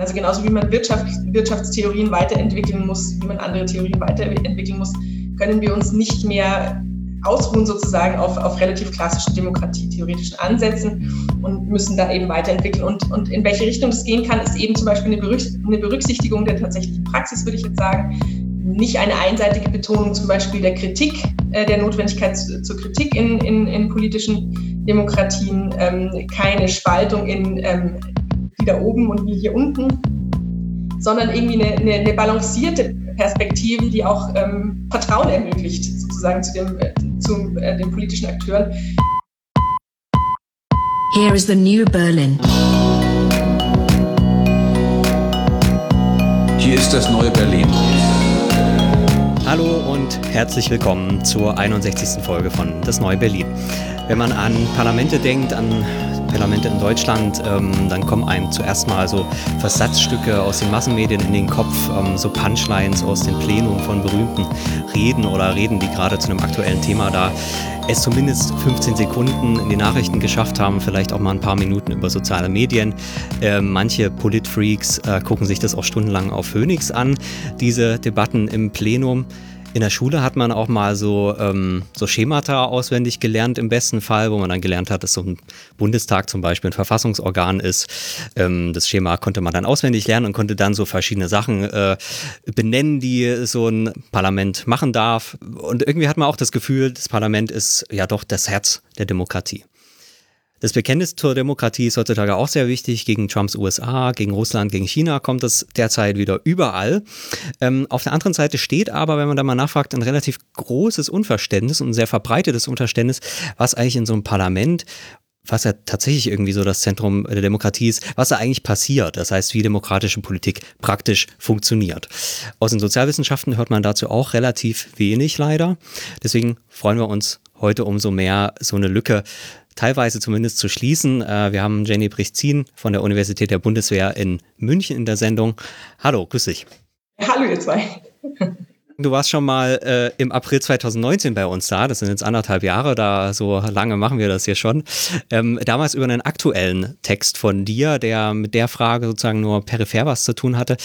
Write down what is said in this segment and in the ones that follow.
Also genauso wie man Wirtschaft, Wirtschaftstheorien weiterentwickeln muss, wie man andere Theorien weiterentwickeln muss, können wir uns nicht mehr ausruhen sozusagen auf, auf relativ klassischen demokratietheoretischen Ansätzen und müssen da eben weiterentwickeln. Und, und in welche Richtung das gehen kann, ist eben zum Beispiel eine Berücksichtigung der tatsächlichen Praxis, würde ich jetzt sagen. Nicht eine einseitige Betonung zum Beispiel der Kritik, äh, der Notwendigkeit zu, zur Kritik in, in, in politischen Demokratien, ähm, keine Spaltung in da oben und wie hier unten, sondern irgendwie eine, eine, eine balancierte Perspektive, die auch ähm, Vertrauen ermöglicht, sozusagen zu, dem, äh, zu äh, den politischen Akteuren. Here is the new Berlin. Hier ist das neue Berlin. Hallo und herzlich willkommen zur 61. Folge von Das Neue Berlin. Wenn man an Parlamente denkt, an Parlamente in Deutschland, ähm, dann kommen einem zuerst mal so Versatzstücke aus den Massenmedien in den Kopf, ähm, so Punchlines aus den Plenum von berühmten Reden oder Reden, die gerade zu einem aktuellen Thema da es zumindest 15 Sekunden in die Nachrichten geschafft haben, vielleicht auch mal ein paar Minuten über soziale Medien. Äh, manche Politfreaks äh, gucken sich das auch stundenlang auf Phoenix an, diese Debatten im Plenum. In der Schule hat man auch mal so, ähm, so Schemata auswendig gelernt, im besten Fall, wo man dann gelernt hat, dass so ein Bundestag zum Beispiel ein Verfassungsorgan ist. Ähm, das Schema konnte man dann auswendig lernen und konnte dann so verschiedene Sachen äh, benennen, die so ein Parlament machen darf. Und irgendwie hat man auch das Gefühl, das Parlament ist ja doch das Herz der Demokratie. Das Bekenntnis zur Demokratie ist heutzutage auch sehr wichtig. Gegen Trumps USA, gegen Russland, gegen China kommt es derzeit wieder überall. Ähm, auf der anderen Seite steht aber, wenn man da mal nachfragt, ein relativ großes Unverständnis und ein sehr verbreitetes Unverständnis, was eigentlich in so einem Parlament was ja tatsächlich irgendwie so das Zentrum der Demokratie ist, was da eigentlich passiert. Das heißt, wie demokratische Politik praktisch funktioniert. Aus den Sozialwissenschaften hört man dazu auch relativ wenig leider. Deswegen freuen wir uns heute umso mehr, so eine Lücke teilweise zumindest zu schließen. Äh, wir haben Jenny Brichzin von der Universität der Bundeswehr in München in der Sendung. Hallo, grüß dich. Hallo ihr zwei. Du warst schon mal äh, im April 2019 bei uns da. Das sind jetzt anderthalb Jahre, da so lange machen wir das hier schon. Ähm, damals über einen aktuellen Text von dir, der mit der Frage sozusagen nur peripher was zu tun hatte.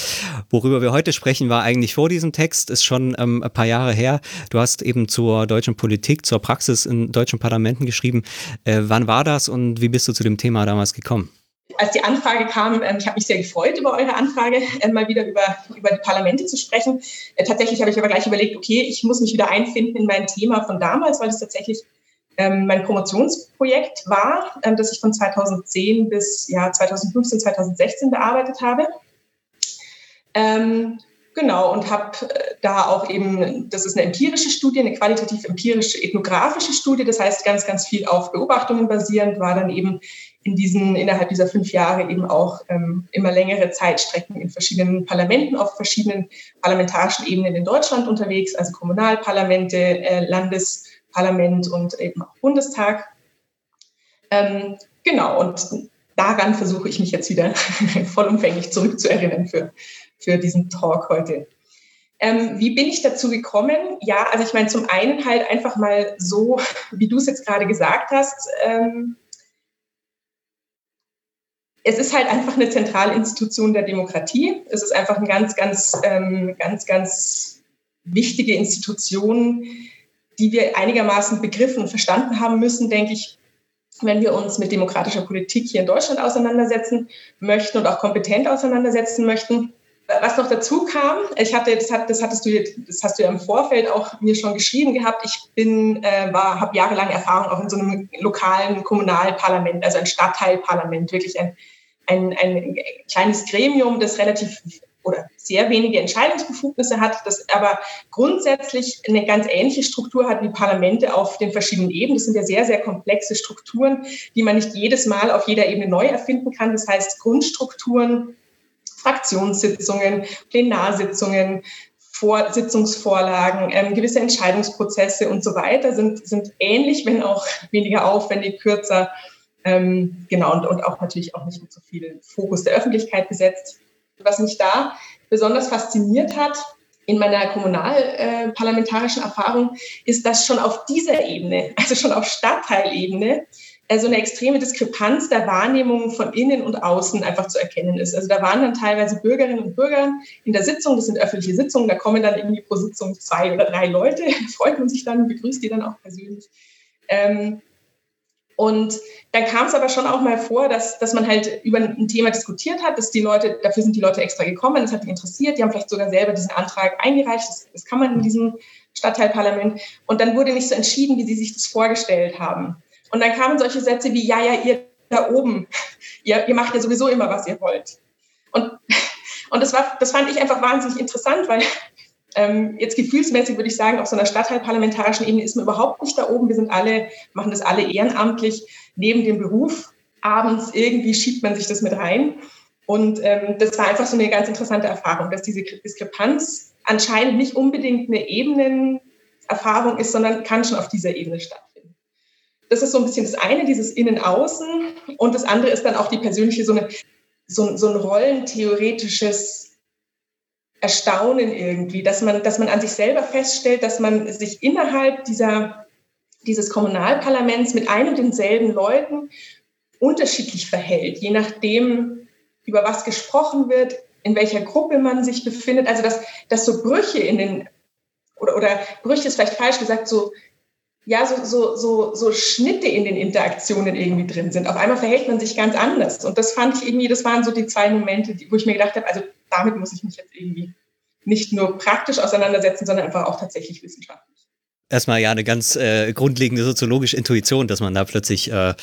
Worüber wir heute sprechen, war eigentlich vor diesem Text, ist schon ähm, ein paar Jahre her. Du hast eben zur deutschen Politik, zur Praxis in deutschen Parlamenten geschrieben. Äh, wann war das und wie bist du zu dem Thema damals gekommen? Als die Anfrage kam, ähm, ich habe mich sehr gefreut über eure Anfrage, äh, mal wieder über, über die Parlamente zu sprechen. Äh, tatsächlich habe ich aber gleich überlegt, okay, ich muss mich wieder einfinden in mein Thema von damals, weil es tatsächlich ähm, mein Promotionsprojekt war, ähm, das ich von 2010 bis ja, 2015, 2016 bearbeitet habe. Ähm, genau, und habe äh, da auch eben, das ist eine empirische Studie, eine qualitativ empirische ethnografische Studie, das heißt ganz, ganz viel auf Beobachtungen basierend, war dann eben in diesen, innerhalb dieser fünf Jahre eben auch ähm, immer längere Zeitstrecken in verschiedenen Parlamenten, auf verschiedenen parlamentarischen Ebenen in Deutschland unterwegs, also Kommunalparlamente, äh, Landesparlament und eben auch Bundestag. Ähm, genau, und daran versuche ich mich jetzt wieder vollumfänglich zurückzuerinnern für, für diesen Talk heute. Ähm, wie bin ich dazu gekommen? Ja, also ich meine, zum einen halt einfach mal so, wie du es jetzt gerade gesagt hast, ähm, es ist halt einfach eine zentrale Institution der Demokratie. Es ist einfach eine ganz, ganz, ähm, ganz, ganz wichtige Institution, die wir einigermaßen begriffen und verstanden haben müssen, denke ich, wenn wir uns mit demokratischer Politik hier in Deutschland auseinandersetzen möchten und auch kompetent auseinandersetzen möchten. Was noch dazu kam, ich hatte, das, hat, das hattest du, das hast du ja im Vorfeld auch mir schon geschrieben gehabt. Ich bin, äh, war, habe jahrelang Erfahrung auch in so einem lokalen Kommunalparlament, also ein Stadtteilparlament, wirklich ein ein, ein kleines Gremium, das relativ oder sehr wenige Entscheidungsbefugnisse hat, das aber grundsätzlich eine ganz ähnliche Struktur hat wie Parlamente auf den verschiedenen Ebenen. Das sind ja sehr, sehr komplexe Strukturen, die man nicht jedes Mal auf jeder Ebene neu erfinden kann. Das heißt, Grundstrukturen, Fraktionssitzungen, Plenarsitzungen, vor Sitzungsvorlagen, ähm, gewisse Entscheidungsprozesse und so weiter sind, sind ähnlich, wenn auch weniger aufwendig, kürzer ähm, genau, und, und auch natürlich auch nicht mit so viel Fokus der Öffentlichkeit besetzt. Was mich da besonders fasziniert hat, in meiner kommunalparlamentarischen äh, Erfahrung ist, dass schon auf dieser Ebene, also schon auf Stadtteilebene, also eine extreme Diskrepanz der Wahrnehmung von innen und außen einfach zu erkennen ist. Also da waren dann teilweise Bürgerinnen und Bürger in der Sitzung, das sind öffentliche Sitzungen, da kommen dann irgendwie pro Sitzung zwei oder drei Leute, freut man sich dann, begrüßt die dann auch persönlich. Ähm, und dann kam es aber schon auch mal vor, dass, dass man halt über ein Thema diskutiert hat, dass die Leute, dafür sind die Leute extra gekommen, das hat die interessiert, die haben vielleicht sogar selber diesen Antrag eingereicht, das, das kann man in diesem Stadtteilparlament. Und dann wurde nicht so entschieden, wie sie sich das vorgestellt haben. Und dann kamen solche Sätze wie, ja, ja, ihr da oben, ihr, ihr macht ja sowieso immer, was ihr wollt. Und, und das, war, das fand ich einfach wahnsinnig interessant, weil ähm, jetzt gefühlsmäßig würde ich sagen, auf so einer stadtteilparlamentarischen Ebene ist man überhaupt nicht da oben. Wir sind alle, machen das alle ehrenamtlich neben dem Beruf. Abends irgendwie schiebt man sich das mit rein. Und ähm, das war einfach so eine ganz interessante Erfahrung, dass diese Diskrepanz anscheinend nicht unbedingt eine Ebenenerfahrung ist, sondern kann schon auf dieser Ebene stattfinden. Das ist so ein bisschen das eine, dieses Innen-Außen. Und das andere ist dann auch die persönliche, so, eine, so, so ein rollentheoretisches Erstaunen irgendwie, dass man, dass man an sich selber feststellt, dass man sich innerhalb dieser, dieses Kommunalparlaments mit ein und denselben Leuten unterschiedlich verhält, je nachdem, über was gesprochen wird, in welcher Gruppe man sich befindet. Also dass, dass so Brüche in den, oder, oder Brüche ist vielleicht falsch gesagt, so, ja, so, so, so, so Schnitte in den Interaktionen irgendwie drin sind. Auf einmal verhält man sich ganz anders. Und das fand ich irgendwie, das waren so die zwei Momente, wo ich mir gedacht habe, also damit muss ich mich jetzt irgendwie nicht nur praktisch auseinandersetzen, sondern einfach auch tatsächlich wissenschaftlich. Erstmal ja eine ganz äh, grundlegende soziologische Intuition, dass man da plötzlich äh,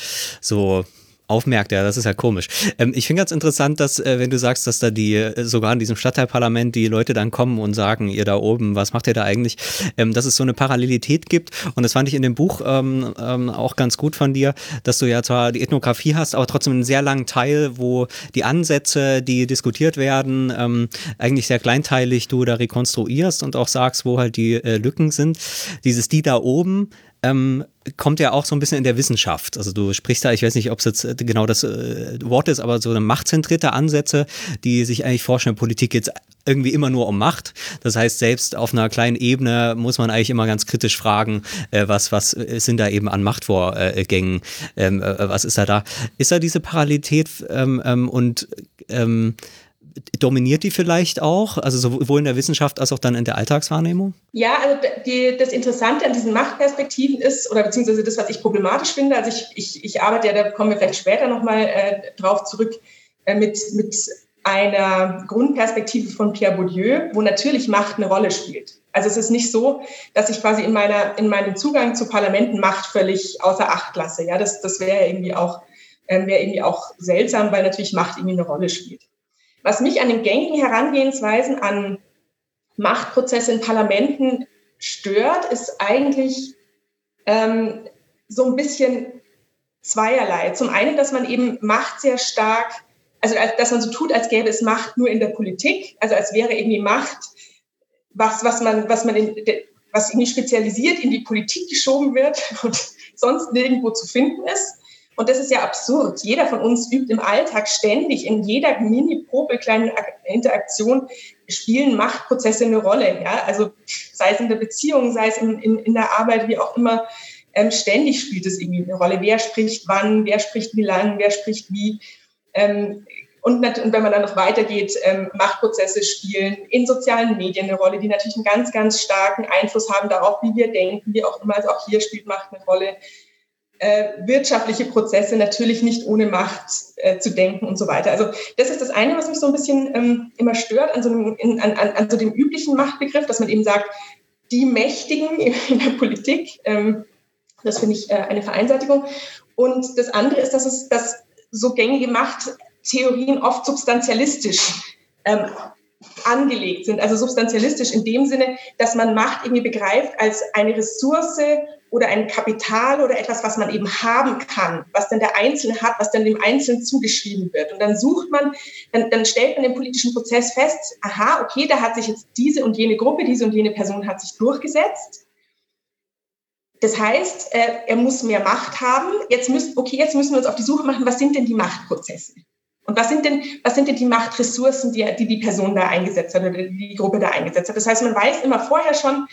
so aufmerkt, ja, das ist ja komisch. Ähm, ich finde ganz interessant, dass, äh, wenn du sagst, dass da die, äh, sogar in diesem Stadtteilparlament die Leute dann kommen und sagen, ihr da oben, was macht ihr da eigentlich, ähm, dass es so eine Parallelität gibt. Und das fand ich in dem Buch ähm, ähm auch ganz gut von dir, dass du ja zwar die Ethnographie hast, aber trotzdem einen sehr langen Teil, wo die Ansätze, die diskutiert werden, ähm, eigentlich sehr kleinteilig du da rekonstruierst und auch sagst, wo halt die äh, Lücken sind. Dieses die da oben, ähm, kommt ja auch so ein bisschen in der Wissenschaft. Also du sprichst da, ich weiß nicht, ob es jetzt äh, genau das äh, Wort ist, aber so eine machtzentrierte Ansätze, die sich eigentlich vorstellen, Politik geht irgendwie immer nur um Macht. Das heißt, selbst auf einer kleinen Ebene muss man eigentlich immer ganz kritisch fragen, äh, was, was sind da eben an Machtvorgängen, ähm, äh, was ist da da? Ist da diese Parallelität ähm, ähm, und ähm, dominiert die vielleicht auch, also sowohl in der Wissenschaft als auch dann in der Alltagswahrnehmung? Ja, also die, das Interessante an diesen Machtperspektiven ist, oder beziehungsweise das, was ich problematisch finde, also ich, ich, ich arbeite ja, da kommen wir vielleicht später nochmal äh, drauf zurück, äh, mit, mit einer Grundperspektive von Pierre Bourdieu, wo natürlich Macht eine Rolle spielt. Also es ist nicht so, dass ich quasi in, meiner, in meinem Zugang zu Parlamenten Macht völlig außer Acht lasse. Ja, das, das wäre irgendwie auch, äh, wäre irgendwie auch seltsam, weil natürlich Macht irgendwie eine Rolle spielt. Was mich an den gängigen Herangehensweisen an Machtprozesse in Parlamenten stört, ist eigentlich ähm, so ein bisschen zweierlei. Zum einen, dass man eben Macht sehr stark, also dass man so tut, als gäbe es Macht nur in der Politik, also als wäre irgendwie Macht was, was man, was man in, was irgendwie spezialisiert in die Politik geschoben wird und sonst nirgendwo zu finden ist. Und das ist ja absurd. Jeder von uns übt im Alltag ständig, in jeder mini-probe kleinen Interaktion spielen Machtprozesse eine Rolle. Ja? Also sei es in der Beziehung, sei es in, in, in der Arbeit, wie auch immer, ähm, ständig spielt es irgendwie eine Rolle. Wer spricht wann, wer spricht wie lang, wer spricht wie. Ähm, und, und, wenn man dann noch weitergeht, ähm, Machtprozesse spielen in sozialen Medien eine Rolle, die natürlich einen ganz, ganz starken Einfluss haben darauf, wie wir denken, wie auch immer. Also auch hier spielt Macht eine Rolle äh, wirtschaftliche Prozesse natürlich nicht ohne Macht äh, zu denken und so weiter. Also das ist das eine, was mich so ein bisschen ähm, immer stört an so, einem, in, an, an so dem üblichen Machtbegriff, dass man eben sagt, die Mächtigen in der Politik, ähm, das finde ich äh, eine Vereinseitigung. Und das andere ist, dass es dass so gängige Machttheorien oft substantialistisch ähm, angelegt sind. Also substantialistisch in dem Sinne, dass man Macht irgendwie begreift als eine Ressource oder ein Kapital oder etwas, was man eben haben kann, was dann der Einzelne hat, was dann dem Einzelnen zugeschrieben wird. Und dann sucht man, dann, dann stellt man im politischen Prozess fest, aha, okay, da hat sich jetzt diese und jene Gruppe, diese und jene Person hat sich durchgesetzt. Das heißt, äh, er muss mehr Macht haben. Jetzt müssen, okay, jetzt müssen wir uns auf die Suche machen, was sind denn die Machtprozesse? Und was sind denn, was sind denn die Machtressourcen, die, die die Person da eingesetzt hat oder die, die Gruppe da eingesetzt hat? Das heißt, man weiß immer vorher schon,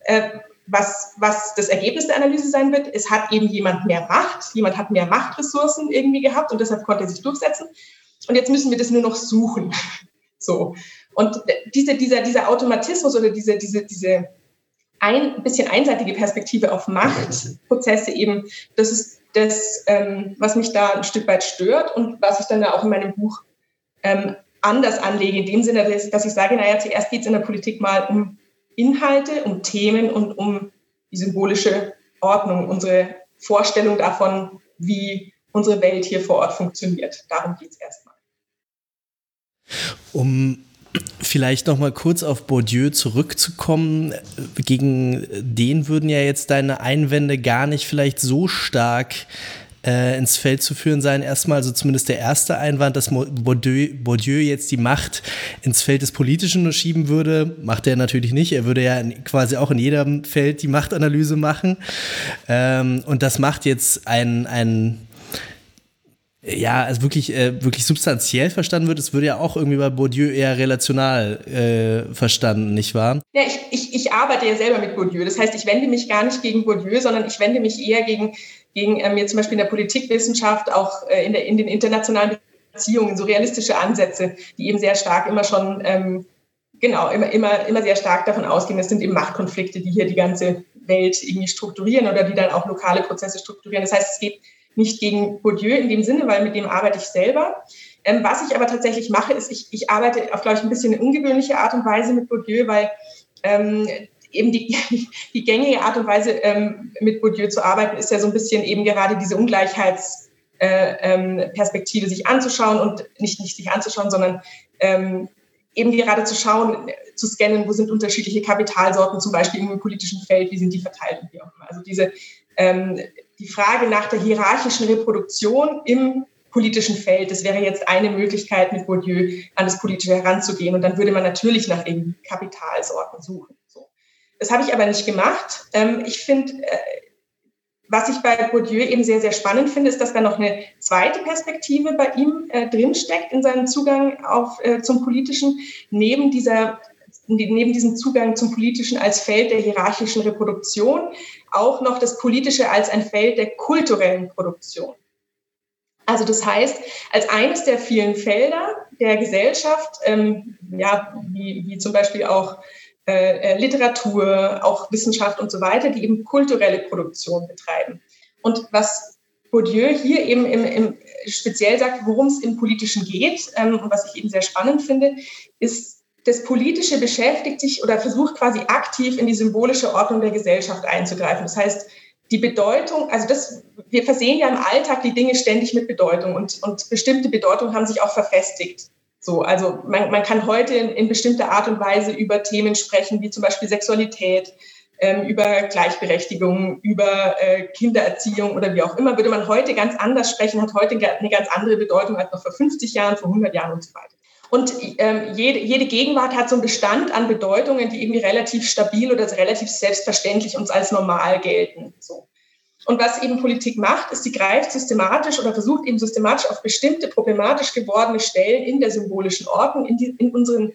äh, was, was das Ergebnis der Analyse sein wird. Es hat eben jemand mehr Macht, jemand hat mehr Machtressourcen irgendwie gehabt und deshalb konnte er sich durchsetzen. Und jetzt müssen wir das nur noch suchen. So. Und diese, dieser, dieser Automatismus oder diese, diese, diese ein bisschen einseitige Perspektive auf Machtprozesse eben, das ist das, ähm, was mich da ein Stück weit stört und was ich dann auch in meinem Buch ähm, anders anlege, in dem Sinne, dass ich sage, naja, zuerst geht es in der Politik mal um Inhalte, um Themen und um die symbolische Ordnung, unsere Vorstellung davon, wie unsere Welt hier vor Ort funktioniert. Darum geht es erstmal. Um vielleicht noch mal kurz auf Bourdieu zurückzukommen, gegen den würden ja jetzt deine Einwände gar nicht vielleicht so stark äh, ins Feld zu führen sein. Erstmal, also zumindest der erste Einwand, dass Bourdieu, Bourdieu jetzt die Macht ins Feld des Politischen schieben würde, macht er natürlich nicht. Er würde ja quasi auch in jedem Feld die Machtanalyse machen. Ähm, und das macht jetzt ein, ein ja, also wirklich, äh, wirklich substanziell verstanden wird, es würde ja auch irgendwie bei Bourdieu eher relational äh, verstanden, nicht wahr? Ja, ich, ich, ich arbeite ja selber mit Bourdieu. Das heißt, ich wende mich gar nicht gegen Bourdieu, sondern ich wende mich eher gegen, gegen ähm, jetzt zum Beispiel in der Politikwissenschaft, auch äh, in, der, in den internationalen Beziehungen, so realistische Ansätze, die eben sehr stark immer schon, ähm, genau, immer, immer, immer sehr stark davon ausgehen, es sind eben Machtkonflikte, die hier die ganze Welt irgendwie strukturieren oder die dann auch lokale Prozesse strukturieren. Das heißt, es geht nicht gegen Bourdieu in dem Sinne, weil mit dem arbeite ich selber. Ähm, was ich aber tatsächlich mache, ist, ich, ich arbeite auf, glaube ich, ein bisschen eine ungewöhnliche Art und Weise mit Bourdieu, weil ähm, eben die, die gängige Art und Weise ähm, mit Bourdieu zu arbeiten, ist ja so ein bisschen eben gerade diese Ungleichheitsperspektive äh, ähm, sich anzuschauen und nicht, nicht sich anzuschauen, sondern ähm, eben gerade zu schauen, zu scannen, wo sind unterschiedliche Kapitalsorten, zum Beispiel im politischen Feld, wie sind die verteilt und wie auch immer. Also diese, ähm, die Frage nach der hierarchischen Reproduktion im politischen Feld, das wäre jetzt eine Möglichkeit, mit Bourdieu an das Politische heranzugehen. Und dann würde man natürlich nach irgendwie Kapitalsorten suchen. Das habe ich aber nicht gemacht. Ähm, ich finde, äh, was ich bei Bourdieu eben sehr, sehr spannend finde, ist, dass da noch eine zweite Perspektive bei ihm äh, drinsteckt in seinem Zugang auf, äh, zum Politischen, neben dieser neben diesem Zugang zum Politischen als Feld der hierarchischen Reproduktion auch noch das Politische als ein Feld der kulturellen Produktion. Also das heißt, als eines der vielen Felder der Gesellschaft, ähm, ja, wie, wie zum Beispiel auch äh, äh Literatur, auch Wissenschaft und so weiter, die eben kulturelle Produktion betreiben. Und was Bourdieu hier eben im, im speziell sagt, worum es im Politischen geht, ähm, und was ich eben sehr spannend finde, ist das Politische beschäftigt sich oder versucht quasi aktiv in die symbolische Ordnung der Gesellschaft einzugreifen. Das heißt, die Bedeutung, also das, wir versehen ja im Alltag die Dinge ständig mit Bedeutung und, und bestimmte Bedeutungen haben sich auch verfestigt. So, also man, man kann heute in, in bestimmter Art und Weise über Themen sprechen, wie zum Beispiel Sexualität, ähm, über Gleichberechtigung, über äh, Kindererziehung oder wie auch immer, würde man heute ganz anders sprechen, hat heute eine ganz andere Bedeutung als noch vor 50 Jahren, vor 100 Jahren und so weiter. Und ähm, jede, jede Gegenwart hat so einen Bestand an Bedeutungen, die irgendwie relativ stabil oder relativ selbstverständlich uns als normal gelten. So. Und was eben Politik macht, ist, sie greift systematisch oder versucht eben systematisch auf bestimmte problematisch gewordene Stellen in der symbolischen Ordnung, in, die, in, unseren,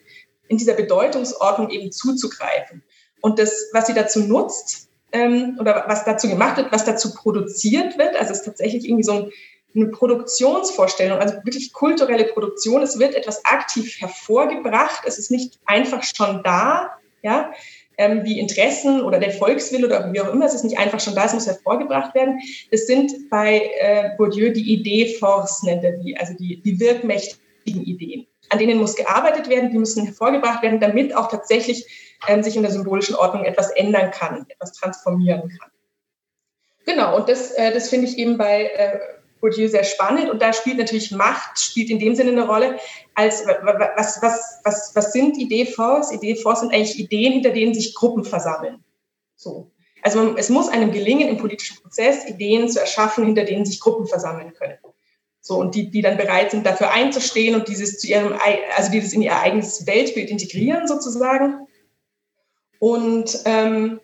in dieser Bedeutungsordnung eben zuzugreifen. Und das, was sie dazu nutzt, ähm, oder was dazu gemacht wird, was dazu produziert wird, also es ist tatsächlich irgendwie so ein eine Produktionsvorstellung, also wirklich kulturelle Produktion. Es wird etwas aktiv hervorgebracht. Es ist nicht einfach schon da, ja, ähm, wie Interessen oder der Volkswille oder wie auch immer. Es ist nicht einfach schon da, es muss hervorgebracht werden. Es sind bei äh, Bourdieu die Idee-Force, nennt er die, also die, die wirkmächtigen Ideen. An denen muss gearbeitet werden, die müssen hervorgebracht werden, damit auch tatsächlich ähm, sich in der symbolischen Ordnung etwas ändern kann, etwas transformieren kann. Genau, und das, äh, das finde ich eben bei äh, Bourdieu sehr spannend und da spielt natürlich Macht, spielt in dem Sinne eine Rolle, als was, was, was, was sind Idee-Fonds? Idee-Fonds sind eigentlich Ideen, hinter denen sich Gruppen versammeln. So. Also man, es muss einem gelingen, im politischen Prozess Ideen zu erschaffen, hinter denen sich Gruppen versammeln können. So, und die, die dann bereit sind, dafür einzustehen und dieses zu ihrem, also dieses in ihr eigenes Weltbild integrieren sozusagen. Und ähm,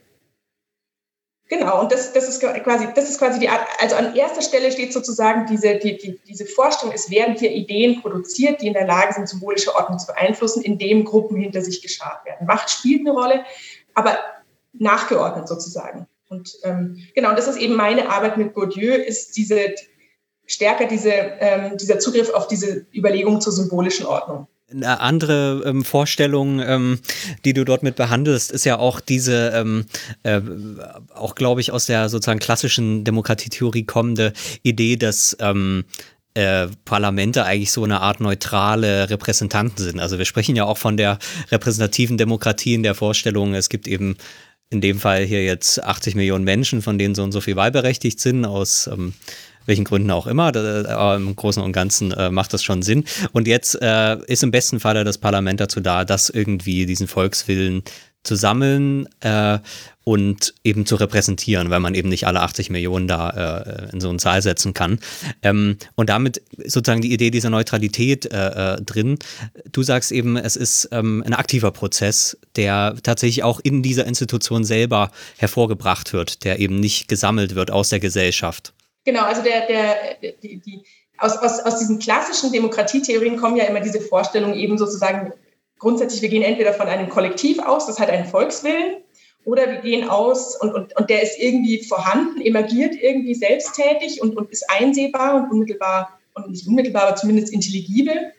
Genau, und das, das, ist quasi, das ist quasi die Art, also an erster Stelle steht sozusagen diese, die, die, diese Vorstellung, es werden hier Ideen produziert, die in der Lage sind, symbolische Ordnung zu beeinflussen, indem Gruppen hinter sich geschart werden. Macht spielt eine Rolle, aber nachgeordnet sozusagen. Und ähm, genau, das ist eben meine Arbeit mit Bourdieu, ist diese stärker diese, ähm, dieser Zugriff auf diese Überlegung zur symbolischen Ordnung. Eine andere ähm, Vorstellung, ähm, die du dort mit behandelst, ist ja auch diese, ähm, äh, auch glaube ich aus der sozusagen klassischen Demokratietheorie kommende Idee, dass ähm, äh, Parlamente eigentlich so eine Art neutrale Repräsentanten sind. Also wir sprechen ja auch von der repräsentativen Demokratie in der Vorstellung, es gibt eben in dem Fall hier jetzt 80 Millionen Menschen, von denen so und so viel wahlberechtigt sind, aus ähm, welchen Gründen auch immer. Aber im Großen und Ganzen äh, macht das schon Sinn. Und jetzt äh, ist im besten Falle das Parlament dazu da, das irgendwie diesen Volkswillen zu sammeln äh, und eben zu repräsentieren, weil man eben nicht alle 80 Millionen da äh, in so eine Zahl setzen kann. Ähm, und damit sozusagen die Idee dieser Neutralität äh, äh, drin. Du sagst eben, es ist ähm, ein aktiver Prozess, der tatsächlich auch in dieser Institution selber hervorgebracht wird, der eben nicht gesammelt wird aus der Gesellschaft. Genau, also der, der, die, die, aus, aus, aus diesen klassischen Demokratietheorien kommen ja immer diese Vorstellungen eben sozusagen grundsätzlich, wir gehen entweder von einem Kollektiv aus, das hat einen Volkswillen, oder wir gehen aus und, und, und der ist irgendwie vorhanden, emergiert irgendwie selbsttätig und, und ist einsehbar und unmittelbar, und nicht unmittelbar, aber zumindest intelligibel.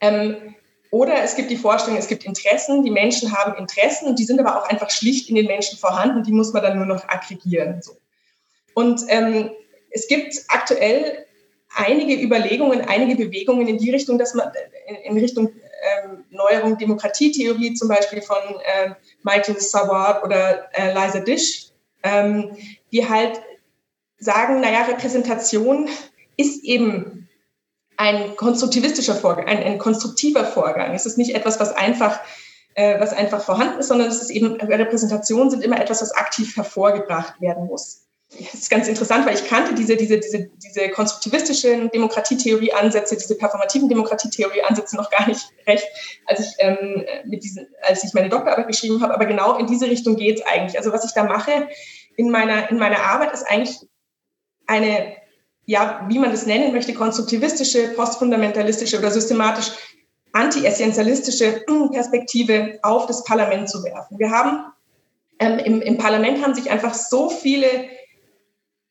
Ähm, oder es gibt die Vorstellung, es gibt Interessen, die Menschen haben Interessen und die sind aber auch einfach schlicht in den Menschen vorhanden, die muss man dann nur noch aggregieren. So. Und ähm, es gibt aktuell einige Überlegungen, einige Bewegungen in die Richtung, dass man in, Richtung ähm, Neuerung Demokratietheorie zum Beispiel von äh, Michael Savard oder äh, Liza Dish, ähm, die halt sagen, naja, Repräsentation ist eben ein konstruktivistischer Vorgang, ein, ein konstruktiver Vorgang. Es ist nicht etwas, was einfach, äh, was einfach vorhanden ist, sondern es ist eben, Repräsentationen sind immer etwas, was aktiv hervorgebracht werden muss das ist ganz interessant, weil ich kannte diese, diese, diese, diese konstruktivistischen Demokratietheorie-Ansätze, diese performativen Demokratietheorie-Ansätze noch gar nicht recht, als ich, ähm, mit diesen, als ich meine Doktorarbeit geschrieben habe. Aber genau in diese Richtung geht es eigentlich. Also was ich da mache in meiner, in meiner Arbeit ist eigentlich eine, ja, wie man das nennen möchte, konstruktivistische, postfundamentalistische oder systematisch anti-essentialistische Perspektive auf das Parlament zu werfen. Wir haben ähm, im, im Parlament haben sich einfach so viele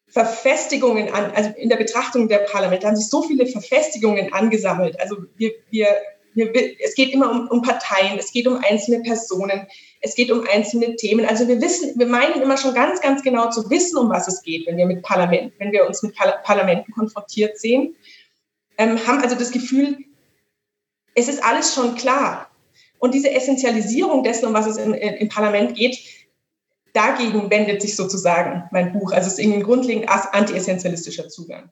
Verfestigungen an, also in der Betrachtung der Parlamente haben sich so viele Verfestigungen angesammelt. Also wir, wir, wir, es geht immer um, um Parteien, es geht um einzelne Personen, es geht um einzelne Themen. Also wir wissen, wir meinen immer schon ganz, ganz genau zu wissen, um was es geht, wenn wir mit Parlament, wenn wir uns mit Parlamenten konfrontiert sehen, ähm, haben also das Gefühl, es ist alles schon klar. Und diese Essentialisierung dessen, um was es in, im Parlament geht, dagegen wendet sich sozusagen mein Buch. Also es ist irgendwie ein grundlegend anti-essentialistischer Zugang.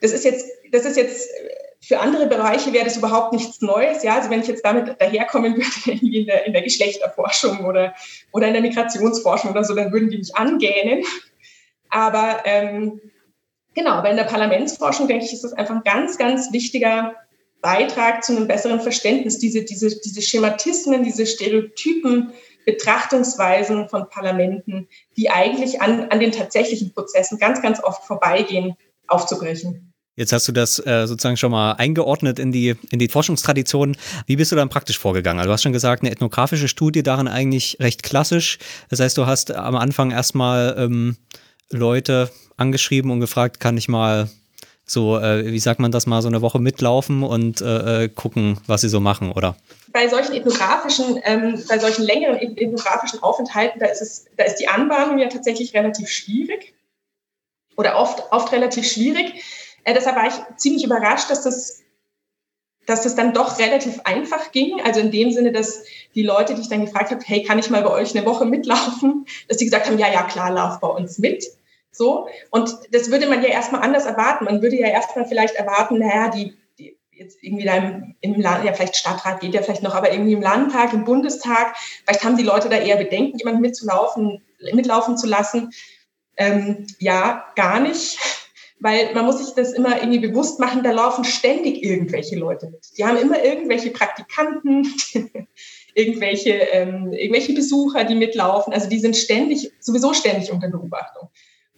Das ist jetzt, das ist jetzt für andere Bereiche wäre das überhaupt nichts Neues. Ja, also wenn ich jetzt damit daherkommen würde, in der, in der Geschlechterforschung oder, oder in der Migrationsforschung oder so, dann würden die mich angähnen. Aber ähm, genau, aber in der Parlamentsforschung, denke ich, ist das einfach ein ganz, ganz wichtiger Beitrag zu einem besseren Verständnis. Diese, diese, diese Schematismen, diese Stereotypen, Betrachtungsweisen von Parlamenten, die eigentlich an, an den tatsächlichen Prozessen ganz, ganz oft vorbeigehen, aufzubrechen. Jetzt hast du das äh, sozusagen schon mal eingeordnet in die, in die Forschungstradition. Wie bist du dann praktisch vorgegangen? Also du hast schon gesagt, eine ethnografische Studie darin eigentlich recht klassisch. Das heißt, du hast am Anfang erstmal ähm, Leute angeschrieben und gefragt, kann ich mal so, äh, wie sagt man das mal, so eine Woche mitlaufen und äh, äh, gucken, was sie so machen, oder? Bei solchen ethnografischen, ähm, bei solchen längeren ethnografischen Aufenthalten, da ist es, da ist die Anbahnung ja tatsächlich relativ schwierig oder oft, oft relativ schwierig. Äh, deshalb war ich ziemlich überrascht, dass das dass das dann doch relativ einfach ging. Also in dem Sinne, dass die Leute, die ich dann gefragt habe, hey, kann ich mal bei euch eine Woche mitlaufen, dass die gesagt haben, ja, ja, klar, lauf bei uns mit. So. Und das würde man ja erstmal anders erwarten. Man würde ja erstmal vielleicht erwarten, naja, die, die jetzt irgendwie da im, Land, ja, vielleicht Stadtrat geht ja vielleicht noch, aber irgendwie im Landtag, im Bundestag, vielleicht haben die Leute da eher Bedenken, jemanden mitzulaufen, mitlaufen zu lassen. Ähm, ja, gar nicht. Weil man muss sich das immer irgendwie bewusst machen, da laufen ständig irgendwelche Leute mit. Die haben immer irgendwelche Praktikanten, irgendwelche, ähm, irgendwelche Besucher, die mitlaufen. Also die sind ständig, sowieso ständig unter Beobachtung.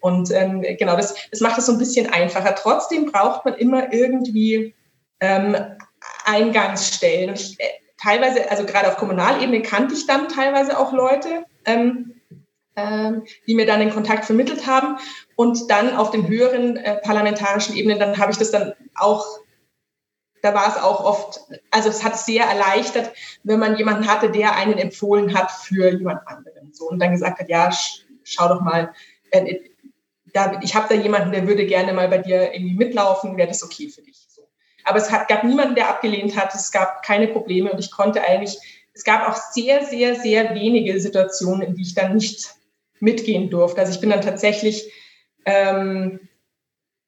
Und ähm, genau, das, das macht es so ein bisschen einfacher. Trotzdem braucht man immer irgendwie ähm, Eingangsstellen. Und ich, äh, teilweise, also gerade auf Kommunalebene kannte ich dann teilweise auch Leute, ähm, ähm, die mir dann den Kontakt vermittelt haben. Und dann auf den höheren äh, parlamentarischen Ebenen, dann habe ich das dann auch, da war es auch oft, also es hat sehr erleichtert, wenn man jemanden hatte, der einen empfohlen hat für jemand anderen. So, und dann gesagt hat, ja, schau doch mal, äh, da, ich habe da jemanden, der würde gerne mal bei dir irgendwie mitlaufen, wäre das okay für dich? Aber es hat, gab niemanden, der abgelehnt hat, es gab keine Probleme und ich konnte eigentlich, es gab auch sehr, sehr, sehr wenige Situationen, in die ich dann nicht mitgehen durfte. Also ich bin dann tatsächlich, ähm,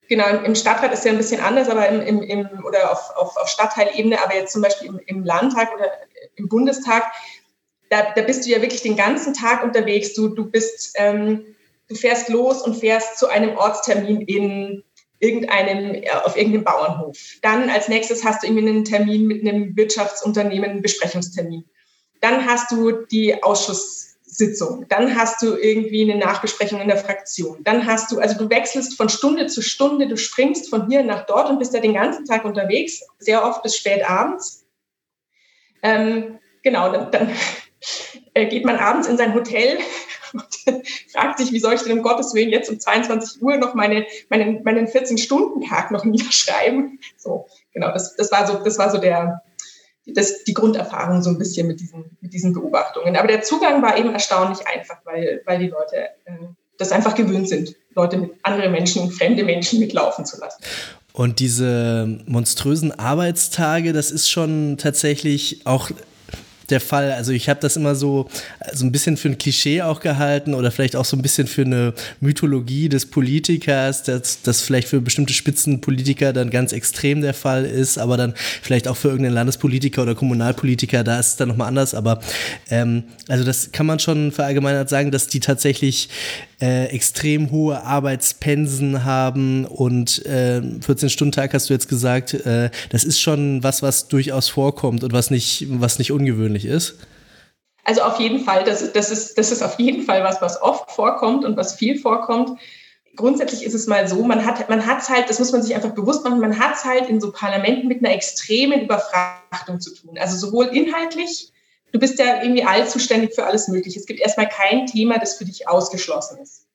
genau, im Stadtrat ist ja ein bisschen anders, aber im, im, im oder auf, auf, auf Stadtteilebene, aber jetzt zum Beispiel im, im Landtag oder im Bundestag, da, da bist du ja wirklich den ganzen Tag unterwegs. Du, du bist, ähm, du fährst los und fährst zu einem Ortstermin in irgendeinem, auf irgendeinem Bauernhof. Dann als nächstes hast du irgendwie einen Termin mit einem Wirtschaftsunternehmen, einen Besprechungstermin. Dann hast du die Ausschusssitzung. Dann hast du irgendwie eine Nachbesprechung in der Fraktion. Dann hast du, also du wechselst von Stunde zu Stunde, du springst von hier nach dort und bist da den ganzen Tag unterwegs, sehr oft bis spät abends. Ähm, genau, dann, dann äh, geht man abends in sein Hotel und fragt sich, wie soll ich denn um Gottes Willen jetzt um 22 Uhr noch meine, meinen, meinen 14-Stunden-Tag noch niederschreiben? So, genau, das, das war so, das war so der, das, die Grunderfahrung so ein bisschen mit diesen, mit diesen Beobachtungen. Aber der Zugang war eben erstaunlich einfach, weil, weil die Leute äh, das einfach gewöhnt sind, Leute mit andere Menschen, fremde Menschen mitlaufen zu lassen. Und diese monströsen Arbeitstage, das ist schon tatsächlich auch der Fall. Also ich habe das immer so, so ein bisschen für ein Klischee auch gehalten oder vielleicht auch so ein bisschen für eine Mythologie des Politikers, dass das vielleicht für bestimmte Spitzenpolitiker dann ganz extrem der Fall ist, aber dann vielleicht auch für irgendeinen Landespolitiker oder Kommunalpolitiker, da ist es dann nochmal anders. Aber ähm, also das kann man schon verallgemeinert sagen, dass die tatsächlich äh, extrem hohe Arbeitspensen haben und äh, 14-Stunden-Tag hast du jetzt gesagt, äh, das ist schon was, was durchaus vorkommt und was nicht, was nicht ungewöhnlich ist. Also auf jeden Fall, das, das, ist, das ist auf jeden Fall was, was oft vorkommt und was viel vorkommt. Grundsätzlich ist es mal so, man hat man halt, das muss man sich einfach bewusst machen, man hat es halt in so Parlamenten mit einer extremen Überfrachtung zu tun. Also sowohl inhaltlich du bist ja irgendwie allzuständig für alles Mögliche. Es gibt erstmal kein Thema, das für dich ausgeschlossen ist.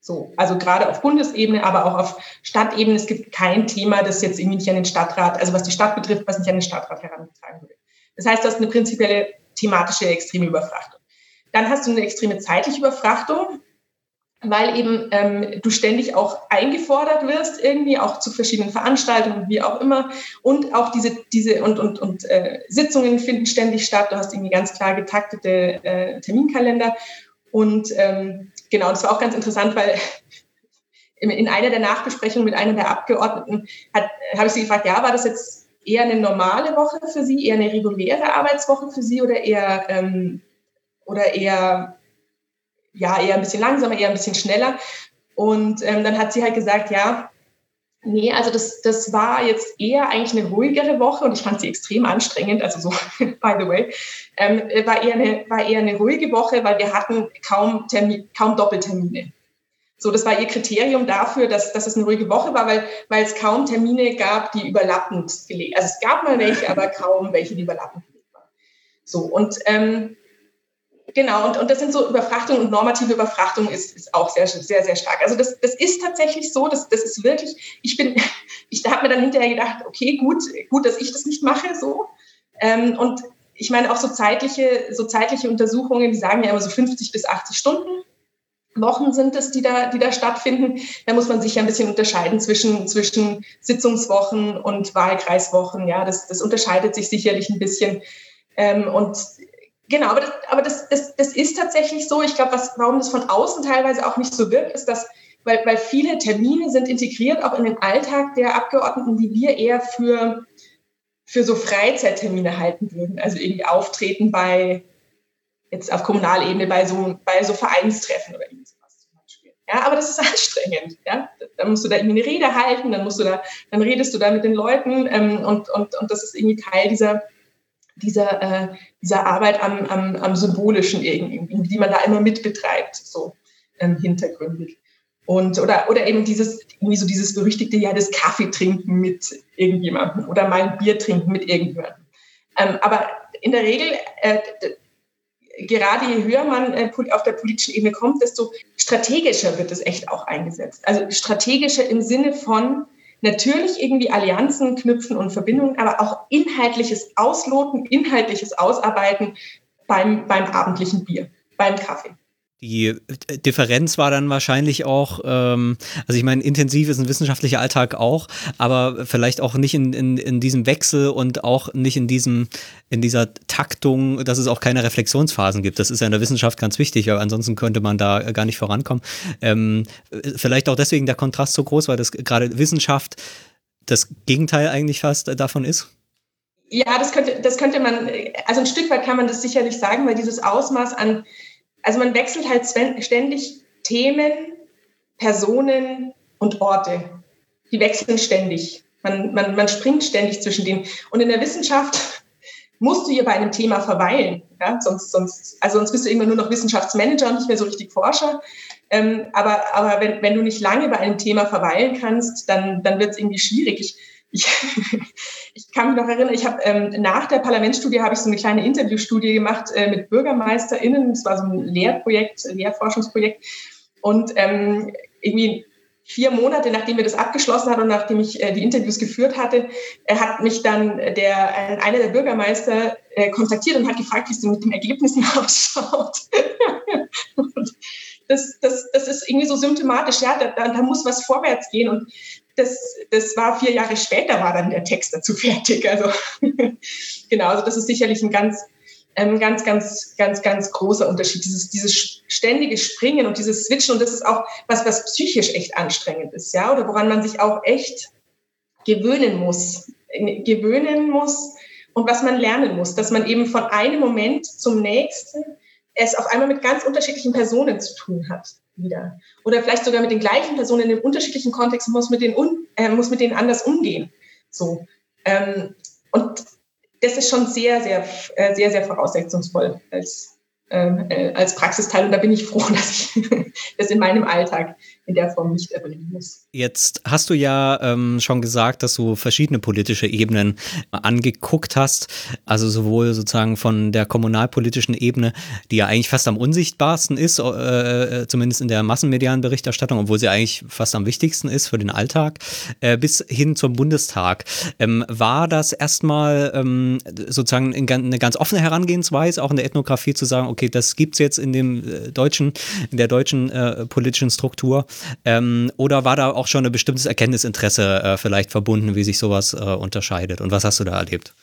So, also gerade auf Bundesebene, aber auch auf Stadtebene. Es gibt kein Thema, das jetzt irgendwie nicht an den Stadtrat, also was die Stadt betrifft, was nicht an den Stadtrat herangetragen wird. Das heißt, du hast eine prinzipielle thematische extreme Überfrachtung. Dann hast du eine extreme zeitliche Überfrachtung weil eben ähm, du ständig auch eingefordert wirst, irgendwie auch zu verschiedenen Veranstaltungen, wie auch immer. Und auch diese, diese und, und, und äh, Sitzungen finden ständig statt. Du hast irgendwie ganz klar getaktete äh, Terminkalender. Und ähm, genau, das war auch ganz interessant, weil in einer der Nachbesprechungen mit einer der Abgeordneten habe ich sie gefragt, ja, war das jetzt eher eine normale Woche für Sie, eher eine reguläre Arbeitswoche für Sie oder eher, ähm, oder eher ja, eher ein bisschen langsamer, eher ein bisschen schneller. Und ähm, dann hat sie halt gesagt, ja, nee, also das, das war jetzt eher eigentlich eine ruhigere Woche und ich fand sie extrem anstrengend, also so, by the way, ähm, war, eher eine, war eher eine ruhige Woche, weil wir hatten kaum, Termin, kaum Doppeltermine. So, das war ihr Kriterium dafür, dass, dass es eine ruhige Woche war, weil, weil es kaum Termine gab, die überlappend gelegt. Also es gab mal welche, aber kaum welche, die überlappend gelegt waren. So, und ähm, Genau, und, und das sind so Überfrachtung und normative Überfrachtung ist, ist auch sehr, sehr, sehr stark. Also das, das ist tatsächlich so, das, das ist wirklich, ich bin, ich habe mir dann hinterher gedacht, okay, gut, gut, dass ich das nicht mache, so. Ähm, und ich meine auch so zeitliche, so zeitliche Untersuchungen, die sagen ja immer so 50 bis 80 Stunden. Wochen sind es, die da, die da stattfinden. Da muss man sich ja ein bisschen unterscheiden zwischen, zwischen Sitzungswochen und Wahlkreiswochen. Ja, das, das unterscheidet sich sicherlich ein bisschen. Ähm, und Genau, aber das, aber das, das, das ist tatsächlich so. Ich glaube, warum das von außen teilweise auch nicht so wirkt, ist, dass, weil, weil viele Termine sind integriert auch in den Alltag der Abgeordneten, die wir eher für, für so Freizeittermine halten würden. Also irgendwie auftreten bei, jetzt auf Kommunalebene, bei so, bei so Vereinstreffen oder irgendwas zum Beispiel. Ja, aber das ist anstrengend. Ja? Dann musst du da irgendwie eine Rede halten, dann musst du da, dann redest du da mit den Leuten ähm, und, und, und das ist irgendwie Teil dieser, dieser, äh, dieser Arbeit am, am, am Symbolischen irgendwie, die man da immer mitbetreibt, so ähm, hintergründig. Und, oder, oder eben dieses, irgendwie so dieses berüchtigte, ja, das Kaffee trinken mit irgendjemandem oder mal ein Bier trinken mit irgendjemandem. Ähm, aber in der Regel, äh, gerade je höher man äh, auf der politischen Ebene kommt, desto strategischer wird es echt auch eingesetzt. Also strategischer im Sinne von natürlich irgendwie Allianzen knüpfen und Verbindungen, aber auch inhaltliches Ausloten, inhaltliches Ausarbeiten beim, beim abendlichen Bier, beim Kaffee. Die Differenz war dann wahrscheinlich auch, ähm, also ich meine, intensiv ist ein wissenschaftlicher Alltag auch, aber vielleicht auch nicht in, in, in diesem Wechsel und auch nicht in diesem, in dieser Taktung, dass es auch keine Reflexionsphasen gibt. Das ist ja in der Wissenschaft ganz wichtig, aber ansonsten könnte man da gar nicht vorankommen. Ähm, vielleicht auch deswegen der Kontrast so groß, weil das gerade Wissenschaft das Gegenteil eigentlich fast davon ist. Ja, das könnte, das könnte man, also ein Stück weit kann man das sicherlich sagen, weil dieses Ausmaß an also man wechselt halt ständig Themen, Personen und Orte. Die wechseln ständig. Man, man, man springt ständig zwischen denen. Und in der Wissenschaft musst du hier bei einem Thema verweilen. Ja? Sonst, sonst, also sonst bist du immer nur noch Wissenschaftsmanager und nicht mehr so richtig Forscher. Ähm, aber aber wenn, wenn du nicht lange bei einem Thema verweilen kannst, dann, dann wird es irgendwie schwierig. Ich, ich, ich kann mich noch erinnern, ich habe ähm, nach der Parlamentsstudie habe ich so eine kleine Interviewstudie gemacht äh, mit BürgermeisterInnen. Das war so ein Lehrprojekt, Lehrforschungsprojekt. Und ähm, irgendwie vier Monate, nachdem wir das abgeschlossen hatten und nachdem ich äh, die Interviews geführt hatte, äh, hat mich dann der, äh, einer der Bürgermeister äh, kontaktiert und hat gefragt, wie es denn mit den Ergebnissen ausschaut. das, das, das ist irgendwie so symptomatisch, ja, da, da muss was vorwärts gehen. Und das, das war vier Jahre später, war dann der Text dazu fertig. Also genau, also das ist sicherlich ein ganz, ähm, ganz, ganz, ganz, ganz großer Unterschied. Dieses, dieses ständige Springen und dieses Switchen und das ist auch was, was psychisch echt anstrengend ist, ja, oder woran man sich auch echt gewöhnen muss, gewöhnen muss und was man lernen muss, dass man eben von einem Moment zum nächsten es auf einmal mit ganz unterschiedlichen Personen zu tun hat wieder. Oder vielleicht sogar mit den gleichen Personen in einem unterschiedlichen Kontext muss mit denen, un, äh, muss mit denen anders umgehen. So. Ähm, und das ist schon sehr, sehr, äh, sehr, sehr voraussetzungsvoll als, ähm, äh, als Praxisteil. Und da bin ich froh, dass ich das in meinem Alltag in der Form nicht erbringen muss. Jetzt hast du ja ähm, schon gesagt, dass du verschiedene politische Ebenen angeguckt hast. Also sowohl sozusagen von der kommunalpolitischen Ebene, die ja eigentlich fast am unsichtbarsten ist, äh, äh, zumindest in der massenmedialen Berichterstattung, obwohl sie eigentlich fast am wichtigsten ist für den Alltag, äh, bis hin zum Bundestag. Ähm, war das erstmal ähm, sozusagen eine ganz offene Herangehensweise, auch in der Ethnographie zu sagen, okay, das gibt es jetzt in dem äh, deutschen, in der deutschen äh, politischen Struktur ähm, oder war da auch schon ein bestimmtes Erkenntnisinteresse äh, vielleicht verbunden, wie sich sowas äh, unterscheidet? Und was hast du da erlebt?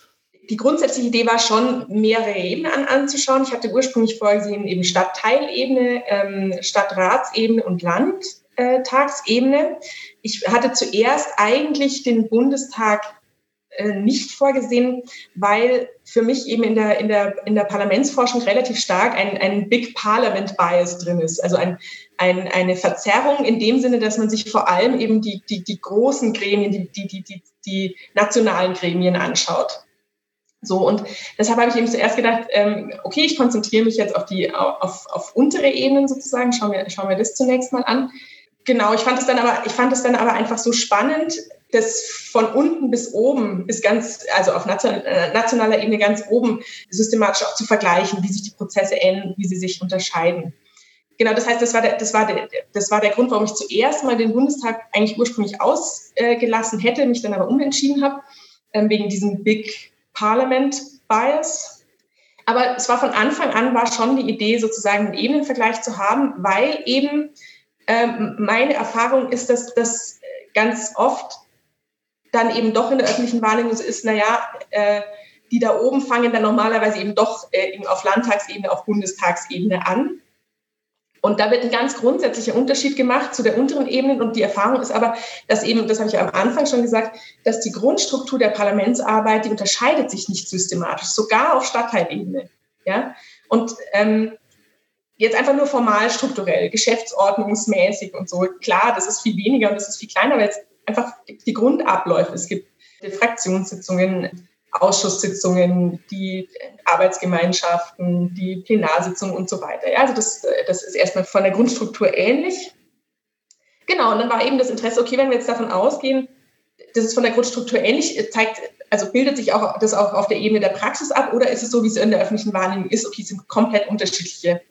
Die grundsätzliche Idee war schon, mehrere Ebenen an, anzuschauen. Ich hatte ursprünglich vorgesehen, eben Stadtteilebene, ähm, Stadtratsebene und Landtagsebene. Ich hatte zuerst eigentlich den Bundestag äh, nicht vorgesehen, weil für mich eben in der, in der, in der Parlamentsforschung relativ stark ein, ein Big Parliament Bias drin ist. Also ein, ein, eine Verzerrung in dem Sinne, dass man sich vor allem eben die, die, die großen Gremien, die, die, die, die, die nationalen Gremien anschaut. So, und deshalb habe ich eben zuerst gedacht, ähm, okay, ich konzentriere mich jetzt auf die, auf, auf untere Ebenen sozusagen, schauen wir, schauen wir das zunächst mal an. Genau, ich fand es dann aber, ich fand es dann aber einfach so spannend, das von unten bis oben bis ganz, also auf äh, nationaler Ebene ganz oben systematisch auch zu vergleichen, wie sich die Prozesse ändern, wie sie sich unterscheiden. Genau, das heißt, das war der, das war der, das war der Grund, warum ich zuerst mal den Bundestag eigentlich ursprünglich ausgelassen hätte, mich dann aber umentschieden habe, ähm, wegen diesem Big Parliament Bias. Aber es war von Anfang an war schon die Idee, sozusagen einen Ebenenvergleich zu haben, weil eben ähm, meine Erfahrung ist, dass das ganz oft dann eben doch in der öffentlichen Wahrnehmung so ist, naja, äh, die da oben fangen dann normalerweise eben doch äh, eben auf Landtagsebene, auf Bundestagsebene an. Und da wird ein ganz grundsätzlicher Unterschied gemacht zu der unteren Ebene. Und die Erfahrung ist aber, dass eben, das habe ich ja am Anfang schon gesagt, dass die Grundstruktur der Parlamentsarbeit, die unterscheidet sich nicht systematisch, sogar auf Stadtteilebene. Ja? Und ähm, jetzt einfach nur formal strukturell, geschäftsordnungsmäßig und so. Klar, das ist viel weniger und das ist viel kleiner, weil jetzt einfach die Grundabläufe. Es gibt Fraktionssitzungen, Ausschusssitzungen, die Arbeitsgemeinschaften, die Plenarsitzungen und so weiter. Ja, also das, das ist erstmal von der Grundstruktur ähnlich. Genau, und dann war eben das Interesse, okay, wenn wir jetzt davon ausgehen, das ist von der Grundstruktur ähnlich, zeigt, also bildet sich auch das auch auf der Ebene der Praxis ab oder ist es so, wie es in der öffentlichen Wahrnehmung ist, okay, es sind komplett unterschiedliche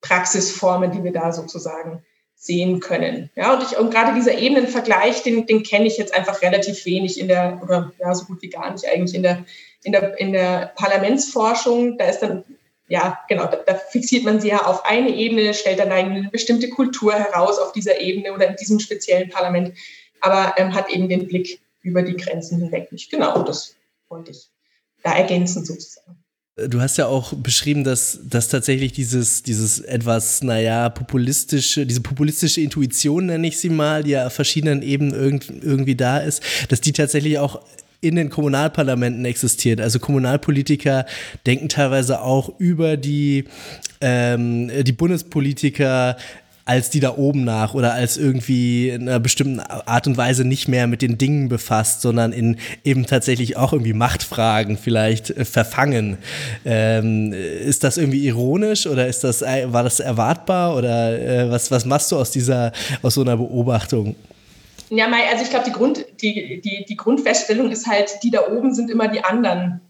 Praxisformen, die wir da sozusagen sehen können. Ja, und, ich, und gerade dieser Ebenenvergleich, den, den kenne ich jetzt einfach relativ wenig in der, oder ja, so gut wie gar nicht eigentlich in der, in der, in der Parlamentsforschung. Da ist dann, ja, genau, da, da fixiert man sehr auf eine Ebene, stellt dann eine bestimmte Kultur heraus auf dieser Ebene oder in diesem speziellen Parlament, aber ähm, hat eben den Blick über die Grenzen hinweg nicht. Genau, das wollte ich da ergänzen sozusagen. Du hast ja auch beschrieben, dass, dass tatsächlich dieses, dieses etwas, naja, populistische, diese populistische Intuition, nenne ich sie mal, die ja auf verschiedenen Ebenen irgend, irgendwie da ist, dass die tatsächlich auch in den Kommunalparlamenten existiert. Also Kommunalpolitiker denken teilweise auch über die, ähm, die Bundespolitiker als die da oben nach oder als irgendwie in einer bestimmten Art und Weise nicht mehr mit den Dingen befasst, sondern in eben tatsächlich auch irgendwie Machtfragen vielleicht äh, verfangen. Ähm, ist das irgendwie ironisch oder ist das, äh, war das erwartbar oder äh, was, was machst du aus dieser, aus so einer Beobachtung? Ja, also ich glaube, die, Grund, die, die, die Grundfeststellung ist halt, die da oben sind immer die anderen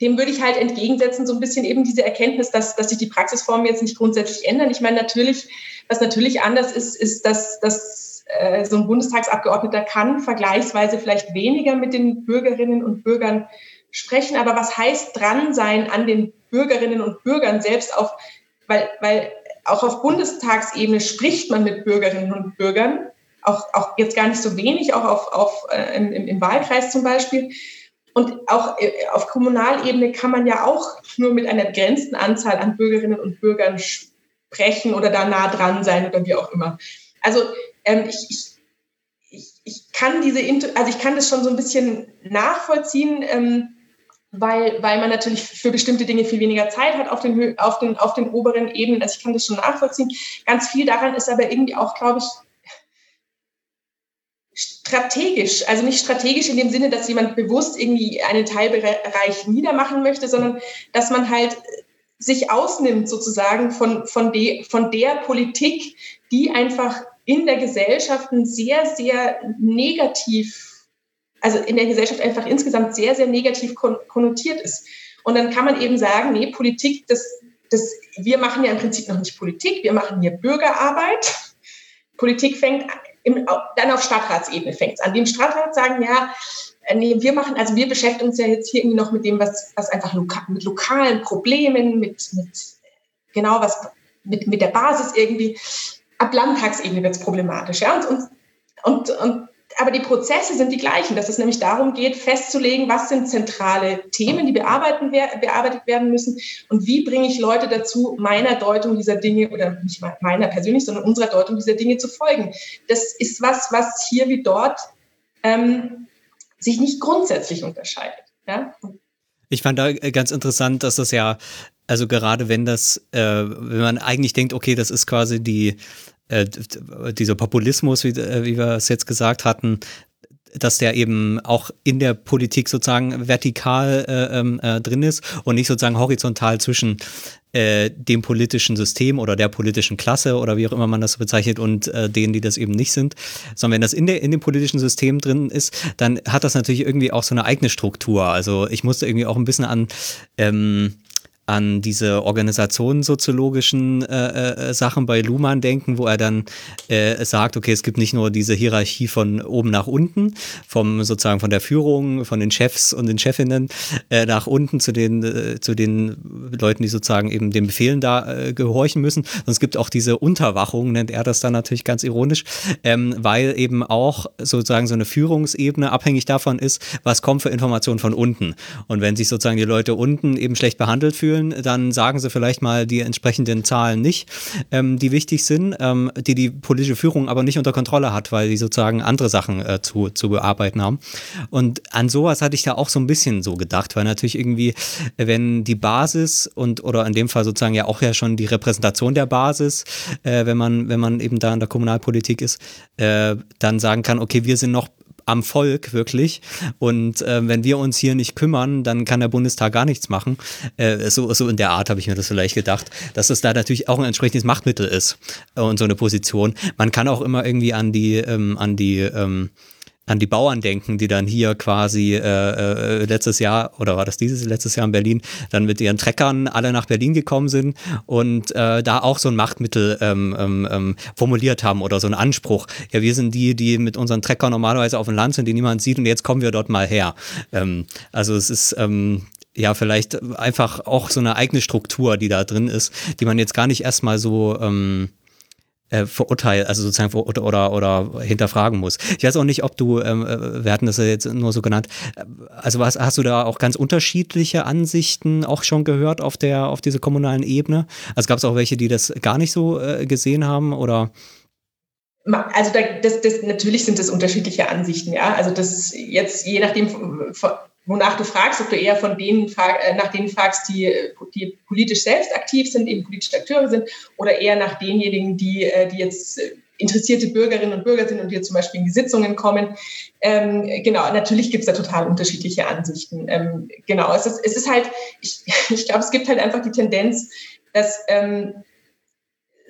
dem würde ich halt entgegensetzen, so ein bisschen eben diese Erkenntnis, dass, dass sich die Praxisformen jetzt nicht grundsätzlich ändern. Ich meine, natürlich, was natürlich anders ist, ist, dass, dass äh, so ein Bundestagsabgeordneter kann vergleichsweise vielleicht weniger mit den Bürgerinnen und Bürgern sprechen. Aber was heißt dran sein an den Bürgerinnen und Bürgern selbst auf, weil, weil auch auf Bundestagsebene spricht man mit Bürgerinnen und Bürgern, auch, auch jetzt gar nicht so wenig, auch auf, auf, äh, im, im Wahlkreis zum Beispiel. Und auch äh, auf Kommunalebene kann man ja auch nur mit einer begrenzten Anzahl an Bürgerinnen und Bürgern sprechen oder da nah dran sein oder wie auch immer. Also ähm, ich, ich, ich, kann diese, also ich kann das schon so ein bisschen nachvollziehen, ähm, weil, weil man natürlich für bestimmte Dinge viel weniger Zeit hat auf den, auf den, auf den oberen Ebenen. Also ich kann das schon nachvollziehen. Ganz viel daran ist aber irgendwie auch, glaube ich, strategisch, also nicht strategisch in dem Sinne, dass jemand bewusst irgendwie einen Teilbereich niedermachen möchte, sondern dass man halt sich ausnimmt sozusagen von, von, de, von der Politik, die einfach in der Gesellschaft sehr, sehr negativ, also in der Gesellschaft einfach insgesamt sehr, sehr negativ konnotiert ist. Und dann kann man eben sagen, nee, Politik, das, das, wir machen ja im Prinzip noch nicht Politik, wir machen hier Bürgerarbeit. Politik fängt im, dann auf Stadtratsebene fängt es an. Dem Stadtrat sagen, ja, äh, nee, wir machen, also wir beschäftigen uns ja jetzt hier irgendwie noch mit dem, was, was einfach loka mit lokalen Problemen, mit, mit genau was, mit, mit der Basis irgendwie. Ab Landtagsebene wird es problematisch, ja. Und, und, und, und aber die Prozesse sind die gleichen, dass es nämlich darum geht, festzulegen, was sind zentrale Themen, die bearbeitet werden müssen und wie bringe ich Leute dazu, meiner Deutung dieser Dinge oder nicht meiner persönlich, sondern unserer Deutung dieser Dinge zu folgen. Das ist was, was hier wie dort ähm, sich nicht grundsätzlich unterscheidet. Ja? Ich fand da ganz interessant, dass das ja, also gerade wenn das, äh, wenn man eigentlich denkt, okay, das ist quasi die äh, dieser Populismus, wie, äh, wie wir es jetzt gesagt hatten, dass der eben auch in der Politik sozusagen vertikal äh, ähm, äh, drin ist und nicht sozusagen horizontal zwischen äh, dem politischen System oder der politischen Klasse oder wie auch immer man das bezeichnet und denen, die das eben nicht sind. Sondern wenn das in, der, in dem politischen System drin ist, dann hat das natürlich irgendwie auch so eine eigene Struktur. Also ich musste irgendwie auch ein bisschen an ähm, an diese organisationssoziologischen äh, äh, Sachen bei Luhmann denken, wo er dann äh, sagt, okay, es gibt nicht nur diese Hierarchie von oben nach unten, vom sozusagen von der Führung, von den Chefs und den Chefinnen äh, nach unten zu den äh, zu den Leuten, die sozusagen eben den Befehlen da äh, gehorchen müssen. Und es gibt auch diese Unterwachung, nennt er das dann natürlich ganz ironisch, ähm, weil eben auch sozusagen so eine Führungsebene abhängig davon ist, was kommt für Informationen von unten. Und wenn sich sozusagen die Leute unten eben schlecht behandelt fühlen, fühlen, dann sagen sie vielleicht mal die entsprechenden Zahlen nicht, ähm, die wichtig sind, ähm, die die politische Führung aber nicht unter Kontrolle hat, weil die sozusagen andere Sachen äh, zu, zu bearbeiten haben. Und an sowas hatte ich da auch so ein bisschen so gedacht, weil natürlich irgendwie, wenn die Basis und oder in dem Fall sozusagen ja auch ja schon die Repräsentation der Basis, äh, wenn man, wenn man eben da in der Kommunalpolitik ist, äh, dann sagen kann, okay, wir sind noch am Volk wirklich. Und äh, wenn wir uns hier nicht kümmern, dann kann der Bundestag gar nichts machen. Äh, so, so in der Art habe ich mir das vielleicht gedacht, dass es da natürlich auch ein entsprechendes Machtmittel ist äh, und so eine Position. Man kann auch immer irgendwie an die, ähm, an die ähm, an die Bauern denken, die dann hier quasi äh, äh, letztes Jahr, oder war das dieses letztes Jahr in Berlin, dann mit ihren Treckern alle nach Berlin gekommen sind und äh, da auch so ein Machtmittel ähm, ähm, ähm, formuliert haben oder so einen Anspruch. Ja, wir sind die, die mit unseren Treckern normalerweise auf dem Land sind, die niemand sieht und jetzt kommen wir dort mal her. Ähm, also es ist ähm, ja vielleicht einfach auch so eine eigene Struktur, die da drin ist, die man jetzt gar nicht erstmal so ähm, äh, verurteilen, also sozusagen ver oder, oder, oder hinterfragen muss. Ich weiß auch nicht, ob du, ähm, äh, wir hatten das ja jetzt nur so genannt, äh, also was, hast du da auch ganz unterschiedliche Ansichten auch schon gehört auf der, auf dieser kommunalen Ebene? Also gab es auch welche, die das gar nicht so äh, gesehen haben oder? Also da, das, das, natürlich sind das unterschiedliche Ansichten, ja. Also das jetzt je nachdem wonach du fragst, ob du eher von denen äh, nach denen fragst, die, die politisch selbst aktiv sind, eben politische Akteure sind, oder eher nach denjenigen, die, äh, die jetzt äh, interessierte Bürgerinnen und Bürger sind und die zum Beispiel in die Sitzungen kommen. Ähm, genau, natürlich gibt es da total unterschiedliche Ansichten. Ähm, genau, es ist, es ist halt, ich, ich glaube, es gibt halt einfach die Tendenz, dass ähm,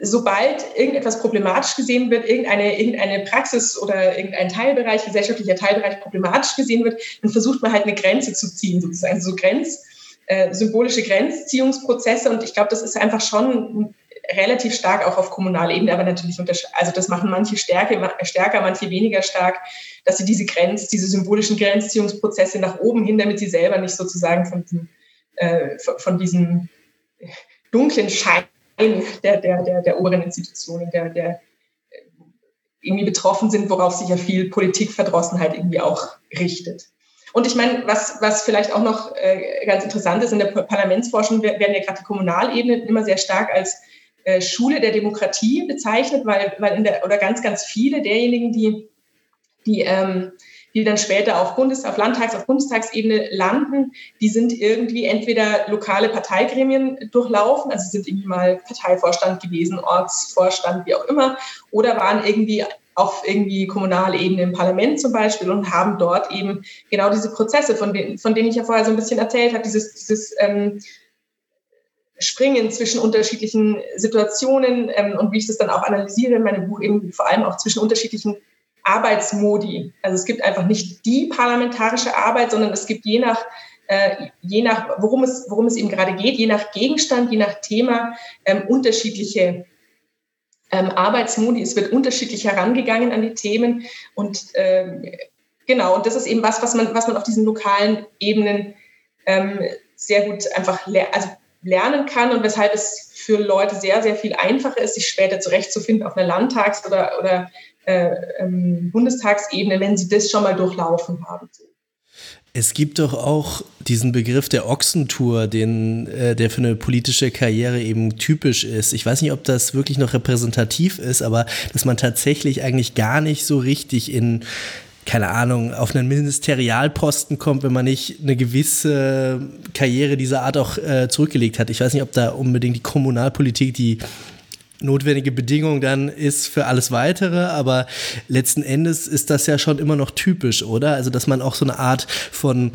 sobald irgendetwas problematisch gesehen wird, irgendeine, irgendeine Praxis oder irgendein Teilbereich, gesellschaftlicher Teilbereich problematisch gesehen wird, dann versucht man halt eine Grenze zu ziehen, sozusagen so Grenz, äh, symbolische Grenzziehungsprozesse. Und ich glaube, das ist einfach schon relativ stark auch auf kommunaler Ebene, aber natürlich, also das machen manche stärker, stärker, manche weniger stark, dass sie diese Grenz, diese symbolischen Grenzziehungsprozesse nach oben hin, damit sie selber nicht sozusagen von äh, von diesem dunklen Schein der, der, der, der oberen Institutionen, der, der irgendwie betroffen sind, worauf sich ja viel Politikverdrossenheit irgendwie auch richtet. Und ich meine, was, was vielleicht auch noch äh, ganz interessant ist, in der Parlamentsforschung werden ja gerade die Kommunalebenen immer sehr stark als äh, Schule der Demokratie bezeichnet, weil, weil in der, oder ganz, ganz viele derjenigen, die, die ähm, die dann später auf Bundes-, auf Landtags-, auf Bundestagsebene landen, die sind irgendwie entweder lokale Parteigremien durchlaufen, also sind irgendwie mal Parteivorstand gewesen, Ortsvorstand, wie auch immer, oder waren irgendwie auf irgendwie kommunale Ebene im Parlament zum Beispiel und haben dort eben genau diese Prozesse, von denen, von denen ich ja vorher so ein bisschen erzählt habe, dieses, dieses ähm, Springen zwischen unterschiedlichen Situationen ähm, und wie ich das dann auch analysiere in meinem Buch, eben vor allem auch zwischen unterschiedlichen Arbeitsmodi. Also es gibt einfach nicht die parlamentarische Arbeit, sondern es gibt je nach äh, je nach, worum es, worum es eben gerade geht, je nach Gegenstand, je nach Thema, ähm, unterschiedliche ähm, Arbeitsmodi. Es wird unterschiedlich herangegangen an die Themen. Und ähm, genau, und das ist eben was, was man, was man auf diesen lokalen Ebenen ähm, sehr gut einfach ler also lernen kann und weshalb es für Leute sehr, sehr viel einfacher ist, sich später zurechtzufinden auf einer Landtags- oder, oder äh, ähm, Bundestagsebene, wenn sie das schon mal durchlaufen haben. Es gibt doch auch diesen Begriff der Ochsentour, den, äh, der für eine politische Karriere eben typisch ist. Ich weiß nicht, ob das wirklich noch repräsentativ ist, aber dass man tatsächlich eigentlich gar nicht so richtig in keine Ahnung, auf einen Ministerialposten kommt, wenn man nicht eine gewisse Karriere dieser Art auch äh, zurückgelegt hat. Ich weiß nicht, ob da unbedingt die Kommunalpolitik die notwendige Bedingung dann ist für alles weitere, aber letzten Endes ist das ja schon immer noch typisch, oder? Also, dass man auch so eine Art von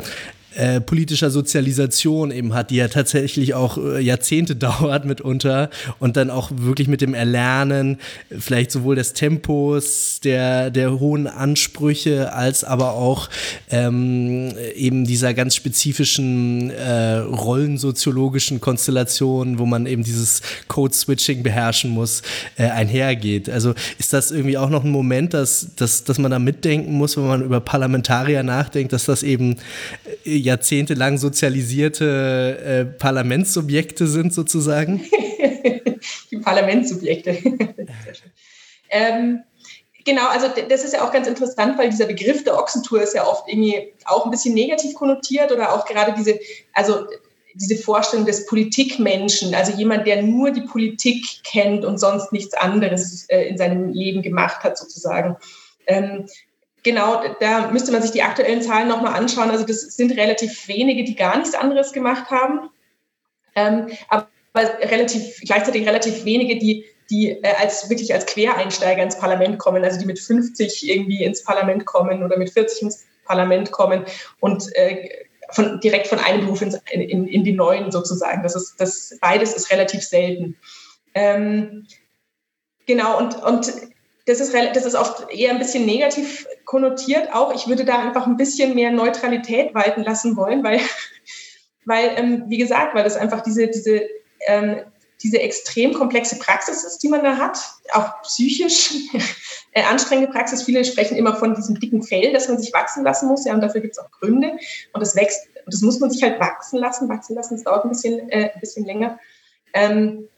äh, politischer Sozialisation eben hat, die ja tatsächlich auch äh, Jahrzehnte dauert mitunter und dann auch wirklich mit dem Erlernen vielleicht sowohl des Tempos, der, der hohen Ansprüche, als aber auch ähm, eben dieser ganz spezifischen äh, rollensoziologischen Konstellation, wo man eben dieses Code-Switching beherrschen muss, äh, einhergeht. Also ist das irgendwie auch noch ein Moment, dass, dass, dass man da mitdenken muss, wenn man über Parlamentarier nachdenkt, dass das eben äh, jahrzehntelang sozialisierte äh, Parlamentssubjekte sind, sozusagen? Die Parlamentssubjekte. ähm, genau, also das ist ja auch ganz interessant, weil dieser Begriff der Ochsentour ist ja oft irgendwie auch ein bisschen negativ konnotiert oder auch gerade diese, also diese Vorstellung des Politikmenschen, also jemand, der nur die Politik kennt und sonst nichts anderes äh, in seinem Leben gemacht hat, sozusagen. Ähm, Genau, da müsste man sich die aktuellen Zahlen nochmal anschauen. Also das sind relativ wenige, die gar nichts anderes gemacht haben, ähm, aber relativ, gleichzeitig relativ wenige, die, die äh, als wirklich als Quereinsteiger ins Parlament kommen, also die mit 50 irgendwie ins Parlament kommen oder mit 40 ins Parlament kommen und äh, von, direkt von einem Beruf ins, in, in die neuen sozusagen. Das ist, das, beides ist relativ selten. Ähm, genau, und, und das ist, das ist oft eher ein bisschen negativ konnotiert auch. Ich würde da einfach ein bisschen mehr Neutralität walten lassen wollen, weil, weil ähm, wie gesagt, weil das einfach diese, diese, ähm, diese extrem komplexe Praxis ist, die man da hat, auch psychisch äh, anstrengende Praxis. Viele sprechen immer von diesem dicken Fell, das man sich wachsen lassen muss, ja, und dafür gibt es auch Gründe. Und das wächst, und das muss man sich halt wachsen lassen, wachsen lassen, das dauert ein bisschen, äh, ein bisschen länger. Ähm,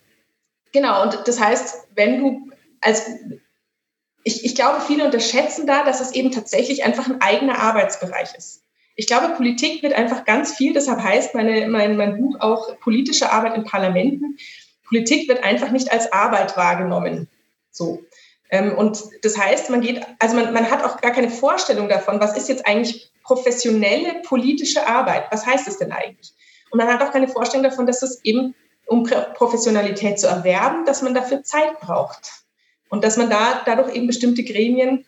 genau, und das heißt, wenn du als ich, ich glaube, viele unterschätzen da, dass es eben tatsächlich einfach ein eigener Arbeitsbereich ist. Ich glaube, Politik wird einfach ganz viel, deshalb heißt meine, mein, mein Buch auch politische Arbeit in Parlamenten. Politik wird einfach nicht als Arbeit wahrgenommen. So. Ähm, und das heißt, man geht, also man, man hat auch gar keine Vorstellung davon, was ist jetzt eigentlich professionelle politische Arbeit? Was heißt es denn eigentlich? Und man hat auch keine Vorstellung davon, dass es eben, um Professionalität zu erwerben, dass man dafür Zeit braucht. Und dass man da dadurch eben bestimmte Gremien,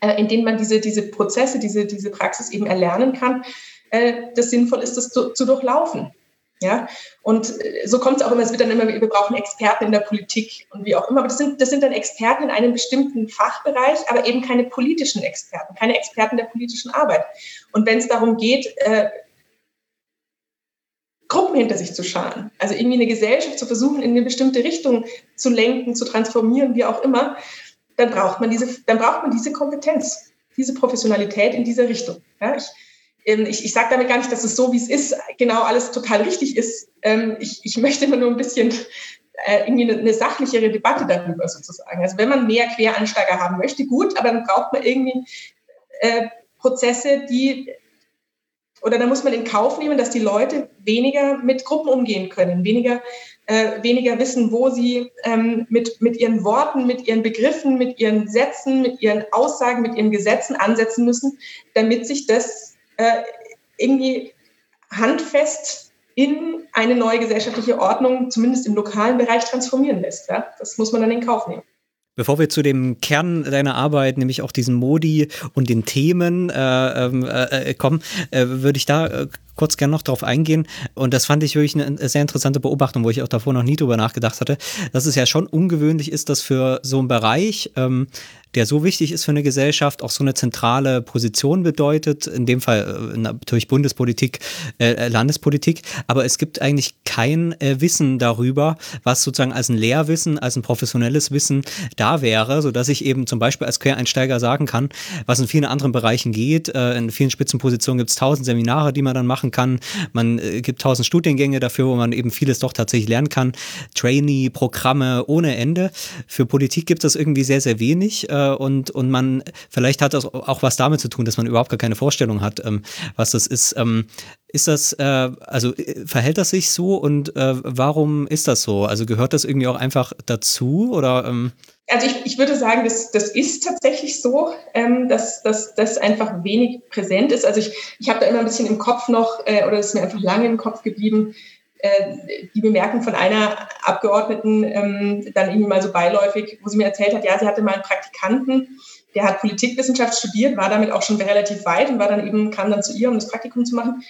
äh, in denen man diese, diese Prozesse, diese, diese Praxis eben erlernen kann, äh, das sinnvoll ist, das zu, zu durchlaufen. Ja, und äh, so kommt es auch immer, es wird dann immer, wir brauchen Experten in der Politik und wie auch immer. Aber das sind, das sind dann Experten in einem bestimmten Fachbereich, aber eben keine politischen Experten, keine Experten der politischen Arbeit. Und wenn es darum geht, äh, Gruppen hinter sich zu scharen. Also irgendwie eine Gesellschaft zu versuchen, in eine bestimmte Richtung zu lenken, zu transformieren, wie auch immer, dann braucht man diese, dann braucht man diese Kompetenz, diese Professionalität in dieser Richtung. Ja, ich, ähm, ich, ich sage damit gar nicht, dass es so, wie es ist, genau alles total richtig ist. Ähm, ich, ich möchte immer nur ein bisschen äh, irgendwie eine, sachlichere Debatte darüber sozusagen. Also wenn man mehr Quereinsteiger haben möchte, gut, aber dann braucht man irgendwie äh, Prozesse, die oder da muss man in Kauf nehmen, dass die Leute weniger mit Gruppen umgehen können, weniger, äh, weniger wissen, wo sie ähm, mit, mit ihren Worten, mit ihren Begriffen, mit ihren Sätzen, mit ihren Aussagen, mit ihren Gesetzen ansetzen müssen, damit sich das äh, irgendwie handfest in eine neue gesellschaftliche Ordnung, zumindest im lokalen Bereich, transformieren lässt. Ja? Das muss man dann in Kauf nehmen. Bevor wir zu dem Kern deiner Arbeit, nämlich auch diesen Modi und den Themen äh, ähm, äh, äh, kommen, äh, würde ich da äh, kurz gerne noch darauf eingehen. Und das fand ich wirklich eine sehr interessante Beobachtung, wo ich auch davor noch nie drüber nachgedacht hatte, dass es ja schon ungewöhnlich ist, dass für so einen Bereich ähm, der so wichtig ist für eine Gesellschaft, auch so eine zentrale Position bedeutet, in dem Fall äh, natürlich Bundespolitik, äh, äh, Landespolitik, aber es gibt eigentlich kein äh, Wissen darüber, was sozusagen als ein Lehrwissen, als ein professionelles Wissen da wäre, sodass ich eben zum Beispiel als Quereinsteiger sagen kann, was in vielen anderen Bereichen geht. Äh, in vielen Spitzenpositionen gibt es tausend Seminare, die man dann machen kann. Man äh, gibt tausend Studiengänge dafür, wo man eben vieles doch tatsächlich lernen kann. Trainee-Programme ohne Ende. Für Politik gibt es irgendwie sehr, sehr wenig. Äh, und, und man, vielleicht hat das auch was damit zu tun, dass man überhaupt gar keine Vorstellung hat, ähm, was das ist. Ähm, ist das, äh, also äh, verhält das sich so und äh, warum ist das so? Also gehört das irgendwie auch einfach dazu oder? Ähm? Also ich, ich würde sagen, das, das ist tatsächlich so, ähm, dass das einfach wenig präsent ist. Also ich, ich habe da immer ein bisschen im Kopf noch, äh, oder es ist mir einfach lange im Kopf geblieben, äh, die Bemerkung von einer Abgeordneten ähm, dann irgendwie mal so beiläufig, wo sie mir erzählt hat, ja, sie hatte mal einen Praktikanten, der hat Politikwissenschaft studiert, war damit auch schon relativ weit und war dann eben, kam dann zu ihr, um das Praktikum zu machen.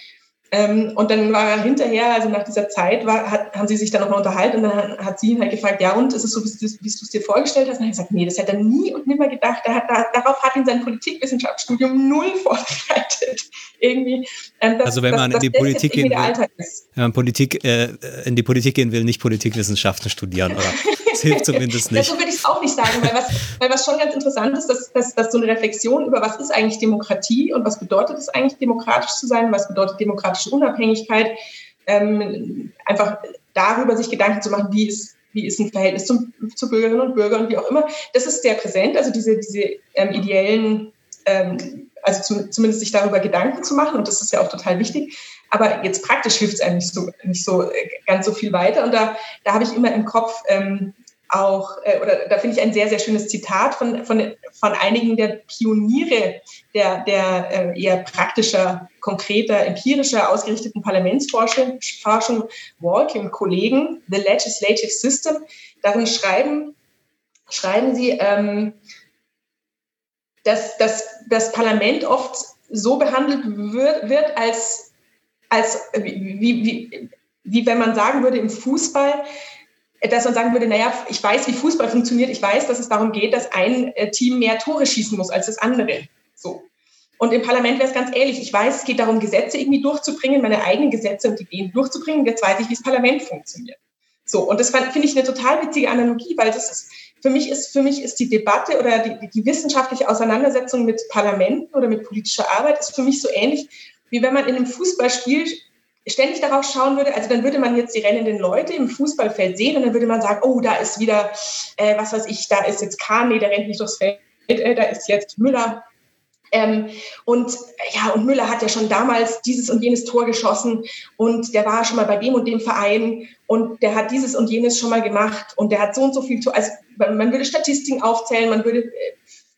Ähm, und dann war er hinterher, also nach dieser Zeit, war, hat, haben sie sich dann nochmal unterhalten und dann hat sie ihn halt gefragt, ja und, ist es so, wie, du es dir vorgestellt hast? Und er hat gesagt, nee, das hätte er nie und nimmer gedacht. Er hat, da, darauf hat ihn sein Politikwissenschaftsstudium null vorbereitet. Irgendwie. Ähm, das, also wenn man das, in die Politik gehen will, wenn man Politik, äh, in die Politik gehen will, nicht Politikwissenschaften studieren, oder? Das hilft zumindest nicht. Dazu würde ich es auch nicht sagen, weil was, weil was schon ganz interessant ist, dass, dass, dass so eine Reflexion über was ist eigentlich Demokratie und was bedeutet es eigentlich, demokratisch zu sein, was bedeutet demokratische Unabhängigkeit, ähm, einfach darüber sich Gedanken zu machen, wie ist, wie ist ein Verhältnis zum, zu Bürgerinnen und Bürgern und wie auch immer. Das ist sehr präsent, also diese, diese ähm, ideellen, ähm, also zum, zumindest sich darüber Gedanken zu machen und das ist ja auch total wichtig. Aber jetzt praktisch hilft es einem nicht so, nicht so äh, ganz so viel weiter. Und da, da habe ich immer im Kopf ähm, auch, äh, oder da finde ich ein sehr, sehr schönes Zitat von, von, von einigen der Pioniere der, der äh, eher praktischer, konkreter, empirischer ausgerichteten Parlamentsforschung, Forschung, und Kollegen, The Legislative System. Darin schreiben, schreiben sie, ähm, dass, dass das Parlament oft so behandelt wird, wird als, als wie, wie, wie wenn man sagen würde im Fußball, dass man sagen würde, naja, ich weiß, wie Fußball funktioniert, ich weiß, dass es darum geht, dass ein äh, Team mehr Tore schießen muss als das andere. So. Und im Parlament wäre es ganz ehrlich, ich weiß, es geht darum, Gesetze irgendwie durchzubringen, meine eigenen Gesetze und Ideen durchzubringen. Jetzt weiß ich, wie das Parlament funktioniert. So, und das finde ich eine total witzige Analogie, weil das ist, für mich ist, für mich ist die Debatte oder die, die wissenschaftliche Auseinandersetzung mit Parlamenten oder mit politischer Arbeit ist für mich so ähnlich, wie wenn man in einem Fußballspiel ständig darauf schauen würde, also dann würde man jetzt die rennenden Leute im Fußballfeld sehen und dann würde man sagen, oh, da ist wieder, äh, was weiß ich, da ist jetzt Kahn, nee, der rennt nicht durchs Feld, äh, da ist jetzt Müller. Ähm, und ja, und Müller hat ja schon damals dieses und jenes Tor geschossen und der war schon mal bei dem und dem Verein und der hat dieses und jenes schon mal gemacht und der hat so und so viel Tor. Also man würde Statistiken aufzählen, man würde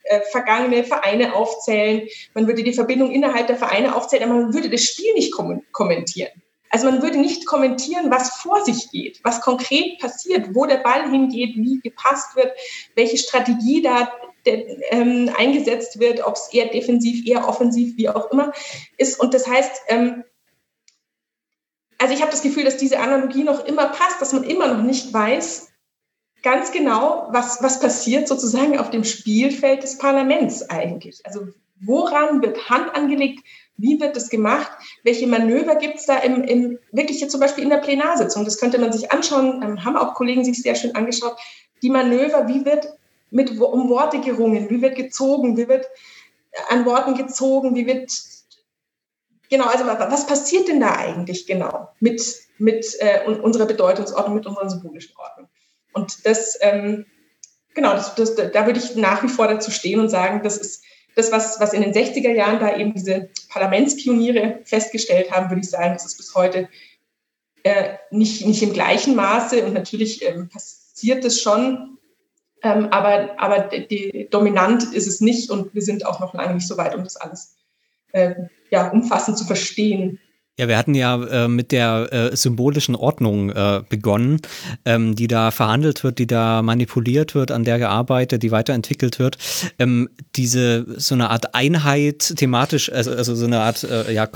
äh, vergangene Vereine aufzählen, man würde die Verbindung innerhalb der Vereine aufzählen, aber man würde das Spiel nicht kom kommentieren. Also man würde nicht kommentieren, was vor sich geht, was konkret passiert, wo der Ball hingeht, wie gepasst wird, welche Strategie da ähm, eingesetzt wird, ob es eher defensiv, eher offensiv, wie auch immer ist. Und das heißt, ähm, also ich habe das Gefühl, dass diese Analogie noch immer passt, dass man immer noch nicht weiß, ganz genau, was, was passiert sozusagen auf dem Spielfeld des Parlaments eigentlich. Also woran wird Hand angelegt? Wie wird das gemacht? Welche Manöver gibt es da im, im, wirklich jetzt zum Beispiel in der Plenarsitzung? Das könnte man sich anschauen, ähm, haben auch Kollegen sich sehr schön angeschaut. Die Manöver, wie wird mit um Worte gerungen? Wie wird gezogen? Wie wird an Worten gezogen? Wie wird genau, also was passiert denn da eigentlich genau mit, mit äh, unserer Bedeutungsordnung, mit unserer symbolischen Ordnung? Und das, ähm, genau, das, das, da würde ich nach wie vor dazu stehen und sagen, das ist das, was, was in den 60er Jahren da eben diese Parlamentspioniere festgestellt haben, würde ich sagen, das ist bis heute äh, nicht, nicht im gleichen Maße. Und natürlich ähm, passiert es schon, ähm, aber, aber die, dominant ist es nicht. Und wir sind auch noch lange nicht so weit, um das alles äh, ja, umfassend zu verstehen. Ja, wir hatten ja äh, mit der äh, symbolischen Ordnung äh, begonnen, ähm, die da verhandelt wird, die da manipuliert wird, an der gearbeitet, die weiterentwickelt wird. Ähm, diese so eine Art Einheit thematisch, also, also so eine Art äh, ja,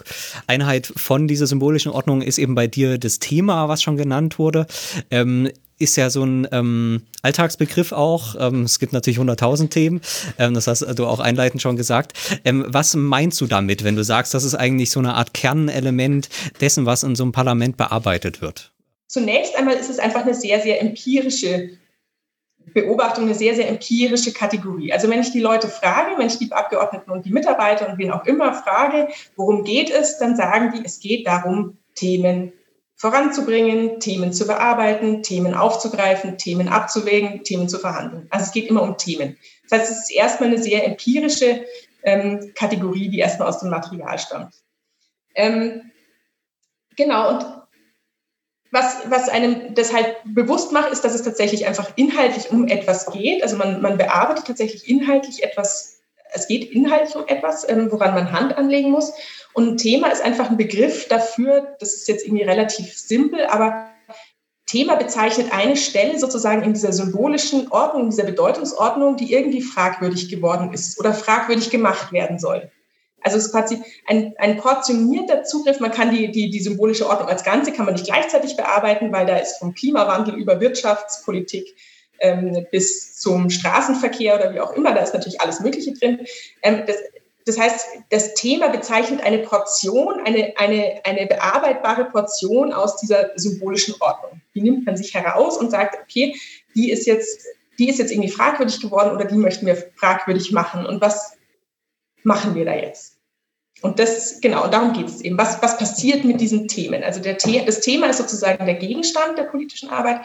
Einheit von dieser symbolischen Ordnung ist eben bei dir das Thema, was schon genannt wurde. Ähm, ist ja so ein ähm, Alltagsbegriff auch. Ähm, es gibt natürlich 100.000 Themen. Ähm, das hast du auch einleitend schon gesagt. Ähm, was meinst du damit, wenn du sagst, das ist eigentlich so eine Art Kernelement dessen, was in so einem Parlament bearbeitet wird? Zunächst einmal ist es einfach eine sehr, sehr empirische Beobachtung, eine sehr, sehr empirische Kategorie. Also wenn ich die Leute frage, wenn ich die Abgeordneten und die Mitarbeiter und wen auch immer frage, worum geht es, dann sagen die, es geht darum, Themen voranzubringen, Themen zu bearbeiten, Themen aufzugreifen, Themen abzuwägen, Themen zu verhandeln. Also es geht immer um Themen. Das heißt, es ist erstmal eine sehr empirische ähm, Kategorie, die erstmal aus dem Material stammt. Ähm, genau, und was, was einem das halt bewusst macht, ist, dass es tatsächlich einfach inhaltlich um etwas geht. Also man, man bearbeitet tatsächlich inhaltlich etwas, es geht inhaltlich um etwas, ähm, woran man Hand anlegen muss. Und ein Thema ist einfach ein Begriff dafür, das ist jetzt irgendwie relativ simpel, aber Thema bezeichnet eine Stelle sozusagen in dieser symbolischen Ordnung, in dieser Bedeutungsordnung, die irgendwie fragwürdig geworden ist oder fragwürdig gemacht werden soll. Also es ist quasi ein, ein portionierter Zugriff. Man kann die, die, die symbolische Ordnung als Ganze kann man nicht gleichzeitig bearbeiten, weil da ist vom Klimawandel über Wirtschaftspolitik ähm, bis zum Straßenverkehr oder wie auch immer, da ist natürlich alles Mögliche drin. Ähm, das, das heißt, das Thema bezeichnet eine Portion, eine, eine, eine bearbeitbare Portion aus dieser symbolischen Ordnung. Die nimmt man sich heraus und sagt, okay, die ist jetzt, die ist jetzt irgendwie fragwürdig geworden oder die möchten wir fragwürdig machen. Und was machen wir da jetzt? Und das, genau, darum geht es eben. Was, was passiert mit diesen Themen? Also der The das Thema ist sozusagen der Gegenstand der politischen Arbeit.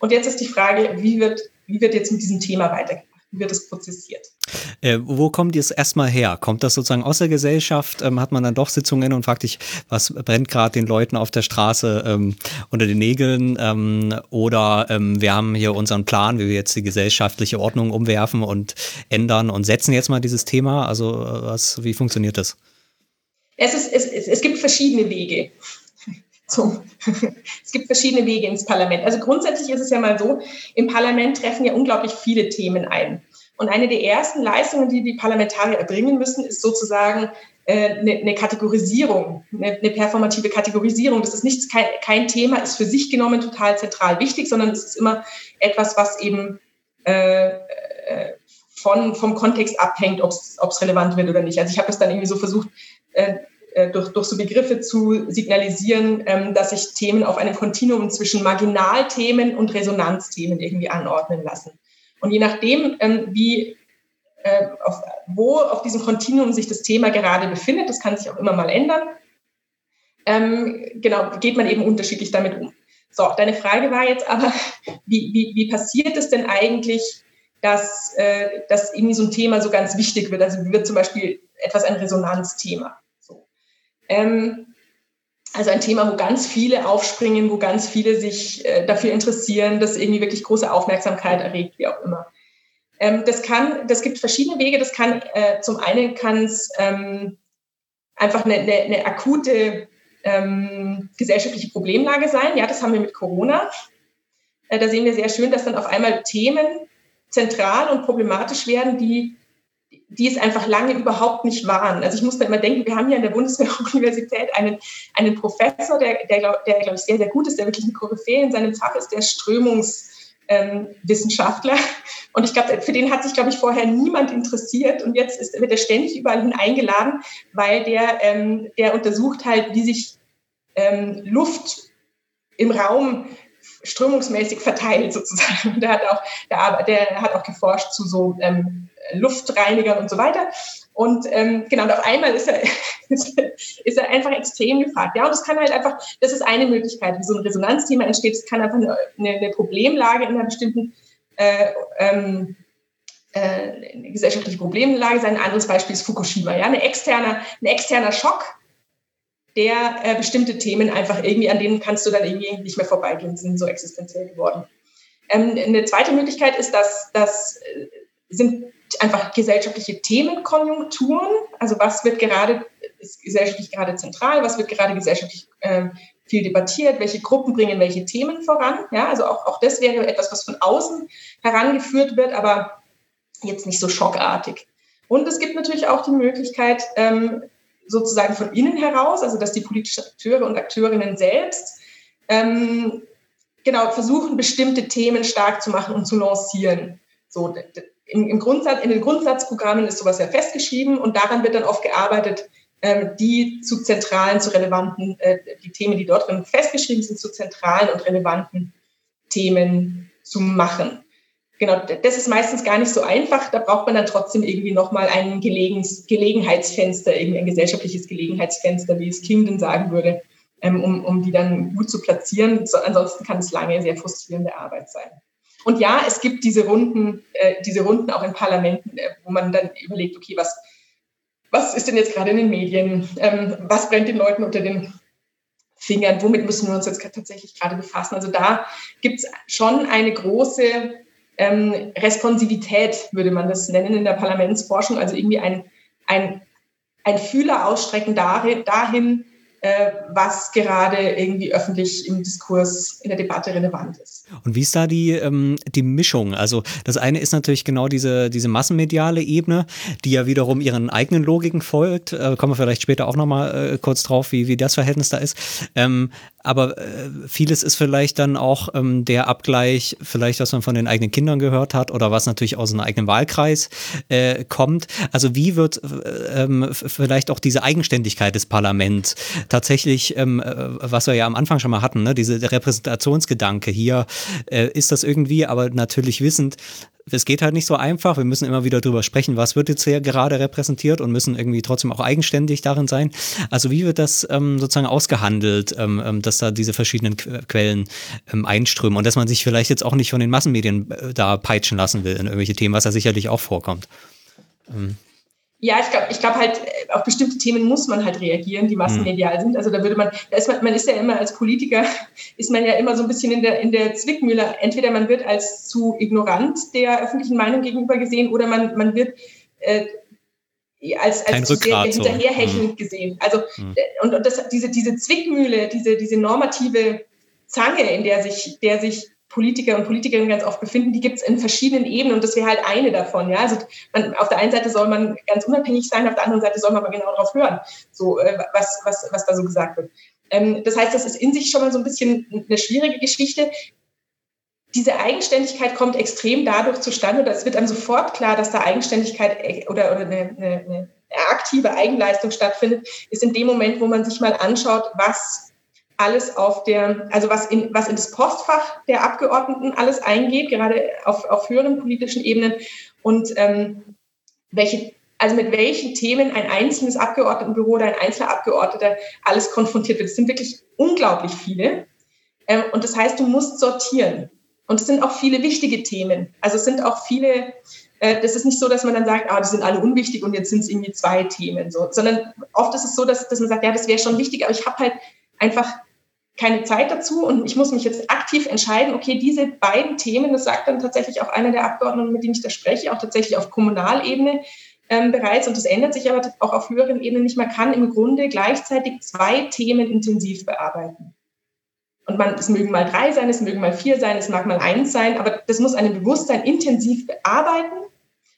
Und jetzt ist die Frage, wie wird, wie wird jetzt mit diesem Thema weitergemacht? wird es prozessiert. Äh, wo kommt das erstmal her? Kommt das sozusagen aus der Gesellschaft? Ähm, hat man dann doch Sitzungen und fragt sich, was brennt gerade den Leuten auf der Straße ähm, unter den Nägeln? Ähm, oder ähm, wir haben hier unseren Plan, wie wir jetzt die gesellschaftliche Ordnung umwerfen und ändern und setzen jetzt mal dieses Thema. Also äh, was, wie funktioniert das? Es, ist, es, es gibt verschiedene Wege. Zum, es gibt verschiedene Wege ins Parlament. Also grundsätzlich ist es ja mal so, im Parlament treffen ja unglaublich viele Themen ein. Und eine der ersten Leistungen, die die Parlamentarier erbringen müssen, ist sozusagen eine, eine Kategorisierung, eine, eine, performative Kategorisierung. Das ist nichts, kein, kein, Thema ist für sich genommen total zentral wichtig, sondern es ist immer etwas, was eben äh, von, vom Kontext abhängt, ob es relevant wird oder nicht. Also ich habe das dann irgendwie so versucht, äh, äh, durch, durch so Begriffe zu signalisieren, ähm, dass sich Themen auf einem Kontinuum zwischen Marginalthemen und Resonanzthemen irgendwie anordnen lassen. Und je nachdem, ähm, wie, äh, auf, wo auf diesem Kontinuum sich das Thema gerade befindet, das kann sich auch immer mal ändern, ähm, genau, geht man eben unterschiedlich damit um. So, deine Frage war jetzt aber, wie, wie, wie passiert es denn eigentlich, dass, äh, dass irgendwie so ein Thema so ganz wichtig wird? Also wird zum Beispiel etwas ein Resonanzthema. Ähm, also ein Thema, wo ganz viele aufspringen, wo ganz viele sich äh, dafür interessieren, das irgendwie wirklich große Aufmerksamkeit erregt, wie auch immer. Ähm, das kann, das gibt verschiedene Wege. Das kann, äh, zum einen kann es ähm, einfach eine, eine, eine akute ähm, gesellschaftliche Problemlage sein. Ja, das haben wir mit Corona. Äh, da sehen wir sehr schön, dass dann auf einmal Themen zentral und problematisch werden, die, die es einfach lange überhaupt nicht waren. Also ich muss da immer denken, wir haben hier an der Bundeswehr-Universität einen, einen Professor, der, der, der glaube ich, sehr, sehr gut ist, der wirklich eine Koryphäe in seinem Fach ist, der Strömungswissenschaftler. Ähm, und ich glaube, für den hat sich, glaube ich, vorher niemand interessiert. Und jetzt ist, wird er ständig überall hin eingeladen, weil der, ähm, der untersucht halt, wie sich ähm, Luft im Raum strömungsmäßig verteilt sozusagen. Der hat auch, der, der hat auch geforscht zu so ähm, Luftreinigern und so weiter. Und ähm, genau, und auf einmal ist er, ist er einfach extrem gefragt. Ja, und das kann halt einfach, das ist eine Möglichkeit, wie so ein Resonanzthema entsteht. Es kann einfach eine, eine, Problemlage in einer bestimmten äh, ähm, äh, eine gesellschaftliche Problemlage sein. Ein anderes Beispiel ist Fukushima. Ja, eine externe, ein externer Schock, der äh, bestimmte Themen einfach irgendwie, an denen kannst du dann irgendwie nicht mehr vorbeigehen, sind so existenziell geworden. Ähm, eine zweite Möglichkeit ist, dass das äh, sind einfach gesellschaftliche Themenkonjunkturen. Also was wird gerade, ist gesellschaftlich gerade zentral, was wird gerade gesellschaftlich äh, viel debattiert, welche Gruppen bringen welche Themen voran. Ja, also auch, auch das wäre etwas, was von außen herangeführt wird, aber jetzt nicht so schockartig. Und es gibt natürlich auch die Möglichkeit, ähm, sozusagen von innen heraus, also dass die politischen Akteure und Akteurinnen selbst ähm, genau versuchen, bestimmte Themen stark zu machen und zu lancieren. So, im, im Grundsatz, in den Grundsatzprogrammen ist sowas ja festgeschrieben und daran wird dann oft gearbeitet, ähm, die zu zentralen, zu relevanten, äh, die Themen, die dort drin festgeschrieben sind, zu zentralen und relevanten Themen zu machen genau, das ist meistens gar nicht so einfach. Da braucht man dann trotzdem irgendwie nochmal ein Gelegens Gelegenheitsfenster, irgendwie ein gesellschaftliches Gelegenheitsfenster, wie es King sagen würde, ähm, um, um die dann gut zu platzieren. So, ansonsten kann es lange sehr frustrierende Arbeit sein. Und ja, es gibt diese Runden, äh, diese Runden auch in Parlamenten, äh, wo man dann überlegt, okay, was, was ist denn jetzt gerade in den Medien? Ähm, was brennt den Leuten unter den Fingern? Womit müssen wir uns jetzt tatsächlich gerade befassen? Also da gibt es schon eine große ähm, Responsivität, würde man das nennen in der Parlamentsforschung, also irgendwie ein, ein, ein Fühler ausstrecken dahin, äh, was gerade irgendwie öffentlich im Diskurs, in der Debatte relevant ist. Und wie ist da die, ähm, die Mischung? Also das eine ist natürlich genau diese, diese massenmediale Ebene, die ja wiederum ihren eigenen Logiken folgt. Äh, kommen wir vielleicht später auch nochmal äh, kurz drauf, wie, wie das Verhältnis da ist. Ähm, aber äh, vieles ist vielleicht dann auch ähm, der Abgleich, vielleicht was man von den eigenen Kindern gehört hat oder was natürlich aus einem eigenen Wahlkreis äh, kommt. Also wie wird äh, ähm, vielleicht auch diese Eigenständigkeit des Parlaments tatsächlich, ähm, äh, was wir ja am Anfang schon mal hatten, ne, diese Repräsentationsgedanke hier, äh, ist das irgendwie, aber natürlich wissend, es geht halt nicht so einfach. Wir müssen immer wieder drüber sprechen, was wird jetzt hier gerade repräsentiert und müssen irgendwie trotzdem auch eigenständig darin sein. Also wie wird das ähm, sozusagen ausgehandelt, ähm, ähm dass da diese verschiedenen Quellen ähm, einströmen und dass man sich vielleicht jetzt auch nicht von den Massenmedien äh, da peitschen lassen will in irgendwelche Themen, was ja sicherlich auch vorkommt. Ja, ich glaube ich glaub halt, äh, auf bestimmte Themen muss man halt reagieren, die massenmedial sind. Also da würde man, da ist man, man ist ja immer als Politiker, ist man ja immer so ein bisschen in der, in der Zwickmühle. Entweder man wird als zu ignorant der öffentlichen Meinung gegenüber gesehen oder man, man wird äh, als, als zu sehr hinterherhechelnd so. gesehen. Also, mhm. und, und das, diese, diese Zwickmühle, diese, diese normative Zange, in der sich, der sich Politiker und Politikerinnen ganz oft befinden, die gibt es in verschiedenen Ebenen und das wäre halt eine davon. Ja? Also man, auf der einen Seite soll man ganz unabhängig sein, auf der anderen Seite soll man aber genau darauf hören, so, äh, was, was, was da so gesagt wird. Ähm, das heißt, das ist in sich schon mal so ein bisschen eine schwierige Geschichte. Diese Eigenständigkeit kommt extrem dadurch zustande, oder es wird einem sofort klar, dass da Eigenständigkeit äh, oder, oder eine, eine, eine aktive Eigenleistung stattfindet, ist in dem Moment, wo man sich mal anschaut, was alles auf der, also was in, was in das Postfach der Abgeordneten alles eingeht, gerade auf, auf höheren politischen Ebenen und ähm, welche, also mit welchen Themen ein einzelnes Abgeordnetenbüro oder ein einzelner Abgeordneter alles konfrontiert wird. Es sind wirklich unglaublich viele. Ähm, und das heißt, du musst sortieren. Und es sind auch viele wichtige Themen. Also es sind auch viele, äh, das ist nicht so, dass man dann sagt, ah, die sind alle unwichtig und jetzt sind es irgendwie zwei Themen, so, sondern oft ist es so, dass, dass man sagt, ja, das wäre schon wichtig, aber ich habe halt einfach keine Zeit dazu und ich muss mich jetzt aktiv entscheiden, okay, diese beiden Themen, das sagt dann tatsächlich auch einer der Abgeordneten, mit denen ich da spreche, auch tatsächlich auf Kommunalebene ähm, bereits und das ändert sich aber auch auf höheren Ebenen nicht. Man kann im Grunde gleichzeitig zwei Themen intensiv bearbeiten. Und man, es mögen mal drei sein, es mögen mal vier sein, es mag mal eins sein, aber das muss einem Bewusstsein intensiv bearbeiten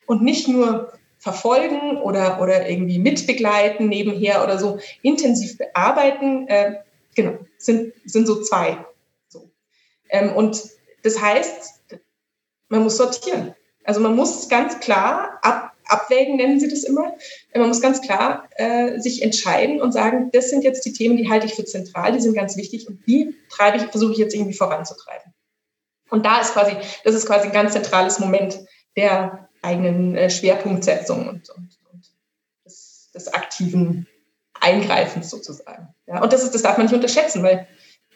und nicht nur verfolgen oder, oder irgendwie mitbegleiten nebenher oder so intensiv bearbeiten. Äh, genau, sind, sind so zwei. So. Ähm, und das heißt, man muss sortieren. Also man muss ganz klar ab, abwägen, nennen sie das immer. Man muss ganz klar äh, sich entscheiden und sagen, das sind jetzt die Themen, die halte ich für zentral, die sind ganz wichtig und die treibe ich, versuche ich jetzt irgendwie voranzutreiben. Und da ist quasi, das ist quasi ein ganz zentrales Moment der eigenen äh, Schwerpunktsetzung und, und, und des, des aktiven Eingreifens sozusagen. Ja, und das, ist, das darf man nicht unterschätzen, weil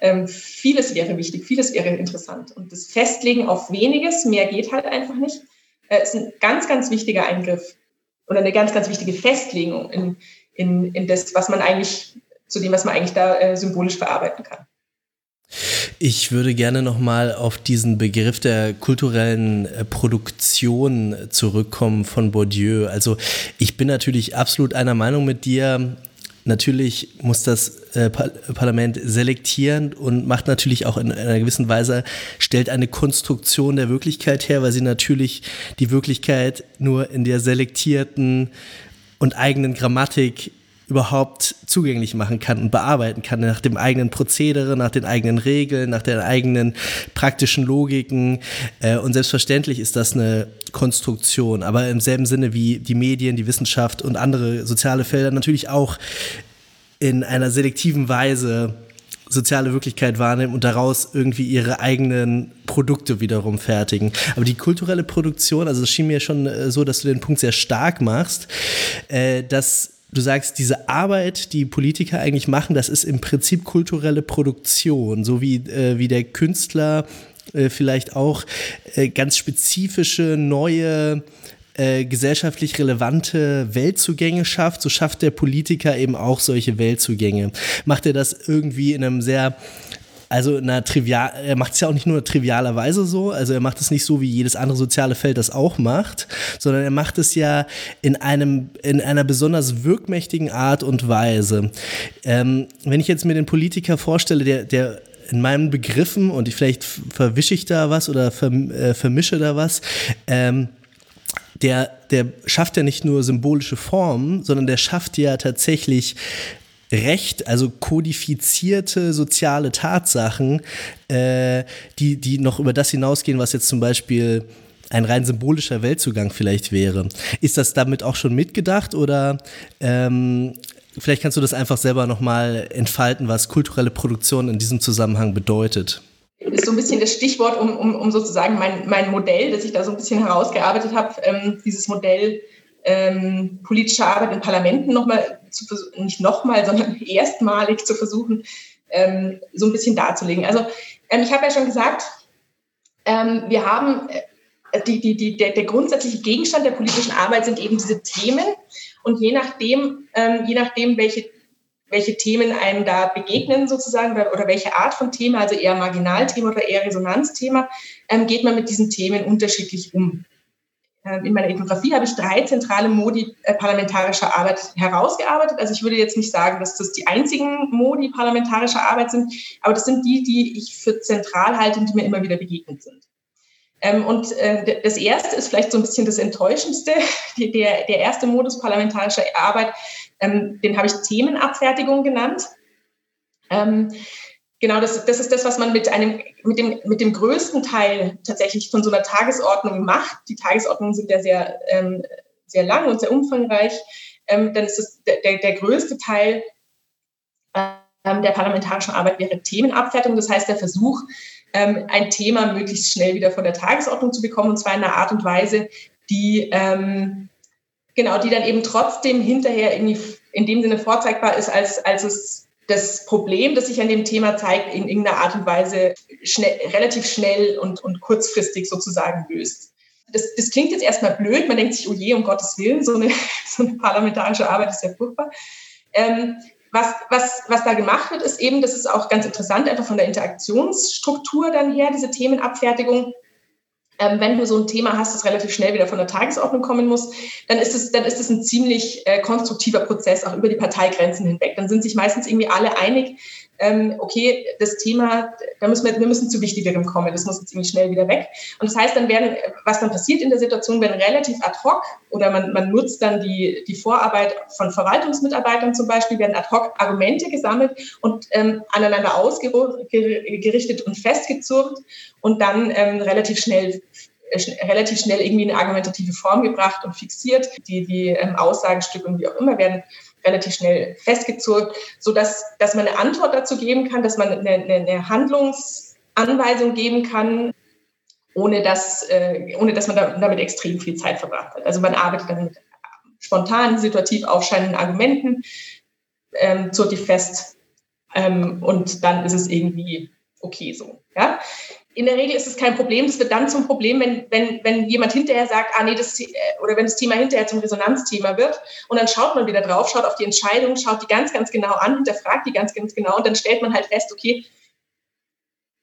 ähm, vieles wäre wichtig, vieles wäre interessant. Und das Festlegen auf weniges, mehr geht halt einfach nicht, äh, ist ein ganz, ganz wichtiger Eingriff oder eine ganz, ganz wichtige Festlegung in, in, in das, was man eigentlich, zu dem, was man eigentlich da äh, symbolisch verarbeiten kann. Ich würde gerne nochmal auf diesen Begriff der kulturellen äh, Produktion zurückkommen von Bourdieu. Also ich bin natürlich absolut einer Meinung mit dir. Natürlich muss das äh, Parlament selektieren und macht natürlich auch in einer gewissen Weise, stellt eine Konstruktion der Wirklichkeit her, weil sie natürlich die Wirklichkeit nur in der selektierten und eigenen Grammatik überhaupt zugänglich machen kann und bearbeiten kann, nach dem eigenen Prozedere, nach den eigenen Regeln, nach den eigenen praktischen Logiken. Äh, und selbstverständlich ist das eine Konstruktion, aber im selben Sinne wie die Medien, die Wissenschaft und andere soziale Felder natürlich auch in einer selektiven Weise soziale Wirklichkeit wahrnehmen und daraus irgendwie ihre eigenen Produkte wiederum fertigen. Aber die kulturelle Produktion, also es schien mir schon äh, so, dass du den Punkt sehr stark machst, äh, dass du sagst, diese Arbeit, die Politiker eigentlich machen, das ist im Prinzip kulturelle Produktion, so wie, äh, wie der Künstler äh, vielleicht auch äh, ganz spezifische neue äh, gesellschaftlich relevante Weltzugänge schafft, so schafft der Politiker eben auch solche Weltzugänge. Macht er das irgendwie in einem sehr also na, trivial, er macht es ja auch nicht nur trivialerweise so, also er macht es nicht so, wie jedes andere soziale Feld das auch macht, sondern er macht es ja in einem, in einer besonders wirkmächtigen Art und Weise. Ähm, wenn ich jetzt mir den Politiker vorstelle, der, der in meinen Begriffen, und ich, vielleicht verwische ich da was oder äh, vermische da was, ähm, der, der schafft ja nicht nur symbolische Formen, sondern der schafft ja tatsächlich Recht, also kodifizierte soziale Tatsachen, äh, die, die noch über das hinausgehen, was jetzt zum Beispiel ein rein symbolischer Weltzugang vielleicht wäre. Ist das damit auch schon mitgedacht oder ähm, vielleicht kannst du das einfach selber nochmal entfalten, was kulturelle Produktion in diesem Zusammenhang bedeutet? Ist so ein bisschen das Stichwort, um, um, um sozusagen mein, mein Modell, das ich da so ein bisschen herausgearbeitet habe, ähm, dieses Modell ähm, politische Arbeit in Parlamenten nochmal zu versuchen, nicht nochmal, sondern erstmalig zu versuchen, ähm, so ein bisschen darzulegen. Also ähm, ich habe ja schon gesagt, ähm, wir haben äh, die, die, die, der, der grundsätzliche Gegenstand der politischen Arbeit sind eben diese Themen und je nachdem, ähm, je nachdem, welche welche Themen einem da begegnen sozusagen oder, welche Art von Thema, also eher Marginalthema oder eher Resonanzthema, ähm, geht man mit diesen Themen unterschiedlich um. Ähm, in meiner Ethnographie habe ich drei zentrale Modi äh, parlamentarischer Arbeit herausgearbeitet. Also ich würde jetzt nicht sagen, dass das die einzigen Modi parlamentarischer Arbeit sind, aber das sind die, die ich für zentral halte und die mir immer wieder begegnet sind. Ähm, und äh, das erste ist vielleicht so ein bisschen das Enttäuschendste. der, der erste Modus parlamentarischer Arbeit, ähm, den habe ich Themenabfertigung genannt. Genau, das, das ist das, was man mit einem, mit dem, mit dem größten Teil tatsächlich von so einer Tagesordnung macht. Die Tagesordnungen sind ja sehr, ähm, sehr lang und sehr umfangreich. Ähm, dann ist es der, der größte Teil ähm, der parlamentarischen Arbeit wäre Themenabfertigung. Das heißt, der Versuch, ähm, ein Thema möglichst schnell wieder von der Tagesordnung zu bekommen, und zwar in einer Art und Weise, die, ähm, genau, die dann eben trotzdem hinterher in, in dem Sinne vorzeigbar ist, als, als es das Problem, das sich an dem Thema zeigt, in irgendeiner Art und Weise schnell, relativ schnell und, und kurzfristig sozusagen löst. Das, das klingt jetzt erstmal blöd, man denkt sich, oh je, um Gottes Willen, so eine, so eine parlamentarische Arbeit ist ja furchtbar. Ähm, was, was, was da gemacht wird, ist eben, das ist auch ganz interessant, einfach von der Interaktionsstruktur dann her, diese Themenabfertigung, ähm, wenn du so ein Thema hast, das relativ schnell wieder von der Tagesordnung kommen muss, dann ist es, dann ist es ein ziemlich äh, konstruktiver Prozess, auch über die Parteigrenzen hinweg. Dann sind sich meistens irgendwie alle einig, ähm, okay, das Thema, da müssen wir, wir müssen zu Wichtigerem kommen, das muss jetzt ziemlich schnell wieder weg. Und das heißt, dann werden, was dann passiert in der Situation, werden relativ ad hoc oder man, man nutzt dann die, die Vorarbeit von Verwaltungsmitarbeitern zum Beispiel, werden ad hoc Argumente gesammelt und ähm, aneinander ausgerichtet und festgezurrt und dann ähm, relativ schnell relativ schnell irgendwie eine argumentative Form gebracht und fixiert. Die, die ähm, Aussagenstücke und wie auch immer werden relativ schnell festgezurrt, so dass, man eine Antwort dazu geben kann, dass man eine, eine Handlungsanweisung geben kann, ohne dass, äh, ohne dass man damit extrem viel Zeit verbracht hat. Also man arbeitet dann mit spontan, situativ aufscheinenden Argumenten, ähm, zurrt die fest ähm, und dann ist es irgendwie okay so. Ja? in der Regel ist es kein Problem. Es wird dann zum Problem, wenn, wenn, wenn jemand hinterher sagt, ah nee, das, äh, oder wenn das Thema hinterher zum Resonanzthema wird. Und dann schaut man wieder drauf, schaut auf die Entscheidung, schaut die ganz, ganz genau an, hinterfragt die ganz, ganz genau und dann stellt man halt fest, okay,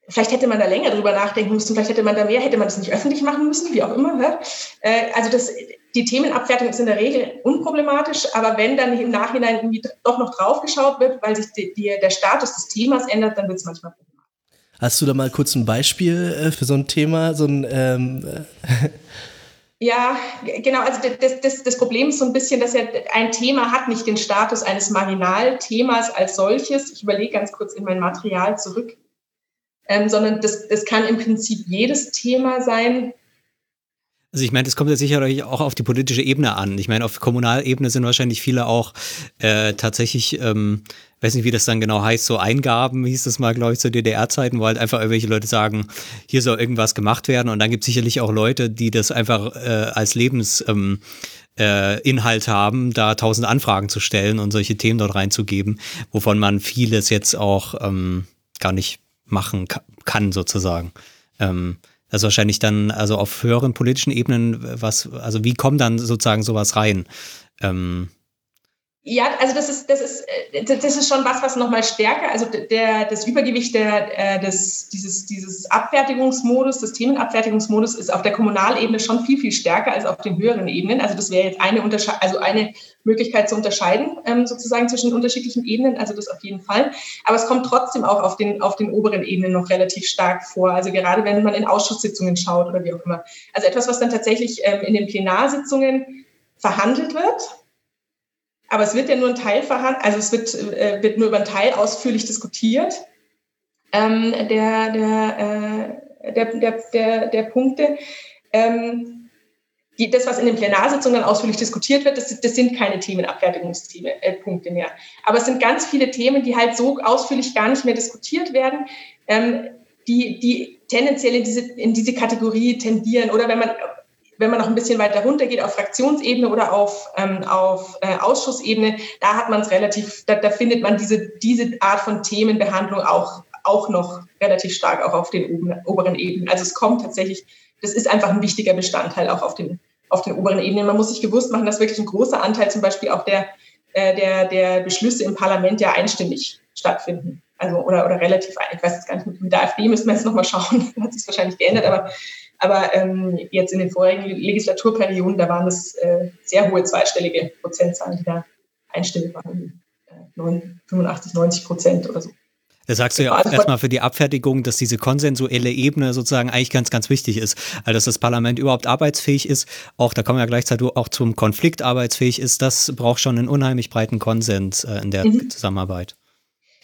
vielleicht hätte man da länger drüber nachdenken müssen, vielleicht hätte man da mehr, hätte man das nicht öffentlich machen müssen, wie auch immer. Ne? Also das, die Themenabwertung ist in der Regel unproblematisch, aber wenn dann im Nachhinein irgendwie doch noch draufgeschaut wird, weil sich die, die, der Status des Themas ändert, dann wird es manchmal problematisch. Hast du da mal kurz ein Beispiel äh, für so ein Thema? So ein, ähm Ja, genau. Also das, das, das Problem ist so ein bisschen, dass ja ein Thema hat nicht den Status eines Marginalthemas als solches. Ich überlege ganz kurz in mein Material zurück. Ähm, sondern das, das kann im Prinzip jedes Thema sein, also ich meine, das kommt ja sicherlich auch auf die politische Ebene an. Ich meine, auf Kommunalebene sind wahrscheinlich viele auch äh, tatsächlich, ähm, weiß nicht, wie das dann genau heißt, so Eingaben, hieß das mal, glaube ich, zu DDR-Zeiten, wo halt einfach irgendwelche Leute sagen, hier soll irgendwas gemacht werden. Und dann gibt es sicherlich auch Leute, die das einfach äh, als Lebens... Ähm, äh, Inhalt haben, da tausend Anfragen zu stellen und solche Themen dort reinzugeben, wovon man vieles jetzt auch ähm, gar nicht machen kann, sozusagen. Ähm, das ist wahrscheinlich dann, also auf höheren politischen Ebenen, was, also wie kommt dann sozusagen sowas rein? Ähm, ja, also das ist, das ist, äh, das ist schon was, was nochmal stärker, also der, das Übergewicht der, äh, des, dieses, dieses Abfertigungsmodus, des Themenabfertigungsmodus ist auf der Kommunalebene schon viel, viel stärker als auf den höheren Ebenen. Also das wäre jetzt eine, Untersche also eine Möglichkeit zu unterscheiden, ähm, sozusagen zwischen unterschiedlichen Ebenen, also das auf jeden Fall. Aber es kommt trotzdem auch auf den, auf den oberen Ebenen noch relativ stark vor. Also gerade wenn man in Ausschusssitzungen schaut oder wie auch immer. Also etwas, was dann tatsächlich ähm, in den Plenarsitzungen verhandelt wird aber es wird ja nur ein Teil verhandelt, also es wird, äh, wird nur über einen Teil ausführlich diskutiert. Ähm, der, der, äh, der, der, der, der Punkte. Ähm, die, das, was in den Plenarsitzungen ausführlich diskutiert wird, das, das sind keine Themenabfertigungspunkte äh, mehr. Aber es sind ganz viele Themen, die halt so ausführlich gar nicht mehr diskutiert werden, ähm, die, die tendenziell in diese, in diese Kategorie tendieren. Oder wenn man wenn man noch ein bisschen weiter runter geht auf Fraktionsebene oder auf, ähm, auf äh, Ausschussebene, da hat man es relativ, da, da, findet man diese, diese Art von Themenbehandlung auch, auch noch relativ stark auch auf den oben, oberen Ebenen. Also es kommt tatsächlich, das ist einfach ein wichtiger Bestandteil auch auf den, auf den oberen Ebenen. Man muss sich gewusst machen, dass wirklich ein großer Anteil zum Beispiel auch der, äh, der, der Beschlüsse im Parlament ja einstimmig stattfinden. Also, oder, oder relativ, ich weiß jetzt gar nicht, mit der AfD müssen wir jetzt nochmal schauen, hat sich wahrscheinlich geändert, aber Aber ähm, jetzt in den vorigen Legislaturperioden, da waren es äh, sehr hohe zweistellige Prozentzahlen, die da einstellig waren. Äh, 85, 90 Prozent oder so. Da sagst du ja auch also erstmal für die Abfertigung, dass diese konsensuelle Ebene sozusagen eigentlich ganz, ganz wichtig ist. Also dass das Parlament überhaupt arbeitsfähig ist, auch da kommen wir ja gleichzeitig auch zum Konflikt arbeitsfähig ist, das braucht schon einen unheimlich breiten Konsens äh, in der mhm. Zusammenarbeit.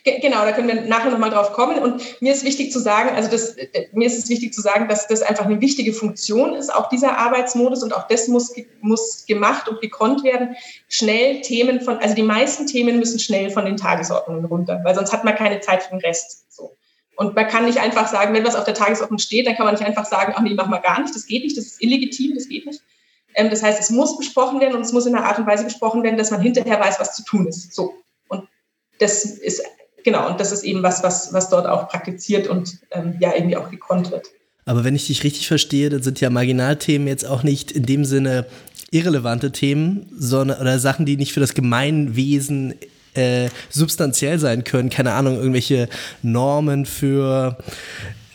Genau, da können wir nachher nochmal drauf kommen. Und mir ist wichtig zu sagen, also das, äh, mir ist es wichtig zu sagen, dass das einfach eine wichtige Funktion ist, auch dieser Arbeitsmodus und auch das muss, muss gemacht und gekonnt werden. Schnell Themen von, also die meisten Themen müssen schnell von den Tagesordnungen runter, weil sonst hat man keine Zeit für den Rest. So. Und man kann nicht einfach sagen, wenn was auf der Tagesordnung steht, dann kann man nicht einfach sagen, ach nee, machen wir gar nicht, das geht nicht, das ist illegitim, das geht nicht. Ähm, das heißt, es muss besprochen werden und es muss in einer Art und Weise besprochen werden, dass man hinterher weiß, was zu tun ist. So. Und das ist genau, und das ist eben was, was, was dort auch praktiziert und ähm, ja irgendwie auch gekonnt wird. Aber wenn ich dich richtig verstehe, dann sind ja Marginalthemen jetzt auch nicht in dem Sinne irrelevante Themen, sondern oder Sachen, die nicht für das Gemeinwesen äh, substanziell sein können. Keine Ahnung, irgendwelche Normen für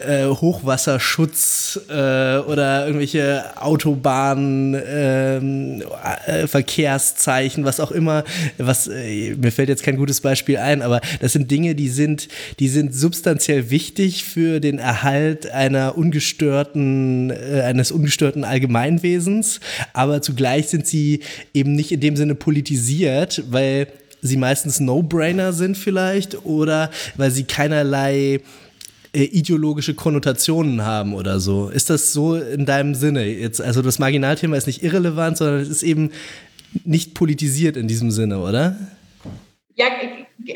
äh, Hochwasserschutz äh, oder irgendwelche Autobahnen, ähm, äh, Verkehrszeichen, was auch immer. Was äh, mir fällt jetzt kein gutes Beispiel ein, aber das sind Dinge, die sind, die sind substanziell wichtig für den Erhalt einer ungestörten, äh, eines ungestörten Allgemeinwesens, aber zugleich sind sie eben nicht in dem Sinne politisiert, weil sie meistens No-Brainer sind vielleicht oder weil sie keinerlei äh, ideologische Konnotationen haben oder so. Ist das so in deinem Sinne jetzt? Also das Marginalthema ist nicht irrelevant, sondern es ist eben nicht politisiert in diesem Sinne, oder? Ja,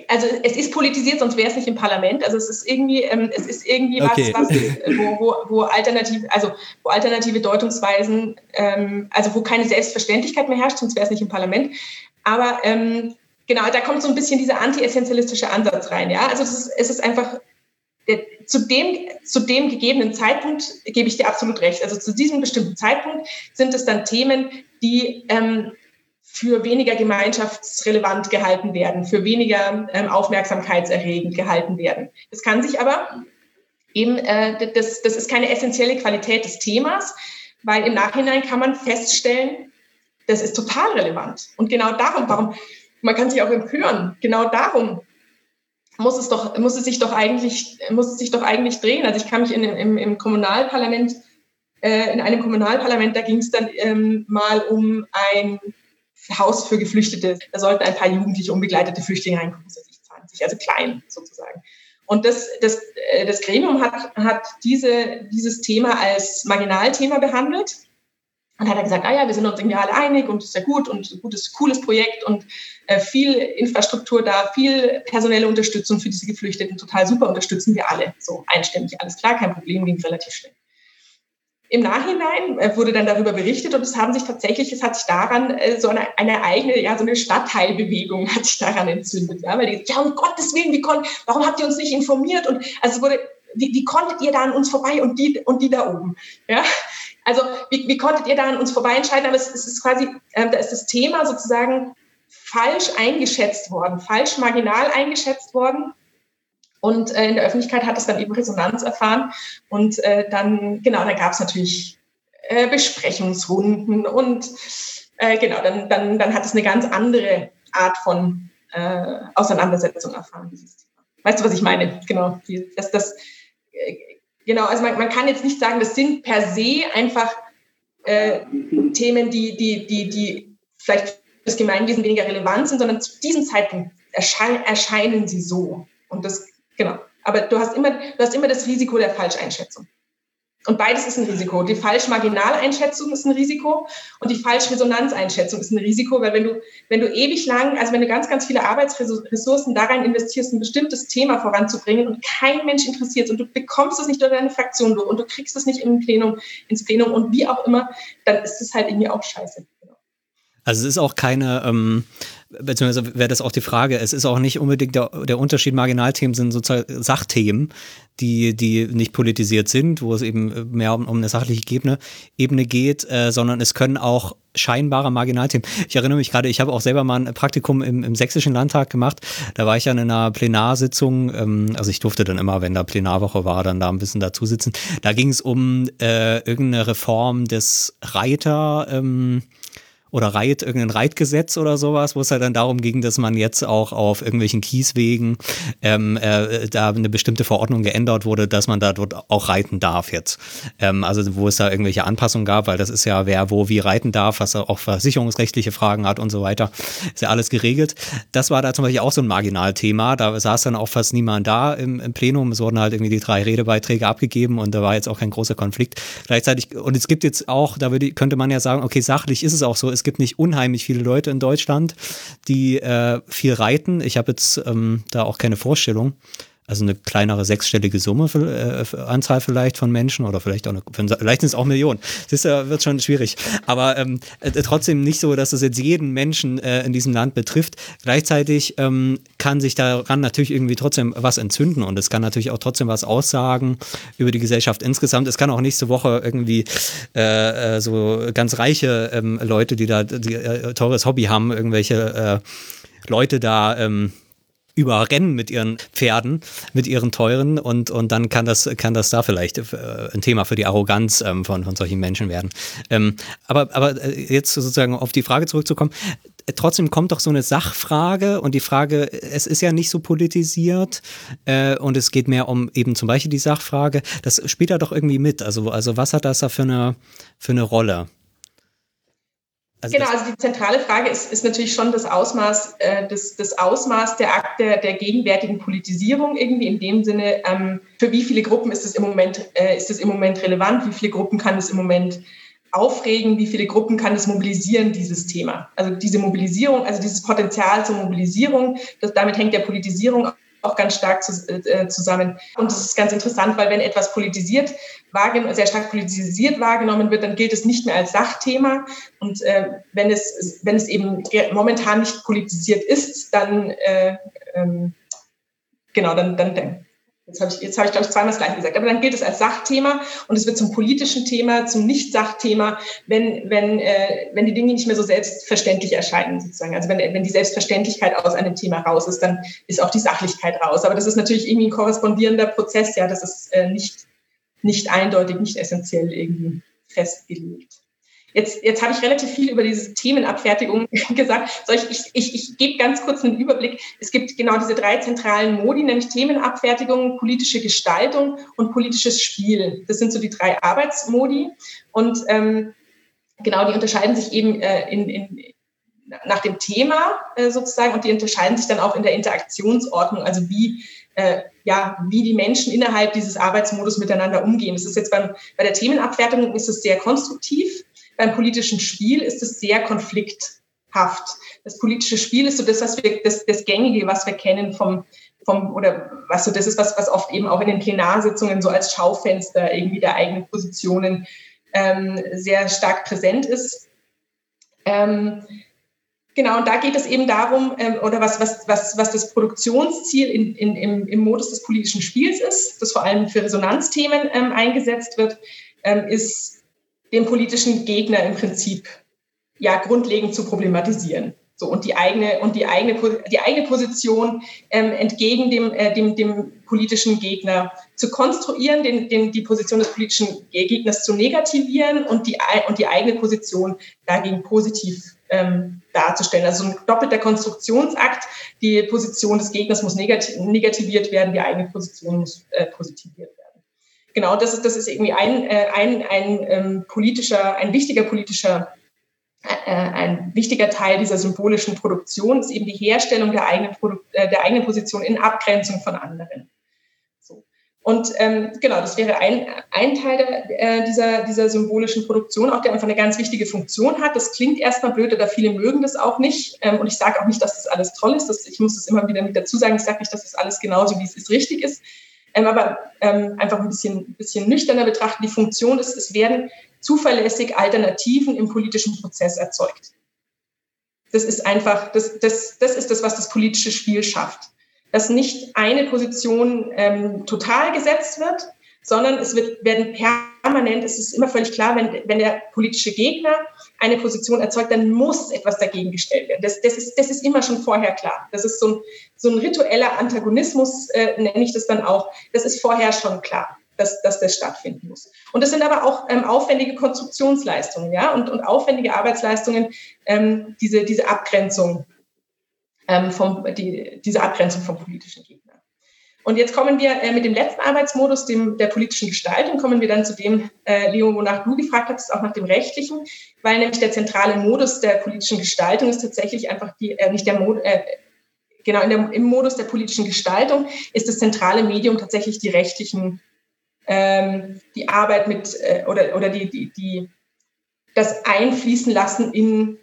also es ist politisiert, sonst wäre es nicht im Parlament. Also es ist irgendwie, ähm, es ist irgendwie okay. was, was wo, wo, wo, alternative, also wo alternative Deutungsweisen, ähm, also wo keine Selbstverständlichkeit mehr herrscht, sonst wäre es nicht im Parlament. Aber ähm, genau, da kommt so ein bisschen dieser anti-essentialistische Ansatz rein. Ja, also es ist, es ist einfach zu dem, zu dem gegebenen Zeitpunkt gebe ich dir absolut recht. Also zu diesem bestimmten Zeitpunkt sind es dann Themen, die ähm, für weniger gemeinschaftsrelevant gehalten werden, für weniger ähm, aufmerksamkeitserregend gehalten werden. Das kann sich aber eben, äh, das, das ist keine essentielle Qualität des Themas, weil im Nachhinein kann man feststellen, das ist total relevant. Und genau darum, warum, man kann sich auch empören, genau darum muss es doch, muss es sich doch eigentlich, muss es sich doch eigentlich drehen. Also ich kann mich in, im, im Kommunalparlament, äh, in einem Kommunalparlament, da ging es dann ähm, mal um ein Haus für Geflüchtete. Da sollten ein paar jugendliche unbegleitete Flüchtlinge reinkommen, also 20, also klein sozusagen. Und das, das, äh, das Gremium hat, hat diese, dieses Thema als Marginalthema behandelt und hat er gesagt, ah ja, wir sind uns irgendwie alle einig und ist ja gut und ein gutes, cooles Projekt und viel Infrastruktur da, viel personelle Unterstützung für diese Geflüchteten, total super, unterstützen wir alle. So einstimmig, alles klar, kein Problem, ging relativ schnell. Im Nachhinein äh, wurde dann darüber berichtet und es haben sich tatsächlich, es hat sich daran äh, so eine, eine eigene, ja, so eine Stadtteilbewegung hat sich daran entzündet. Ja, weil die, ja, um Gottes Willen, wie kon, warum habt ihr uns nicht informiert? Und also es wurde, wie, wie konntet ihr da an uns vorbei und die, und die da oben? Ja, also wie, wie konntet ihr da an uns vorbei entscheiden? Aber es, es ist quasi, äh, da ist das Thema sozusagen falsch eingeschätzt worden, falsch marginal eingeschätzt worden. Und äh, in der Öffentlichkeit hat es dann eben Resonanz erfahren. Und äh, dann, genau, da gab es natürlich äh, Besprechungsrunden und äh, genau, dann, dann, dann hat es eine ganz andere Art von äh, Auseinandersetzung erfahren. Weißt du, was ich meine? Genau, die, dass das äh, Genau, also man, man kann jetzt nicht sagen, das sind per se einfach Themen, die, die, die, die vielleicht das Gemeinwesen weniger relevant sind, sondern zu diesem Zeitpunkt erschein, erscheinen sie so. Und das, genau. Aber du hast immer, du hast immer das Risiko der Falscheinschätzung. Und beides ist ein Risiko. Die Falsch-Marginaleinschätzung ist ein Risiko und die Falsch-Resonanzeinschätzung ist ein Risiko, weil wenn du, wenn du ewig lang, also wenn du ganz, ganz viele Arbeitsressourcen da rein investierst, ein bestimmtes Thema voranzubringen und kein Mensch interessiert und du bekommst es nicht durch deine Fraktion und du kriegst es nicht im Plenum, ins Plenum und wie auch immer, dann ist es halt irgendwie auch scheiße. Also es ist auch keine, ähm, beziehungsweise wäre das auch die Frage, es ist auch nicht unbedingt der, der Unterschied, Marginalthemen sind sozusagen Sachthemen, die, die nicht politisiert sind, wo es eben mehr um, um eine sachliche Ebene, Ebene geht, äh, sondern es können auch scheinbare Marginalthemen. Ich erinnere mich gerade, ich habe auch selber mal ein Praktikum im, im Sächsischen Landtag gemacht. Da war ich dann in einer Plenarsitzung, ähm, also ich durfte dann immer, wenn da Plenarwoche war, dann da ein bisschen dazu sitzen. Da ging es um äh, irgendeine Reform des Reiter. Ähm, oder Reit, irgendein Reitgesetz oder sowas, wo es halt dann darum ging, dass man jetzt auch auf irgendwelchen Kieswegen ähm, äh, da eine bestimmte Verordnung geändert wurde, dass man da dort auch reiten darf jetzt. Ähm, also wo es da irgendwelche Anpassungen gab, weil das ist ja, wer wo wie reiten darf, was auch versicherungsrechtliche Fragen hat und so weiter, ist ja alles geregelt. Das war da zum Beispiel auch so ein Marginalthema. Da saß dann auch fast niemand da im, im Plenum. Es wurden halt irgendwie die drei Redebeiträge abgegeben und da war jetzt auch kein großer Konflikt. Gleichzeitig, und es gibt jetzt auch, da würde, könnte man ja sagen, okay, sachlich ist es auch so, es gibt nicht unheimlich viele Leute in Deutschland, die äh, viel reiten. Ich habe jetzt ähm, da auch keine Vorstellung. Also eine kleinere sechsstellige Summe, äh, Anzahl vielleicht von Menschen oder vielleicht auch eine, vielleicht sind es auch Millionen. Das wird schon schwierig. Aber ähm, äh, trotzdem nicht so, dass es jetzt jeden Menschen äh, in diesem Land betrifft. Gleichzeitig ähm, kann sich daran natürlich irgendwie trotzdem was entzünden und es kann natürlich auch trotzdem was aussagen über die Gesellschaft insgesamt. Es kann auch nächste Woche irgendwie äh, äh so ganz reiche ähm, Leute, die da die, äh, teures Hobby haben, irgendwelche äh, Leute da ähm, überrennen mit ihren Pferden, mit ihren teuren und, und dann kann das, kann das da vielleicht äh, ein Thema für die Arroganz ähm, von, von solchen Menschen werden. Ähm, aber, aber äh, jetzt sozusagen auf die Frage zurückzukommen, äh, trotzdem kommt doch so eine Sachfrage und die Frage, es ist ja nicht so politisiert und es geht mehr um eben zum Beispiel die Sachfrage, das spielt da doch irgendwie mit. Also, also was hat das da für eine, für eine Rolle? Also genau, also die zentrale Frage ist, ist natürlich schon das Ausmaß, äh, das, das Ausmaß der, der, der gegenwärtigen Politisierung irgendwie in dem Sinne, ähm, für wie viele Gruppen ist es im Moment, äh, ist es im Moment relevant, wie viele Gruppen kann es im Moment aufregen, wie viele Gruppen kann es mobilisieren, dieses Thema. Also diese Mobilisierung, also dieses Potenzial zur Mobilisierung, das, damit hängt der Politisierung auch ganz stark äh, zusammen. Und das ist ganz interessant, weil wenn etwas politisiert, sehr stark politisiert wahrgenommen wird, dann gilt es nicht mehr als Sachthema. Und äh, wenn, es, wenn es eben momentan nicht politisiert ist, dann äh, ähm, genau, dann, dann, Jetzt habe ich, jetzt habe ich, glaube ich, zweimal das Gleiche gesagt. Aber dann gilt es als Sachthema und es wird zum politischen Thema, zum Nicht-Sachthema, wenn, wenn, äh, wenn die Dinge nicht mehr so selbstverständlich erscheinen, sozusagen. Also wenn, wenn die Selbstverständlichkeit aus einem Thema raus ist, dann ist auch die Sachlichkeit raus. Aber das ist natürlich irgendwie ein korrespondierender Prozess, ja, das ist äh, nicht, nicht eindeutig, nicht essentiell irgendwie festgelegt. Jetzt, jetzt habe ich relativ viel über diese Themenabfertigung gesagt. Ich, ich, ich, ich gebe ganz kurz einen Überblick. Es gibt genau diese drei zentralen Modi, nämlich Themenabfertigung, politische Gestaltung und politisches Spiel. Das sind so die drei Arbeitsmodi. Und ähm, genau, die unterscheiden sich eben äh, in, in, nach dem Thema äh, sozusagen und die unterscheiden sich dann auch in der Interaktionsordnung, also wie äh, ja, wie die Menschen innerhalb dieses Arbeitsmodus miteinander umgehen. Das ist jetzt beim, bei der Themenabfertigung ist es sehr konstruktiv. Beim politischen Spiel ist es sehr konflikthaft. Das politische Spiel ist so das, was wir, das, das Gängige, was wir kennen vom, vom, oder was so das ist, was, was oft eben auch in den Plenarsitzungen so als Schaufenster irgendwie der eigenen Positionen ähm, sehr stark präsent ist. Ähm, Genau, und da geht es eben darum, ähm, oder was, was, was, was das Produktionsziel in, in, im, im Modus des politischen Spiels ist, das vor allem für Resonanzthemen ähm, eingesetzt wird, ähm, ist den politischen Gegner im Prinzip ja grundlegend zu problematisieren. So, und die eigene, und die eigene, die eigene Position ähm, entgegen dem, äh, dem, dem politischen Gegner zu konstruieren, den, den, die Position des politischen Gegners zu negativieren und die, und die eigene Position dagegen positiv ähm, darzustellen. Also ein doppelter Konstruktionsakt. Die Position des Gegners muss negativiert werden, die eigene Position muss äh, positiviert werden genau, das ist, das ist irgendwie ein, äh, ein, ein ähm, politischer, ein wichtiger politischer, äh, ein wichtiger Teil dieser symbolischen Produktion ist eben die Herstellung der eigenen, Produ äh, der eigenen Position in Abgrenzung von anderen. Und ähm, genau, das wäre ein, ein Teil der, äh, dieser, dieser symbolischen Produktion, auch der einfach eine ganz wichtige Funktion hat. Das klingt erstmal blöd oder viele mögen das auch nicht. Ähm, und ich sage auch nicht, dass das alles toll ist. Das, ich muss es immer wieder mit dazu sagen. Ich sage nicht, dass das alles genauso, wie es ist, richtig ist ähm, aber ähm, einfach ein bisschen, bisschen nüchterner betrachten. Die Funktion ist, es werden zuverlässig Alternativen im politischen Prozess erzeugt. Das ist einfach, das, das, das ist das, was das politische Spiel schafft. Dass nicht eine Position ähm, total gesetzt wird, sondern es wird, werden permanent, es ist immer völlig klar, wenn, wenn der politische Gegner eine Position erzeugt, dann muss etwas dagegen gestellt werden. Das, das, ist, das ist immer schon vorher klar. Das ist so ein, so ein ritueller Antagonismus, äh, nenne ich das dann auch. Das ist vorher schon klar dass, dass das stattfinden muss. Und das sind aber auch ähm, aufwendige Konstruktionsleistungen, ja, und, und aufwendige Arbeitsleistungen, ähm, diese, diese Abgrenzung ähm, vom, die, diese Abgrenzung vom politischen Gegner. Und jetzt kommen wir äh, mit dem letzten Arbeitsmodus, dem der politischen Gestaltung, kommen wir dann zu dem, äh, Leo, wonach du gefragt hast, auch nach dem rechtlichen, weil nämlich der zentrale Modus der politischen Gestaltung ist tatsächlich einfach die, äh, nicht der Modus, äh, genau, in der, im Modus der politischen Gestaltung ist das zentrale Medium tatsächlich die rechtlichen ähm, die Arbeit mit äh, oder, oder die, die, die, das Einfließen lassen in,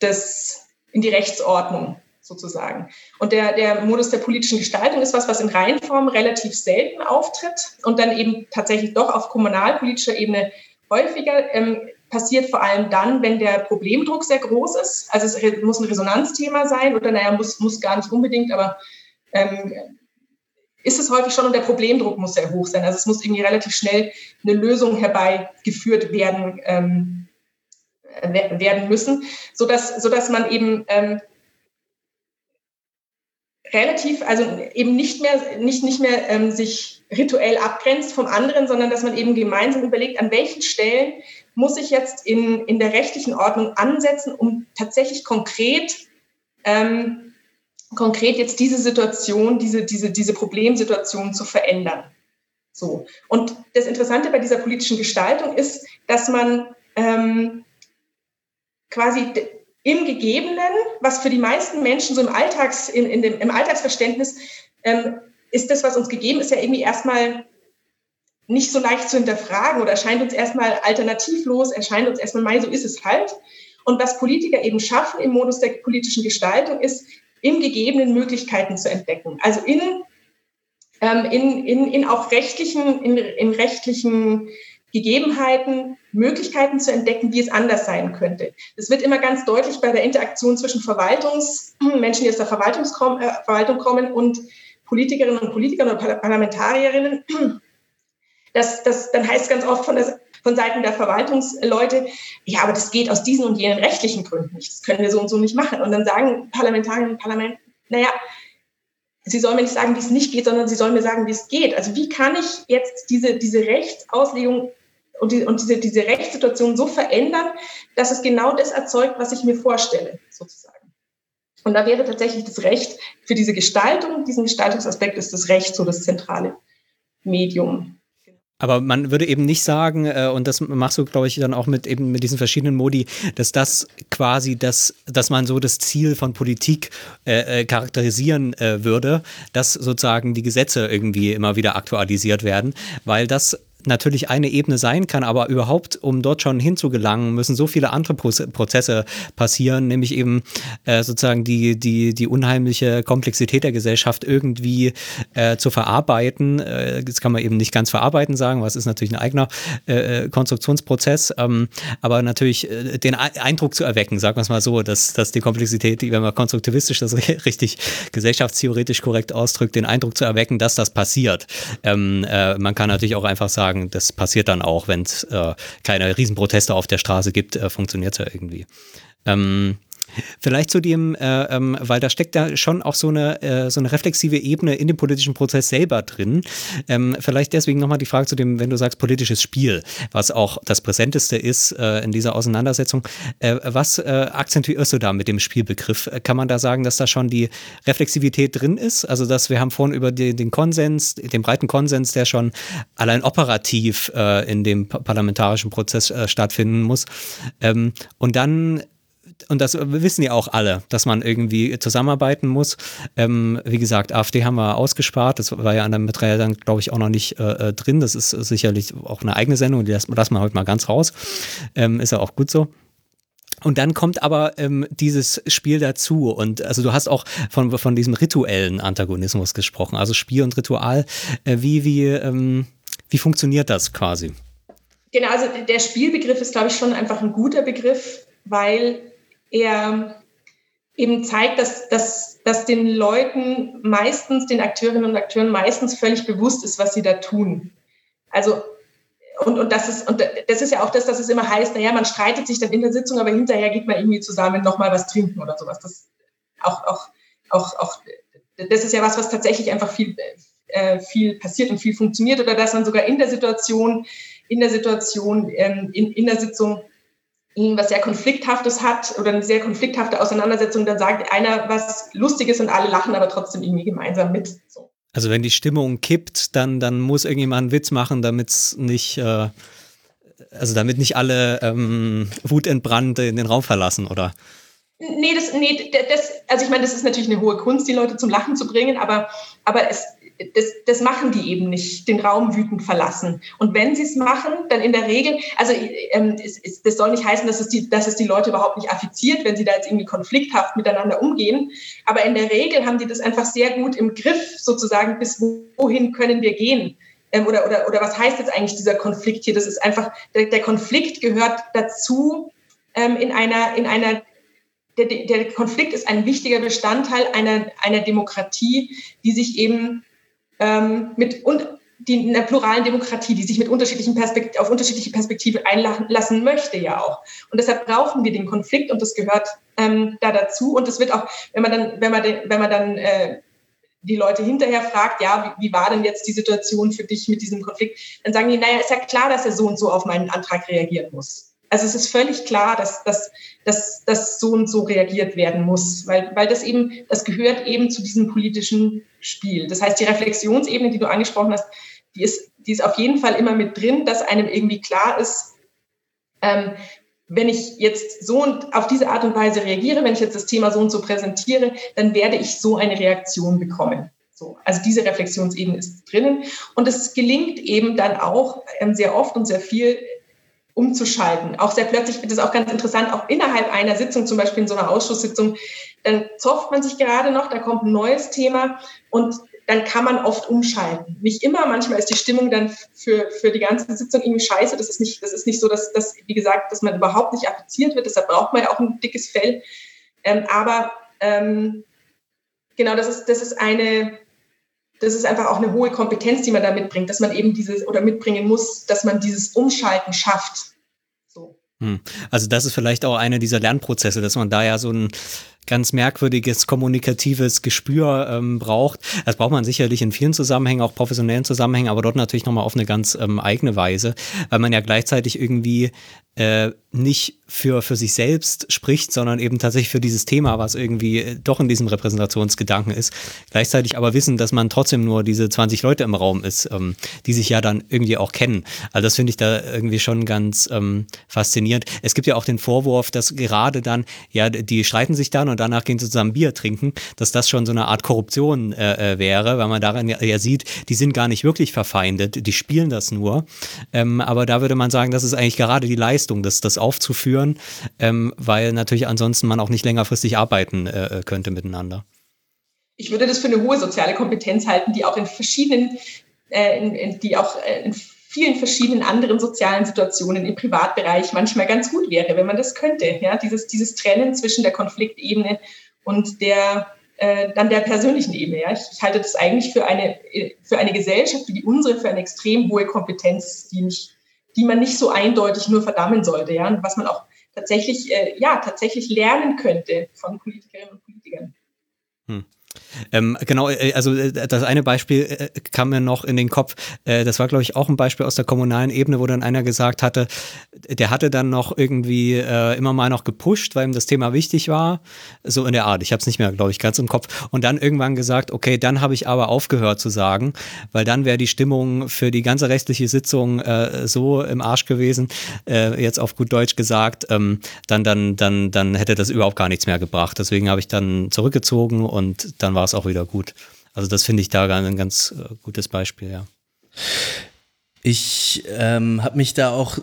das, in die Rechtsordnung sozusagen. Und der, der Modus der politischen Gestaltung ist was, was in Reihenform relativ selten auftritt und dann eben tatsächlich doch auf kommunalpolitischer Ebene häufiger ähm, passiert, vor allem dann, wenn der Problemdruck sehr groß ist. Also es muss ein Resonanzthema sein oder naja, muss, muss gar nicht unbedingt, aber ähm, ist es häufig schon und der Problemdruck muss sehr hoch sein. Also es muss irgendwie relativ schnell eine Lösung herbeigeführt werden, ähm, werden müssen, sodass, sodass man eben ähm, relativ, also eben nicht mehr, nicht, nicht mehr ähm, sich rituell abgrenzt vom anderen, sondern dass man eben gemeinsam überlegt, an welchen Stellen muss ich jetzt in, in der rechtlichen Ordnung ansetzen, um tatsächlich konkret ähm, konkret jetzt diese Situation, diese, diese, diese Problemsituation zu verändern. So. Und das Interessante bei dieser politischen Gestaltung ist, dass man ähm, quasi im Gegebenen, was für die meisten Menschen so im, Alltags, in, in dem, im Alltagsverständnis ähm, ist das, was uns gegeben ist, ja irgendwie erstmal nicht so leicht zu hinterfragen oder erscheint uns erstmal alternativlos, erscheint uns erstmal, mei, so ist es halt. Und was Politiker eben schaffen im Modus der politischen Gestaltung ist, im gegebenen Möglichkeiten zu entdecken. Also in, ähm, in, in, in auch rechtlichen, in, in rechtlichen Gegebenheiten Möglichkeiten zu entdecken, wie es anders sein könnte. Das wird immer ganz deutlich bei der Interaktion zwischen Verwaltungsmenschen, die aus der Verwaltung äh, kommen und Politikerinnen und Politikern oder Parlamentarierinnen. Das, das, dann heißt es ganz oft von der von Seiten der Verwaltungsleute, ja, aber das geht aus diesen und jenen rechtlichen Gründen nicht. Das können wir so und so nicht machen. Und dann sagen Parlamentarier und Parlament, naja, Sie sollen mir nicht sagen, wie es nicht geht, sondern Sie sollen mir sagen, wie es geht. Also wie kann ich jetzt diese, diese Rechtsauslegung und, die, und diese, diese Rechtssituation so verändern, dass es genau das erzeugt, was ich mir vorstelle, sozusagen. Und da wäre tatsächlich das Recht für diese Gestaltung, diesen Gestaltungsaspekt ist das Recht so das zentrale Medium. Aber man würde eben nicht sagen, äh, und das machst du, glaube ich, dann auch mit eben mit diesen verschiedenen Modi, dass das quasi das, dass man so das Ziel von Politik äh, äh, charakterisieren äh, würde, dass sozusagen die Gesetze irgendwie immer wieder aktualisiert werden, weil das natürlich eine Ebene sein kann, aber überhaupt, um dort schon hinzugelangen, müssen so viele andere Prozesse passieren, nämlich eben äh, sozusagen die, die, die unheimliche Komplexität der Gesellschaft irgendwie äh, zu verarbeiten. Äh, das kann man eben nicht ganz verarbeiten sagen, was ist natürlich ein eigener äh, äh Konstruktionsprozess, ähm, aber natürlich äh, den Eindruck zu erwecken, sagen wir es mal so, dass, dass die Komplexität, wenn man konstruktivistisch das richtig gesellschaftstheoretisch korrekt ausdrückt, den Eindruck zu erwecken, dass das passiert. Ähm, äh, man kann natürlich auch einfach sagen, sagen, das passiert dann auch, wenn es äh, keine Riesenproteste auf der Straße gibt, äh, funktioniert es ja irgendwie. Ähm, Vielleicht zu dem, äh, ähm, weil da steckt da schon auch so eine, äh, so eine reflexive Ebene in dem politischen Prozess selber drin. Ähm, vielleicht deswegen nochmal die Frage zu dem, wenn du sagst politisches Spiel, was auch das Präsenteste ist äh, in dieser Auseinandersetzung. Äh, was äh, akzentuierst du da mit dem Spielbegriff? Kann man da sagen, dass da schon die Reflexivität drin ist? Also, dass wir haben vorhin über die, den Konsens, den breiten Konsens, der schon allein operativ äh, in dem parlamentarischen Prozess stattfinden muss. Ähm, und dann und das wissen ja auch alle, dass man irgendwie zusammenarbeiten muss. Ähm, wie gesagt, AfD haben wir ausgespart. Das war ja an der Material dann, glaube ich, auch noch nicht äh, äh, drin. Das ist sicherlich auch eine eigene Sendung. Die lassen wir heute mal ganz raus. Ähm, ist ja auch gut so. Und dann kommt aber ähm, dieses Spiel dazu. Und also du hast auch von, von diesem rituellen Antagonismus gesprochen. Also Spiel und Ritual. Äh, wie, wie, ähm, wie funktioniert das quasi? Genau, also der Spielbegriff ist, glaube ich, schon einfach ein guter Begriff, weil er eben zeigt, dass, dass, dass den Leuten meistens, den Akteurinnen und Akteuren meistens völlig bewusst ist, was sie da tun. Also und, und das ist und das ist ja auch das, dass es immer heißt, naja, man streitet sich dann in der Sitzung, aber hinterher geht man irgendwie zusammen nochmal was trinken oder sowas. Das auch, auch, auch, auch, das ist ja was, was tatsächlich einfach viel, äh, viel passiert und viel funktioniert, oder dass man sogar in der Situation, in der Situation, ähm, in, in der Sitzung was sehr Konflikthaftes hat oder eine sehr konflikthafte Auseinandersetzung, dann sagt einer was Lustiges und alle lachen aber trotzdem irgendwie gemeinsam mit. So. Also wenn die Stimmung kippt, dann, dann muss irgendjemand einen Witz machen, damit es nicht, äh, also damit nicht alle ähm, wutentbrannt in den Raum verlassen, oder? Nee, das, nee, das, also ich meine, das ist natürlich eine hohe Kunst, die Leute zum Lachen zu bringen, aber, aber es, das, das machen die eben nicht, den Raum wütend verlassen. Und wenn sie es machen, dann in der Regel, also ähm, es, es, das soll nicht heißen, dass es, die, dass es die Leute überhaupt nicht affiziert, wenn sie da jetzt irgendwie konflikthaft miteinander umgehen. Aber in der Regel haben die das einfach sehr gut im Griff, sozusagen, bis wohin können wir gehen. Ähm, oder, oder, oder was heißt jetzt eigentlich dieser Konflikt hier? Das ist einfach, der, der Konflikt gehört dazu, ähm, in einer, in einer der, der Konflikt ist ein wichtiger Bestandteil einer, einer Demokratie, die sich eben ähm, mit und die in einer pluralen Demokratie, die sich mit unterschiedlichen Perspekt auf unterschiedliche Perspektiven einlassen möchte, ja auch. Und deshalb brauchen wir den Konflikt und das gehört ähm, da dazu. Und es wird auch, wenn man dann, wenn man, wenn man dann äh, die Leute hinterher fragt, ja, wie, wie war denn jetzt die Situation für dich mit diesem Konflikt, dann sagen die, naja, ist ja klar, dass er so und so auf meinen Antrag reagieren muss. Also es ist völlig klar, dass, dass, dass, dass so und so reagiert werden muss, weil, weil das eben, das gehört eben zu diesem politischen Spiel. Das heißt, die Reflexionsebene, die du angesprochen hast, die ist, die ist auf jeden Fall immer mit drin, dass einem irgendwie klar ist, ähm, wenn ich jetzt so und auf diese Art und Weise reagiere, wenn ich jetzt das Thema so und so präsentiere, dann werde ich so eine Reaktion bekommen. So, also diese Reflexionsebene ist drinnen und es gelingt eben dann auch ähm, sehr oft und sehr viel umzuschalten. Auch sehr plötzlich, das ist auch ganz interessant, auch innerhalb einer Sitzung, zum Beispiel in so einer Ausschusssitzung, dann zofft man sich gerade noch, da kommt ein neues Thema und dann kann man oft umschalten. Nicht immer, manchmal ist die Stimmung dann für, für die ganze Sitzung irgendwie scheiße. Das ist nicht, das ist nicht so, dass, dass, wie gesagt, dass man überhaupt nicht appliziert wird. Deshalb braucht man ja auch ein dickes Fell. Ähm, aber ähm, genau, das ist, das ist eine, das ist einfach auch eine hohe Kompetenz, die man da mitbringt, dass man eben dieses oder mitbringen muss, dass man dieses Umschalten schafft. So. Hm. Also das ist vielleicht auch einer dieser Lernprozesse, dass man da ja so ein ganz merkwürdiges kommunikatives Gespür ähm, braucht. Das braucht man sicherlich in vielen Zusammenhängen, auch professionellen Zusammenhängen, aber dort natürlich nochmal auf eine ganz ähm, eigene Weise, weil man ja gleichzeitig irgendwie äh, nicht für, für sich selbst spricht, sondern eben tatsächlich für dieses Thema, was irgendwie äh, doch in diesem Repräsentationsgedanken ist. Gleichzeitig aber wissen, dass man trotzdem nur diese 20 Leute im Raum ist, ähm, die sich ja dann irgendwie auch kennen. Also das finde ich da irgendwie schon ganz ähm, faszinierend. Es gibt ja auch den Vorwurf, dass gerade dann, ja, die streiten sich dann und danach gehen sie zusammen Bier trinken, dass das schon so eine Art Korruption äh, äh wäre, weil man daran ja, ja, sieht, die sind gar nicht wirklich verfeindet, die spielen das nur. Ähm, aber da würde man sagen, das ist eigentlich gerade die Leistung Leistung, das, das aufzuführen, ähm, weil natürlich ansonsten man auch nicht längerfristig arbeiten äh, könnte miteinander. Ich würde das für eine hohe soziale Kompetenz halten, die auch in verschiedenen, äh, in, in, die auch äh, in vielen verschiedenen anderen sozialen Situationen im Privatbereich manchmal ganz gut wäre, wenn man das könnte. Ja? Dieses, dieses Trennen zwischen der Konfliktebene und der äh, dann der persönlichen Ebene. Ja? Ich, ich, halte das eigentlich für eine, für eine Gesellschaft wie unsere für eine extrem hohe Kompetenz, die nicht die man nicht so eindeutig nur verdammen sollte, ja, und was man auch tatsächlich, äh, ja, tatsächlich lernen könnte von Politikerinnen und Politikern. Hm. Ähm, genau, äh, also äh, das eine Beispiel äh, kam mir noch in den Kopf. Das war, glaube ich, auch ein Beispiel aus der kommunalen Ebene, wo dann einer gesagt hatte, der hatte dann noch irgendwie äh, immer mal noch gepusht, weil ihm das Thema wichtig war. So in der Art. Ich habe es nicht mehr, glaube ich, ganz im Kopf. Und dann irgendwann gesagt, okay, dann habe ich aber aufgehört zu sagen, weil dann wäre die Stimmung für die ganze restliche Sitzung so im Arsch gewesen, jetzt auf gut Deutsch gesagt, ähm, dann, dann, dann, dann hätte das überhaupt gar nichts mehr gebracht. Deswegen habe ich dann zurückgezogen und dann war es auch wieder gut. Also das finde ich da ein ganz äh, gutes Beispiel, ja. Ich ähm, habe mich da auch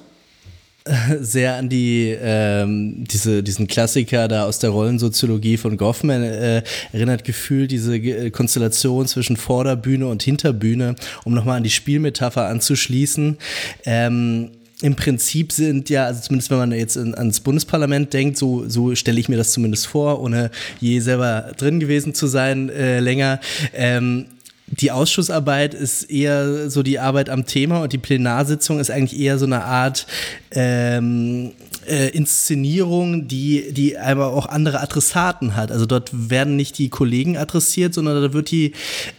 sehr an die ähm, diese diesen Klassiker da aus der Rollensoziologie von Goffman äh, erinnert gefühlt diese G Konstellation zwischen Vorderbühne und Hinterbühne um nochmal an die Spielmetapher anzuschließen ähm, im Prinzip sind ja, also zumindest wenn man jetzt in, ans Bundesparlament denkt, so, so stelle ich mir das zumindest vor, ohne je selber drin gewesen zu sein, äh, länger. Ähm, die Ausschussarbeit ist eher so die Arbeit am Thema und die Plenarsitzung ist eigentlich eher so eine Art ähm, äh, Inszenierung, die, die aber auch andere Adressaten hat. Also dort werden nicht die Kollegen adressiert, sondern da wird die,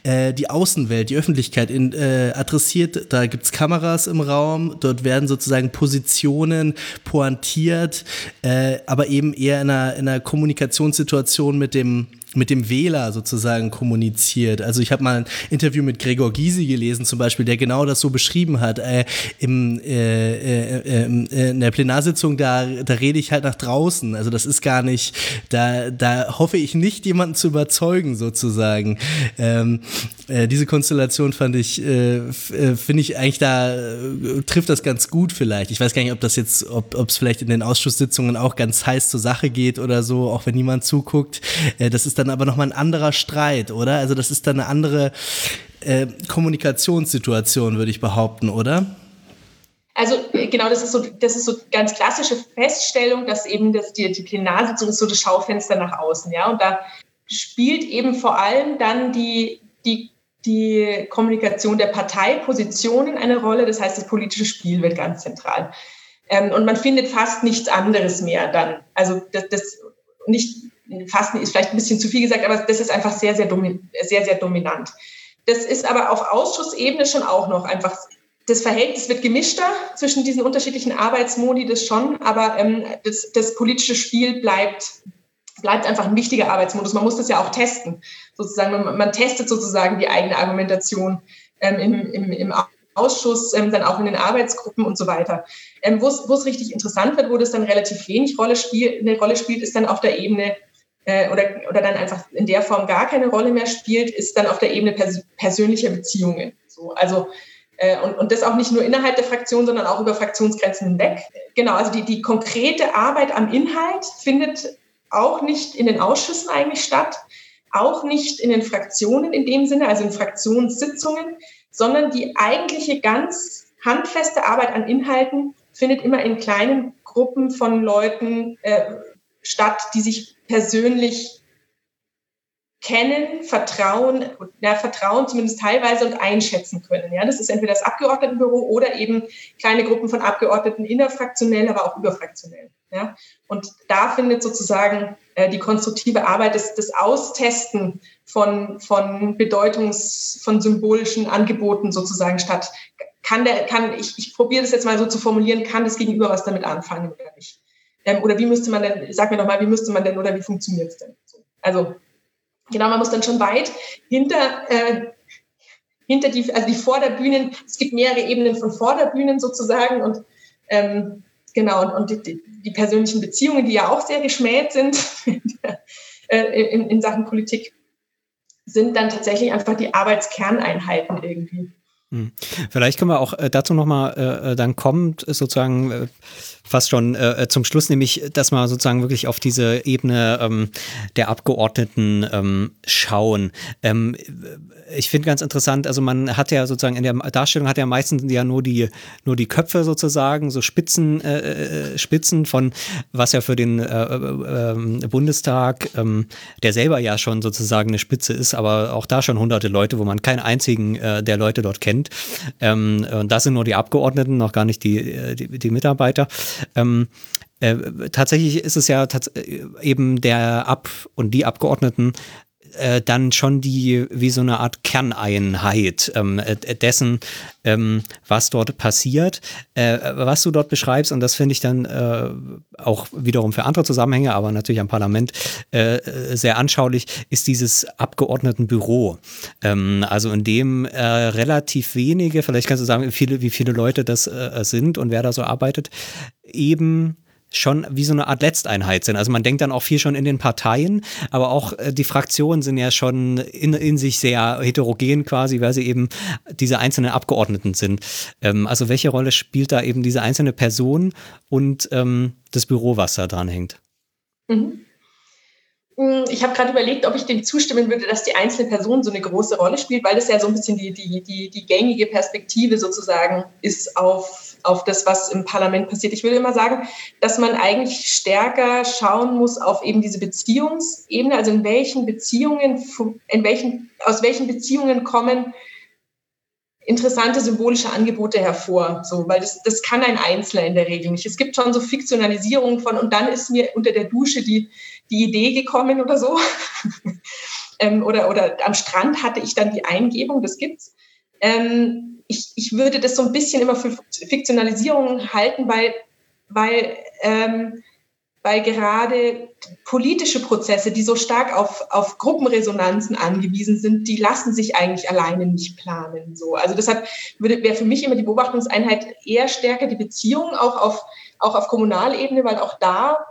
äh, die Außenwelt, die Öffentlichkeit in, äh, adressiert. Da gibt's Kameras im Raum, dort werden sozusagen Positionen pointiert, äh, aber eben eher in einer, in einer Kommunikationssituation mit dem mit dem Wähler sozusagen kommuniziert. Also ich habe mal ein Interview mit Gregor Gysi gelesen zum Beispiel, der genau das so beschrieben hat. Äh, im, äh, äh, äh, in der Plenarsitzung, da, da rede ich halt nach draußen. Also das ist gar nicht, da, da hoffe ich nicht, jemanden zu überzeugen sozusagen. Ähm, äh, diese Konstellation fand ich, äh, finde ich eigentlich da, trifft das ganz gut vielleicht. Ich weiß gar nicht, ob das jetzt, ob es vielleicht in den Ausschusssitzungen auch ganz heiß zur Sache geht oder so, auch wenn niemand zuguckt. das ist dann aber nochmal ein anderer Streit, oder? Also das ist dann eine andere äh, Kommunikationssituation, würde ich behaupten, oder? Also genau, das ist so, das ist so ganz klassische Feststellung, dass eben das, die, Plenarsitzung ist so das Schaufenster nach außen, ja. Und da spielt eben vor allem dann die, die, die Kommunikation der Parteipositionen eine Rolle. Das heißt, das politische Spiel wird ganz zentral. Ähm, und man findet fast nichts anderes mehr dann. Also das, das nicht fast ist vielleicht ein bisschen zu viel gesagt, aber das ist einfach sehr, sehr, sehr, sehr dominant. Das ist aber auf Ausschussebene schon auch noch einfach, das Verhältnis wird gemischter zwischen diesen unterschiedlichen Arbeitsmodi, das schon, aber ähm, das, das politische Spiel bleibt, bleibt einfach ein wichtiger Arbeitsmodus. Man muss das ja auch testen, sozusagen. Man, man testet sozusagen die eigene Argumentation ähm, im, im, im Ausschuss, ähm, dann auch in den Arbeitsgruppen und so weiter. Ähm, wo es richtig interessant wird, wo das dann relativ wenig Rolle spielt, eine Rolle spielt, ist dann auf der Ebene äh, oder, oder dann einfach in der Form gar keine Rolle mehr spielt, ist dann auf der Ebene pers persönlicher Beziehungen. So, also äh, und, und das auch nicht nur innerhalb der Fraktion, sondern auch über Fraktionsgrenzen hinweg. Genau, also die, die konkrete Arbeit am Inhalt findet auch nicht in den Ausschüssen eigentlich statt, auch nicht in den Fraktionen in dem Sinne, also in Fraktionssitzungen, sondern die eigentliche ganz handfeste Arbeit an Inhalten findet immer in kleinen Gruppen von Leuten äh, statt, die sich persönlich kennen, vertrauen, ja, vertrauen zumindest teilweise und einschätzen können. Ja, das ist entweder das Abgeordnetenbüro oder eben kleine Gruppen von Abgeordneten innerfraktionell, aber auch überfraktionell. Ja, und da findet sozusagen äh, die konstruktive Arbeit des, des Austesten von, von Bedeutungs-, von symbolischen Angeboten sozusagen statt. Kann der, kann, ich, ich probiere das jetzt mal so zu formulieren, kann das Gegenüber was damit anfangen oder nicht? Ähm, oder wie müsste man denn, sag mir nochmal, wie müsste man denn oder wie funktioniert es denn? So. Also genau, man muss dann schon weit hinter, äh, hinter die, also die Vorderbühnen, es gibt mehrere Ebenen von Vorderbühnen sozusagen und ähm, genau, und, und die, die, persönlichen Beziehungen, die ja auch sehr geschmäht sind äh, in, in Sachen Politik, sind dann tatsächlich einfach die Arbeitskerneinheiten irgendwie. Hm. Vielleicht können wir auch äh, dazu nochmal äh, äh, dann kommen, sozusagen fast schon äh, zum Schluss, nämlich, dass wir sozusagen wirklich auf diese Ebene ähm, der Abgeordneten ähm, schauen. Ähm, ich finde ganz interessant, also man hat ja sozusagen in der Darstellung hat ja meistens ja nur die, nur die Köpfe sozusagen, so Spitzen, äh, äh Spitzen von, was ja für den äh, äh, ähm, Bundestag, ähm, der selber ja schon sozusagen eine Spitze ist, aber auch da schon hunderte Leute, wo man keinen einzigen äh, der Leute dort kennt. Ähm, und das sind nur die Abgeordneten, noch gar nicht die, äh, die, die Mitarbeiter. Ähm, äh, tatsächlich ist es ja tats eben der Ab- und die Abgeordneten äh, dann schon die wie so eine Art Kerneinheit ähm, äh, dessen, ähm, was dort passiert. Äh, was du dort beschreibst, und das finde ich dann äh, auch wiederum für andere Zusammenhänge, aber natürlich am Parlament äh, sehr anschaulich, ist dieses Abgeordnetenbüro. Ähm, also in dem äh, relativ wenige, vielleicht kannst du sagen, wie viele, wie viele Leute das sind und wer da so arbeitet, eben schon wie so eine Art Letzteinheit sind. Also man denkt dann auch viel schon in den Parteien, aber auch äh, die Fraktionen sind ja schon in, in sich sehr heterogen quasi, weil sie eben diese einzelnen Abgeordneten sind. Ähm, also welche Rolle spielt da eben diese einzelne Person und ähm, das Büro, was da dran hängt? Mhm. Mm, ich habe gerade überlegt, ob ich dem zustimmen würde, dass die einzelne Person so eine große Rolle spielt, weil das ja so ein bisschen die, die, die, die gängige Perspektive sozusagen ist auf auf das, was im Parlament passiert. Ich würde immer sagen, dass man eigentlich stärker schauen muss auf eben diese Beziehungsebene, also in welchen Beziehungen, in welchen, aus welchen Beziehungen kommen interessante symbolische Angebote hervor, so, weil das, das kann ein Einzelner in der Regel nicht. Es gibt schon so Fiktionalisierungen von, und dann ist mir unter der Dusche die, die Idee gekommen oder so. ähm, oder, oder am Strand hatte ich dann die Eingebung, das gibt's. Ähm, ich, ich würde das so ein bisschen immer für Fiktionalisierung halten, weil, weil ähm, weil gerade politische Prozesse, die so stark auf, auf Gruppenresonanzen angewiesen sind, die lassen sich eigentlich alleine nicht planen. So. Also deshalb wäre für mich immer die Beobachtungseinheit eher stärker die Beziehung auch auf, auch auf Kommunalebene, weil auch da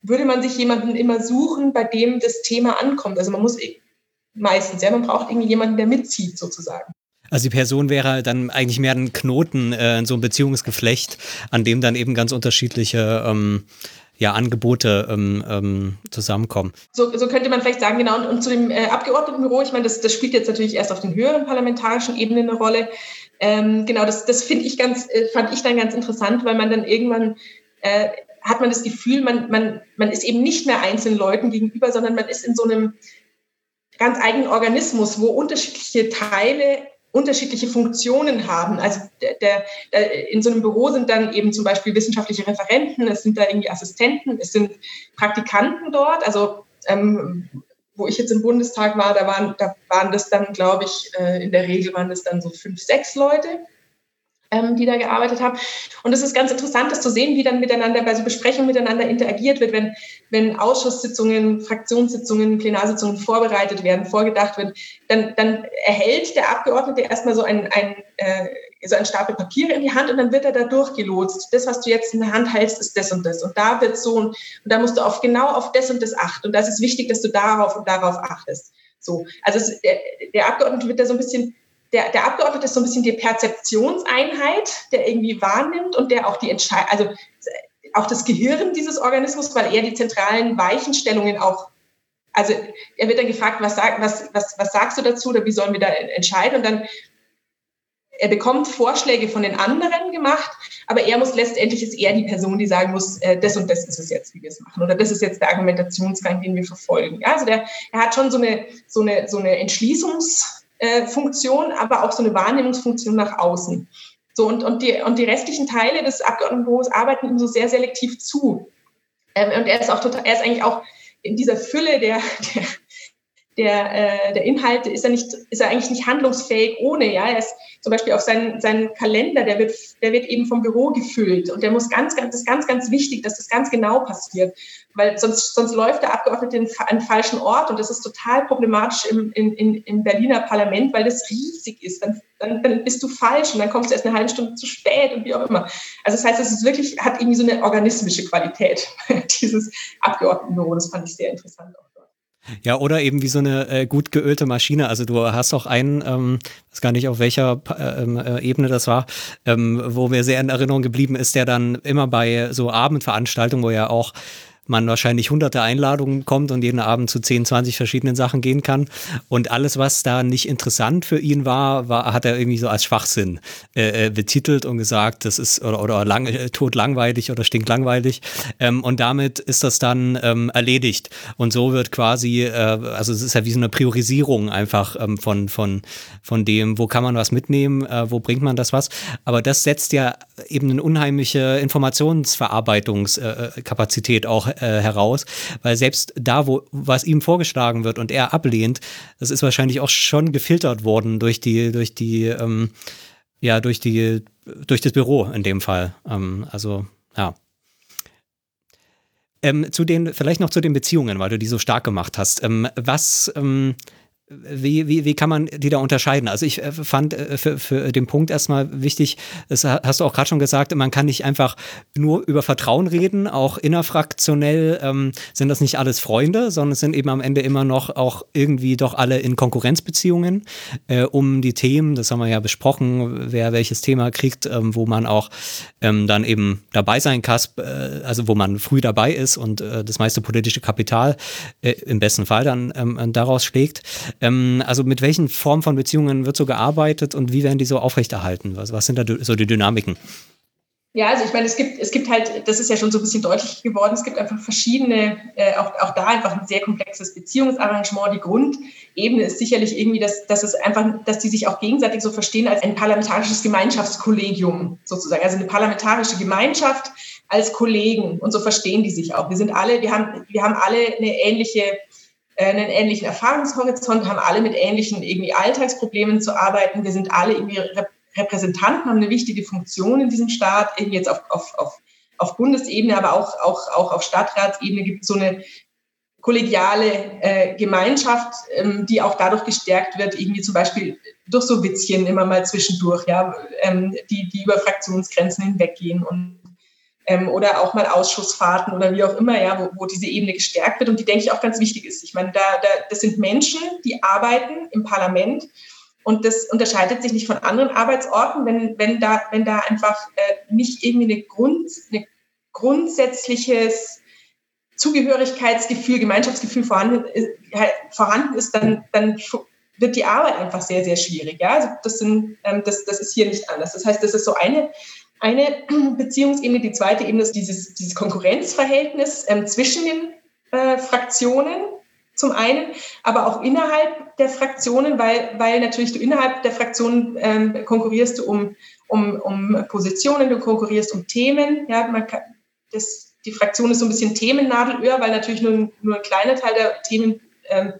würde man sich jemanden immer suchen, bei dem das Thema ankommt. Also man muss meistens, ja, man braucht irgendwie jemanden, der mitzieht sozusagen. Also die Person wäre dann eigentlich mehr ein Knoten äh, in so einem Beziehungsgeflecht, an dem dann eben ganz unterschiedliche ähm, ja, Angebote ähm, ähm, zusammenkommen. So, so könnte man vielleicht sagen, genau. Und, und zu dem äh, Abgeordnetenbüro, ich meine, das, das spielt jetzt natürlich erst auf den höheren parlamentarischen Ebenen eine Rolle. Ähm, genau, das, das finde ich ganz, äh, fand ich dann ganz interessant, weil man dann irgendwann äh, hat man das Gefühl, man, man, man ist eben nicht mehr einzelnen Leuten gegenüber, sondern man ist in so einem ganz eigenen Organismus, wo unterschiedliche Teile unterschiedliche Funktionen haben. Also der, der, in so einem Büro sind dann eben zum Beispiel wissenschaftliche Referenten, es sind da irgendwie Assistenten, es sind Praktikanten dort. Also ähm, wo ich jetzt im Bundestag war, da waren, da waren das dann, glaube ich, äh, in der Regel waren das dann so fünf, sechs Leute ähm, die da gearbeitet haben. Und es ist ganz interessant, das zu sehen, wie dann miteinander bei so Besprechungen miteinander interagiert wird, wenn, wenn Ausschusssitzungen, Fraktionssitzungen, Plenarsitzungen vorbereitet werden, vorgedacht wird, dann, dann erhält der Abgeordnete erstmal so ein, ein, äh, so ein Stapel Papiere in die Hand und dann wird er da durchgelotst. Das, was du jetzt in der Hand hältst, ist das und das. Und da wird so, und, und da musst du auf genau auf das und das achten. Und das ist wichtig, dass du darauf und darauf achtest. So. Also es, der, der Abgeordnete wird da so ein bisschen der, der Abgeordnete ist so ein bisschen die Perzeptionseinheit, der irgendwie wahrnimmt und der auch die Entscheidung, also auch das Gehirn dieses Organismus, weil er die zentralen Weichenstellungen auch, also er wird dann gefragt, was, sag, was, was, was sagst du dazu oder wie sollen wir da entscheiden? Und dann er bekommt Vorschläge von den anderen gemacht, aber er muss letztendlich ist er die Person, die sagen muss, äh, das und das ist es jetzt, wie wir es machen, oder das ist jetzt der Argumentationsgang, den wir verfolgen. Ja, also der, er hat schon so eine so eine so eine Entschließungs äh, Funktion, aber auch so eine Wahrnehmungsfunktion nach außen. So, und, und, die, und die restlichen Teile des Abgeordnetenbüros arbeiten ihm so sehr selektiv zu. Ähm, und er ist auch total, er ist eigentlich auch in dieser Fülle der, der, der, äh, der Inhalte ist er nicht, ist er eigentlich nicht handlungsfähig ohne, ja. Er ist zum Beispiel auf seinen, seinen Kalender, der wird, der wird eben vom Büro gefüllt und der muss ganz, ganz, das ist ganz, ganz wichtig, dass das ganz genau passiert weil sonst, sonst läuft der Abgeordnete an falschen Ort und das ist total problematisch im, in, in, im Berliner Parlament, weil das riesig ist. Dann, dann, dann bist du falsch und dann kommst du erst eine halbe Stunde zu spät und wie auch immer. Also das heißt, es ist wirklich, hat irgendwie so eine organismische Qualität, dieses Abgeordnetenbüro. Das fand ich sehr interessant auch. Ja, oder eben wie so eine äh, gut geölte Maschine. Also du hast auch einen, ähm, weiß gar nicht auf welcher ähm, äh, Ebene das war, ähm, wo mir sehr in Erinnerung geblieben ist, der dann immer bei so Abendveranstaltungen, wo ja auch man wahrscheinlich hunderte Einladungen kommt und jeden Abend zu 10, 20 verschiedenen Sachen gehen kann. Und alles, was da nicht interessant für ihn war, war hat er irgendwie so als Schwachsinn äh, äh betitelt und gesagt, das ist oder, oder lang, äh, tot langweilig oder stinkt langweilig. Ähm, und damit ist das dann ähm, erledigt. Und so wird quasi, äh, also es ist ja wie so eine Priorisierung einfach ähm, von, von, von dem, wo kann man was mitnehmen, äh, wo bringt man das was. Aber das setzt ja eben eine unheimliche Informationsverarbeitungskapazität auch äh, heraus, weil selbst da, wo was ihm vorgeschlagen wird und er ablehnt, das ist wahrscheinlich auch schon gefiltert worden durch die, durch die, ähm, ja, durch die, durch das Büro in dem Fall. Ähm, also, ja. Ähm, zu den, vielleicht noch zu den Beziehungen, weil du die so stark gemacht hast. Ähm, was, ähm, wie, wie, wie kann man die da unterscheiden? Also ich äh, fand äh, für, für den Punkt erstmal wichtig, das hast du auch gerade schon gesagt, man kann nicht einfach nur über Vertrauen reden, auch innerfraktionell ähm, sind das nicht alles Freunde, sondern es sind eben am Ende immer noch auch irgendwie doch alle in Konkurrenzbeziehungen äh, um die Themen, das haben wir ja besprochen, wer welches Thema kriegt, ähm, wo man auch ähm, dann eben dabei sein kann, äh, also wo man früh dabei ist und äh, das meiste politische Kapital äh, im besten Fall dann ähm, daraus schlägt. Ähm, also mit welchen Formen von Beziehungen wird so gearbeitet und wie werden die so aufrechterhalten? Was, was sind da so die Dynamiken? Ja, also ich meine, es gibt, es gibt halt, das ist ja schon so ein bisschen deutlich geworden, es gibt einfach verschiedene, äh, auch, auch da einfach ein sehr komplexes Beziehungsarrangement. Die Grundebene ist sicherlich irgendwie, dass, dass es einfach, dass die sich auch gegenseitig so verstehen als ein parlamentarisches Gemeinschaftskollegium sozusagen, also eine parlamentarische Gemeinschaft als Kollegen und so verstehen die sich auch. Wir sind alle, wir haben, wir haben alle eine ähnliche äh, einen ähnlichen Erfahrungshorizont, haben alle mit ähnlichen irgendwie Alltagsproblemen zu arbeiten. Wir sind alle irgendwie Repräsentanten haben eine wichtige Funktion in diesem Staat, eben jetzt auf, auf, auf, auf Bundesebene, aber auch, auch, auch auf Stadtratsebene gibt es so eine kollegiale äh, Gemeinschaft, ähm, die auch dadurch gestärkt wird, irgendwie zum Beispiel durch so Witzchen immer mal zwischendurch, ja, ähm, die, die über Fraktionsgrenzen hinweggehen und ähm, oder auch mal Ausschussfahrten oder wie auch immer, ja, wo, wo diese Ebene gestärkt wird und die, denke ich, auch ganz wichtig ist. Ich meine, da, da, das sind Menschen, die arbeiten im Parlament und das unterscheidet sich nicht von anderen Arbeitsorten, wenn, wenn, da, wenn da einfach äh, nicht irgendwie eine, Grund, eine grundsätzliches Zugehörigkeitsgefühl, Gemeinschaftsgefühl vorhanden ist, vorhanden ist dann, dann wird die Arbeit einfach sehr, sehr schwierig. Ja? Also das, sind, ähm, das, das ist hier nicht anders. Das heißt, das ist so eine, eine Beziehungsebene. Die zweite Ebene ist dieses, dieses Konkurrenzverhältnis ähm, zwischen den äh, Fraktionen zum einen, aber auch innerhalb der Fraktionen, weil, weil natürlich du innerhalb der Fraktionen ähm, konkurrierst um, um, um Positionen, du konkurrierst um Themen. Ja, man kann, das, die Fraktion ist so ein bisschen Themennadelöhr, weil natürlich nur, nur ein kleiner Teil der Themen ähm,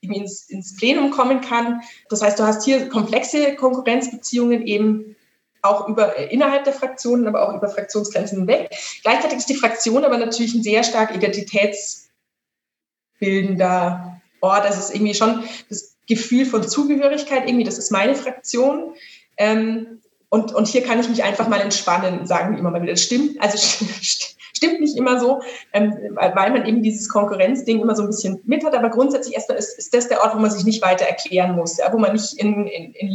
ins, ins Plenum kommen kann. Das heißt, du hast hier komplexe Konkurrenzbeziehungen eben auch über äh, innerhalb der Fraktionen, aber auch über Fraktionsgrenzen hinweg. Gleichzeitig ist die Fraktion aber natürlich ein sehr stark identitäts bildender Ort. Das ist irgendwie schon das Gefühl von Zugehörigkeit, irgendwie, das ist meine Fraktion. Ähm, und, und hier kann ich mich einfach mal entspannen, sagen die immer mal wieder. Das stimmt, also stimmt nicht immer so, ähm, weil man eben dieses Konkurrenzding immer so ein bisschen mit hat. Aber grundsätzlich erstmal ist, ist das der Ort, wo man sich nicht weiter erklären muss, ja, wo man nicht in, in, in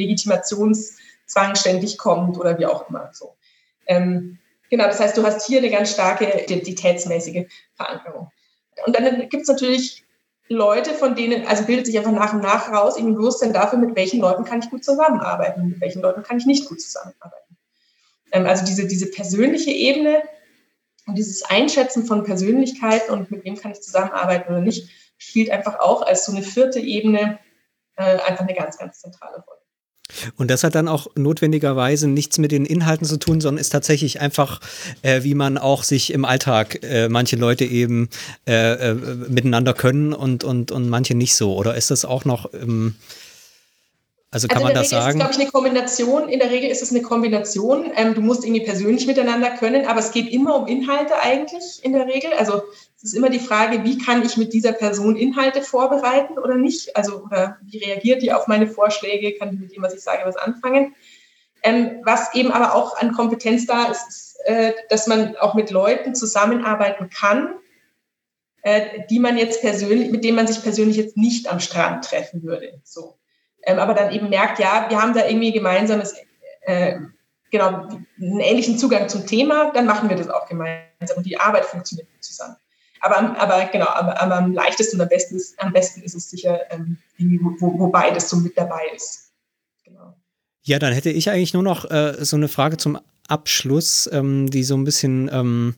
Legitimationszwang ständig kommt oder wie auch immer. So. Ähm, genau, das heißt, du hast hier eine ganz starke identitätsmäßige Verankerung. Und dann gibt es natürlich Leute, von denen, also bildet sich einfach nach und nach raus, irgendwie Bewusstsein dafür, mit welchen Leuten kann ich gut zusammenarbeiten, mit welchen Leuten kann ich nicht gut zusammenarbeiten. Ähm, also diese, diese persönliche Ebene und dieses Einschätzen von Persönlichkeiten und mit wem kann ich zusammenarbeiten oder nicht, spielt einfach auch als so eine vierte Ebene äh, einfach eine ganz, ganz zentrale Rolle. Und das hat dann auch notwendigerweise nichts mit den Inhalten zu tun, sondern ist tatsächlich einfach, äh, wie man auch sich im Alltag äh, manche Leute eben äh, äh miteinander können und, und, und manche nicht so. Oder ist das auch noch ähm, also kann also man das Regel sagen? Ist es, glaube ich, eine Kombination. In der Regel ist es eine Kombination. Ähm, du musst irgendwie persönlich miteinander können, aber es geht immer um Inhalte eigentlich in der Regel. Also es ist immer die Frage, wie kann ich mit dieser Person Inhalte vorbereiten oder nicht? Also oder wie reagiert die auf meine Vorschläge? Kann die mit dem, was ich sage, was anfangen? Ähm, was eben aber auch an Kompetenz da ist, ist äh, dass man auch mit Leuten zusammenarbeiten kann, äh, die man jetzt persönlich, mit denen man sich persönlich jetzt nicht am Strand treffen würde. So ähm, aber dann eben merkt, ja, wir haben da irgendwie gemeinsames, äh, genau, einen ähnlichen Zugang zum Thema, dann machen wir das auch gemeinsam und die Arbeit funktioniert zusammen. Aber, aber genau, aber, aber am leichtesten und am besten ist, am besten ist es sicher, ähm, wo, wo beides so mit dabei ist. Genau. Ja, dann hätte ich eigentlich nur noch äh, so eine Frage zum Abschluss, ähm, die so ein bisschen ähm,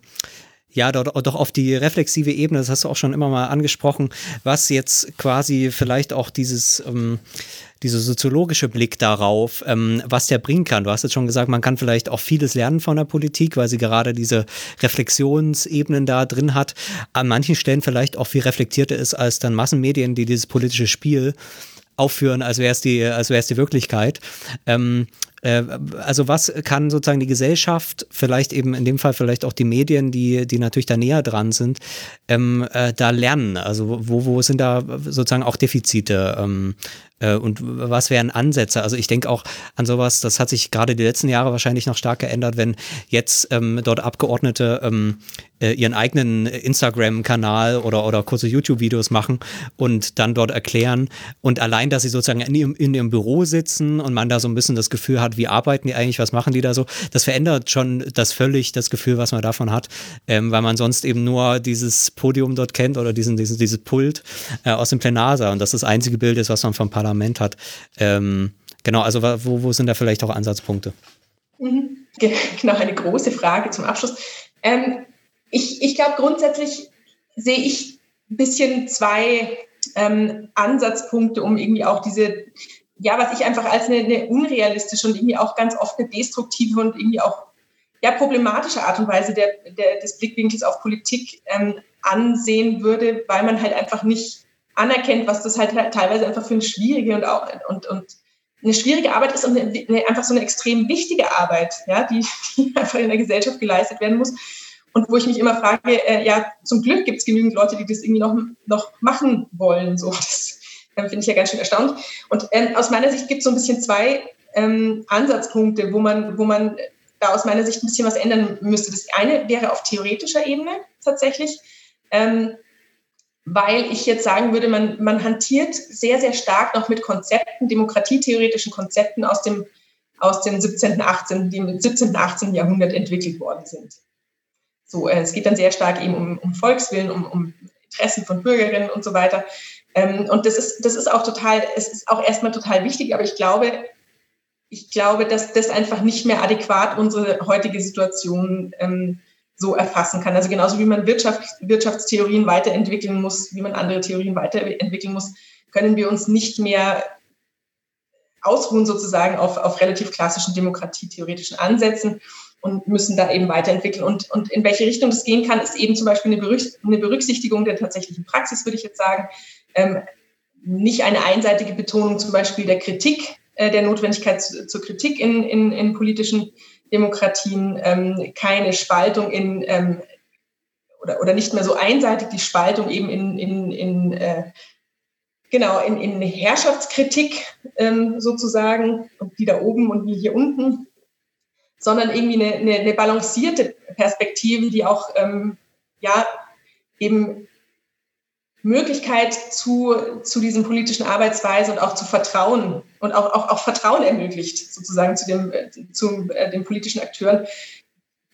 ja, doch, doch auf die reflexive Ebene, das hast du auch schon immer mal angesprochen, was jetzt quasi vielleicht auch dieses, ähm, dieser soziologische Blick darauf, ähm, was der bringen kann. Du hast jetzt schon gesagt, man kann vielleicht auch vieles lernen von der Politik, weil sie gerade diese Reflexionsebenen da drin hat. An manchen Stellen vielleicht auch viel reflektierter ist als dann Massenmedien, die dieses politische Spiel aufführen, als wäre es die, als wäre es die Wirklichkeit. Ähm, äh, also was kann sozusagen die Gesellschaft, vielleicht eben in dem Fall vielleicht auch die Medien, die, die natürlich da näher dran sind, ähm, äh, da lernen? Also wo, wo sind da sozusagen auch Defizite? Ähm, äh, und was wären Ansätze? Also ich denke auch an sowas, das hat sich gerade die letzten Jahre wahrscheinlich noch stark geändert, wenn jetzt ähm, dort Abgeordnete ähm, äh, ihren eigenen Instagram-Kanal oder, oder kurze YouTube-Videos machen und dann dort erklären. Und allein, dass sie sozusagen in ihrem, in ihrem Büro sitzen und man da so ein bisschen das Gefühl hat, wie arbeiten die eigentlich, was machen die da so, das verändert schon das völlig das Gefühl, was man davon hat, ähm, weil man sonst eben nur dieses Podium dort kennt oder diesen, diesen, dieses Pult äh, aus dem Plenarsaal und das das einzige Bild ist, was man vom Parlament hat. Ähm, genau, also wo, wo sind da vielleicht auch Ansatzpunkte? Mhm. Genau, eine große Frage zum Abschluss. Ähm, ich ich glaube, grundsätzlich sehe ich ein bisschen zwei ähm, Ansatzpunkte, um irgendwie auch diese, ja, was ich einfach als eine, eine unrealistische und irgendwie auch ganz oft eine destruktive und irgendwie auch ja, problematische Art und Weise der, der, des Blickwinkels auf Politik ähm, ansehen würde, weil man halt einfach nicht anerkennt, was das halt teilweise einfach für eine schwierige und auch und, und eine schwierige Arbeit ist und eine, einfach so eine extrem wichtige Arbeit, ja, die, die einfach in der Gesellschaft geleistet werden muss. Und wo ich mich immer frage, äh, ja, zum Glück gibt es genügend Leute, die das irgendwie noch, noch machen wollen. So, das finde ich ja ganz schön erstaunt. Und ähm, aus meiner Sicht gibt es so ein bisschen zwei ähm, Ansatzpunkte, wo man, wo man da aus meiner Sicht ein bisschen was ändern müsste. Das eine wäre auf theoretischer Ebene tatsächlich. Ähm, weil ich jetzt sagen würde, man, man hantiert sehr, sehr stark noch mit Konzepten, demokratietheoretischen Konzepten aus dem, aus dem 17., 18., die im 17., 18. Jahrhundert entwickelt worden sind. So, äh, es geht dann sehr stark eben um, um Volkswillen, um, um Interessen von Bürgerinnen und so weiter. Ähm, und das ist, das ist auch total, es ist auch erstmal total wichtig, aber ich glaube, ich glaube, dass das einfach nicht mehr adäquat unsere heutige Situation ähm, so erfassen kann. Also genauso wie man Wirtschaft, Wirtschaftstheorien weiterentwickeln muss, wie man andere Theorien weiterentwickeln muss, können wir uns nicht mehr ausruhen sozusagen auf, auf relativ klassischen demokratietheoretischen Ansätzen und müssen da eben weiterentwickeln. Und, und in welche Richtung das gehen kann, ist eben zum Beispiel eine Berücksichtigung der tatsächlichen Praxis, würde ich jetzt sagen. Ähm, nicht eine einseitige Betonung zum Beispiel der Kritik, äh, der Notwendigkeit zu, zur Kritik in, in, in politischen Demokratien, ähm, keine Spaltung in ähm, oder, oder nicht mehr so einseitig die Spaltung eben in, in, in äh, genau in, in Herrschaftskritik ähm, sozusagen die da oben und wie hier unten, sondern irgendwie eine, eine, eine balancierte Perspektive, die auch ähm, ja eben Möglichkeit zu, zu diesen politischen Arbeitsweisen und auch zu Vertrauen und auch, auch, auch Vertrauen ermöglicht, sozusagen zu, dem, zu äh, den politischen Akteuren,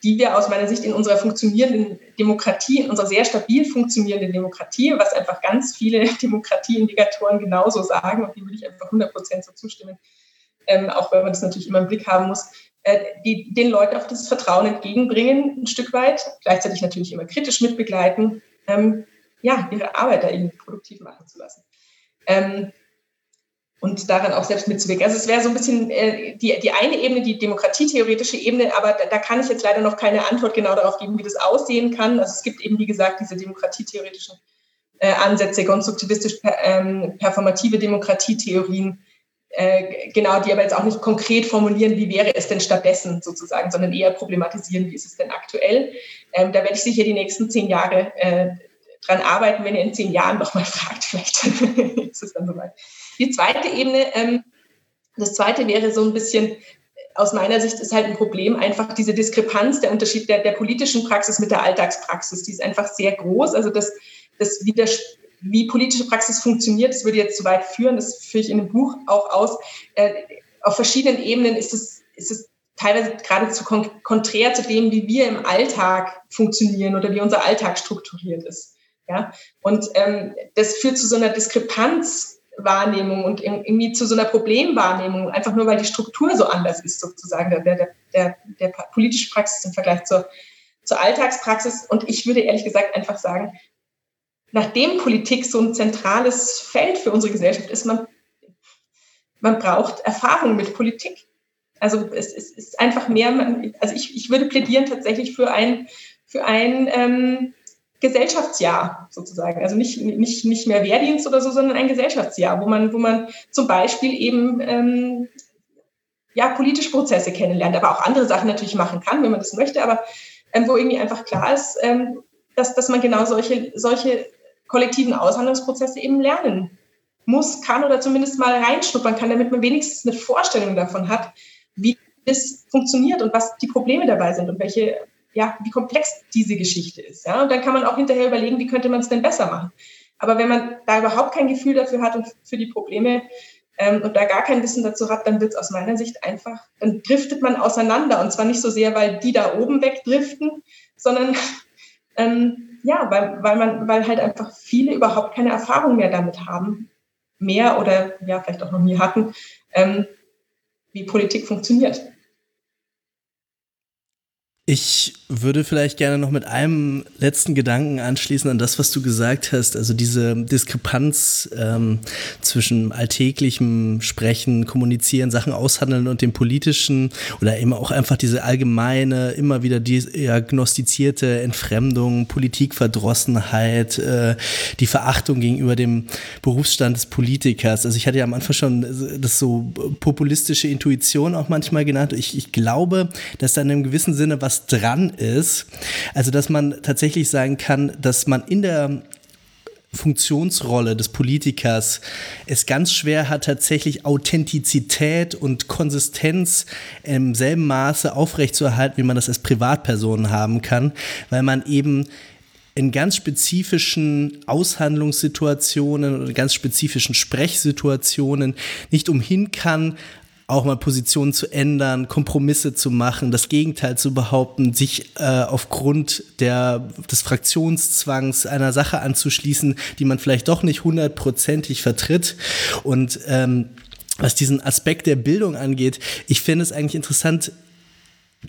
die wir aus meiner Sicht in unserer funktionierenden Demokratie, in unserer sehr stabil funktionierenden Demokratie, was einfach ganz viele Demokratieindikatoren genauso sagen, und die würde ich einfach 100 Prozent so zustimmen, ähm, auch wenn man das natürlich immer im Blick haben muss, äh, die den Leuten auch dieses Vertrauen entgegenbringen, ein Stück weit, gleichzeitig natürlich immer kritisch mitbegleiten, ähm, ja, ihre Arbeit da irgendwie produktiv machen zu lassen. Ähm, und daran auch selbst mitzuwirken. Also es wäre so ein bisschen äh, die, die eine Ebene, die demokratietheoretische Ebene, aber da, da, kann ich jetzt leider noch keine Antwort genau darauf geben, wie das aussehen kann. Also es gibt eben, wie gesagt, diese demokratietheoretischen äh, Ansätze, konstruktivistisch ähm, performative Demokratietheorien, äh, genau, die aber jetzt auch nicht konkret formulieren, wie wäre es denn stattdessen sozusagen, sondern eher problematisieren, wie ist es denn aktuell. Ähm, da werde ich sicher die nächsten zehn Jahre äh, dran arbeiten, wenn ihr in zehn Jahren noch mal fragt, vielleicht ist es dann soweit. Die zweite Ebene, ähm, das zweite wäre so ein bisschen, aus meiner Sicht ist halt ein Problem einfach diese Diskrepanz, der Unterschied der, der politischen Praxis mit der Alltagspraxis, die ist einfach sehr groß. Also das, das wie politische Praxis funktioniert, das würde jetzt zu weit führen, das führe ich in dem Buch auch aus. Äh, auf verschiedenen Ebenen ist es, ist es teilweise geradezu kon konträr zu dem, wie wir im Alltag funktionieren oder wie unser Alltag strukturiert ist. Ja? Und ähm, das führt zu so einer Diskrepanzwahrnehmung und irgendwie zu so einer Problemwahrnehmung, einfach nur weil die Struktur so anders ist, sozusagen, der, der, der, der politische Praxis im Vergleich zur, zur Alltagspraxis. Und ich würde ehrlich gesagt einfach sagen, nachdem Politik so ein zentrales Feld für unsere Gesellschaft ist, man, man braucht Erfahrung mit Politik. Also es, es ist einfach mehr, also ich, ich würde plädieren tatsächlich für ein, für ein ähm, Gesellschaftsjahr sozusagen. Also nicht, nicht, nicht mehr Wehrdienst oder so, sondern ein Gesellschaftsjahr, wo man, wo man zum Beispiel eben ähm, ja, politische Prozesse kennenlernt, aber auch andere Sachen natürlich machen kann, wenn man das möchte, aber ähm, wo irgendwie einfach klar ist, ähm, dass, dass man genau solche, solche kollektiven Aushandlungsprozesse eben lernen muss, kann oder zumindest mal reinschnuppern kann, damit man wenigstens eine Vorstellung davon hat, wie es funktioniert und was die Probleme dabei sind und welche ja, wie komplex diese Geschichte ist. Ja? Und dann kann man auch hinterher überlegen, wie könnte man es denn besser machen. Aber wenn man da überhaupt kein Gefühl dafür hat und für die Probleme ähm, und da gar kein Wissen dazu hat, dann wird es aus meiner Sicht einfach, dann driftet man auseinander. Und zwar nicht so sehr, weil die da oben wegdriften, sondern ähm, ja, weil, weil man, weil halt einfach viele überhaupt keine Erfahrung mehr damit haben, mehr oder ja, vielleicht auch noch nie hatten, ähm, wie Politik funktioniert. Ich würde vielleicht gerne noch mit einem letzten Gedanken anschließen an das, was du gesagt hast. Also diese Diskrepanz ähm, zwischen alltäglichem Sprechen, Kommunizieren, Sachen aushandeln und dem politischen oder immer auch einfach diese allgemeine, immer wieder diagnostizierte Entfremdung, Politikverdrossenheit, äh, die Verachtung gegenüber dem Berufsstand des Politikers. Also ich hatte ja am Anfang schon das so populistische Intuition auch manchmal genannt. Ich, ich glaube, dass da in einem gewissen Sinne was was dran ist. Also, dass man tatsächlich sagen kann, dass man in der Funktionsrolle des Politikers es ganz schwer hat, tatsächlich Authentizität und Konsistenz im selben Maße aufrechtzuerhalten, wie man das als Privatperson haben kann, weil man eben in ganz spezifischen Aushandlungssituationen oder ganz spezifischen Sprechsituationen nicht umhin kann, auch mal Positionen zu ändern, Kompromisse zu machen, das Gegenteil zu behaupten, sich äh, aufgrund der, des Fraktionszwangs einer Sache anzuschließen, die man vielleicht doch nicht hundertprozentig vertritt. Und ähm, was diesen Aspekt der Bildung angeht, ich finde es eigentlich interessant,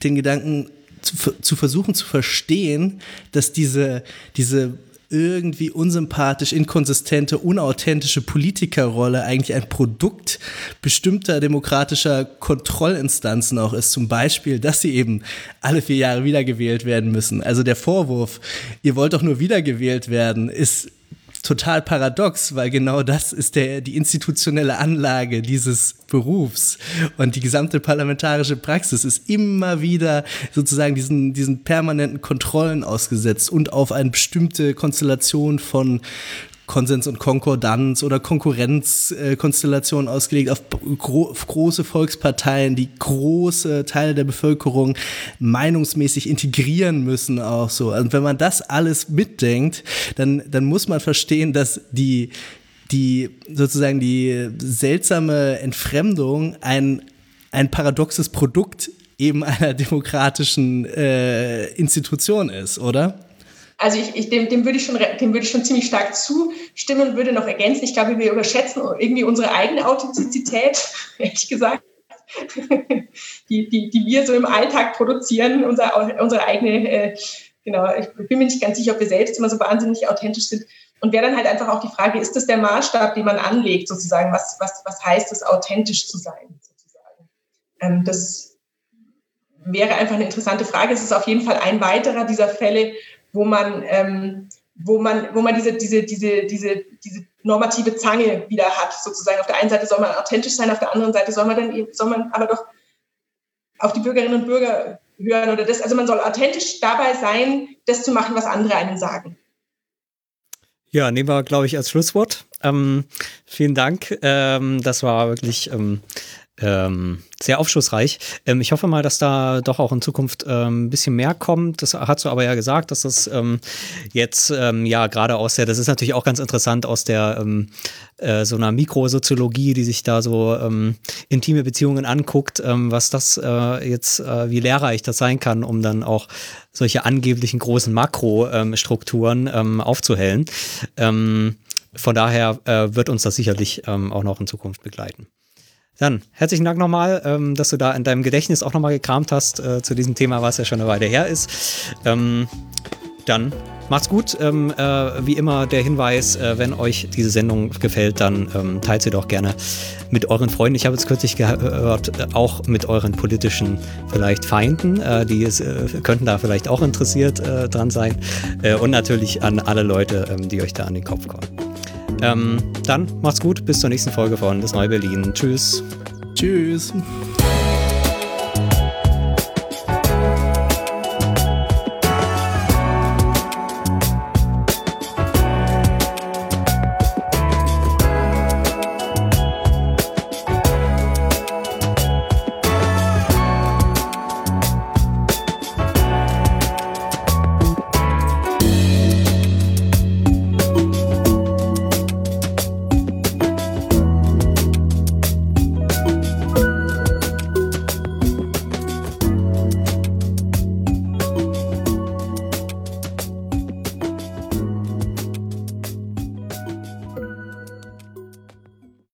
den Gedanken zu, zu versuchen zu verstehen, dass diese, diese irgendwie unsympathisch, inkonsistente, unauthentische Politikerrolle eigentlich ein Produkt bestimmter demokratischer Kontrollinstanzen auch ist. Zum Beispiel, dass sie eben alle vier Jahre wiedergewählt werden müssen. Also der Vorwurf, ihr wollt doch nur wiedergewählt werden, ist total paradox, weil genau das ist der, die institutionelle Anlage dieses Berufs. Und die gesamte parlamentarische Praxis ist immer wieder sozusagen diesen, diesen permanenten Kontrollen ausgesetzt und auf eine bestimmte Konstellation von Konsens und Konkordanz oder Konkurrenzkonstellationen ausgelegt auf, gro auf, große Volksparteien, die große Teile der Bevölkerung meinungsmäßig integrieren müssen auch so. Und wenn man das alles mitdenkt, dann, dann muss man verstehen, dass die, die sozusagen die seltsame Entfremdung ein, ein paradoxes Produkt eben einer demokratischen äh, Institution ist, oder? Also ich, ich, dem, dem, würde ich schon, dem würde ich schon ziemlich stark zustimmen und würde noch ergänzen. Ich glaube, wir überschätzen irgendwie unsere eigene Authentizität, ehrlich gesagt, die, die, die wir so im Alltag produzieren, unser, unsere eigene, äh, genau, ich bin mir nicht ganz sicher, ob wir selbst immer so wahnsinnig authentisch sind. Und wäre dann halt einfach auch die Frage, ist das der Maßstab, den man anlegt, sozusagen? Was, was, was heißt es, authentisch zu sein, sozusagen? Ähm, das wäre einfach eine interessante Frage. Es ist auf jeden Fall ein weiterer dieser Fälle, wo man, ähm, wo man, wo man diese, diese, diese, diese, diese normative Zange wieder hat, sozusagen. Auf der einen Seite soll man authentisch sein, auf der anderen Seite soll man dann, soll man aber doch auf die Bürgerinnen und Bürger hören oder das. Also man soll authentisch dabei sein, das zu machen, was andere einem sagen. Ja, nehmen wir, glaube ich, als Schlusswort. Ähm, vielen Dank. Ähm, das war wirklich ähm, ähm, sehr aufschlussreich. Ähm, ich hoffe mal, dass da doch auch in Zukunft ähm, ein bisschen mehr kommt. Das hast du aber ja gesagt, dass das ähm, jetzt ähm, ja gerade aus der, das ist natürlich auch ganz interessant aus der ähm, äh, so einer Mikrosoziologie, die sich da so intime Beziehungen anguckt, was das äh, jetzt, äh, wie lehrreich das sein kann, um dann auch solche angeblichen großen Makrostrukturen aufzuhellen. von daher äh, wird uns das sicherlich auch noch in Zukunft begleiten. Dann herzlichen Dank nochmal, ähm, dass du da in deinem Gedächtnis auch nochmal gekramt hast äh, zu diesem Thema, was ja schon eine Weile her ist. Ähm, dann macht's gut. Ähm, äh, wie immer der Hinweis, äh, wenn euch diese Sendung gefällt, dann ähm, teilt sie doch gerne mit euren Freunden. Ich habe jetzt kürzlich gehört, äh, auch mit euren politischen vielleicht Feinden, äh, die es, äh, könnten da vielleicht auch interessiert äh, dran sein. und natürlich an alle Leute, ähm, die euch da an den Kopf kommen. Ähm, dann macht's gut, bis zur nächsten Folge von Das Neue Berlin. Tschüss. Tschüss.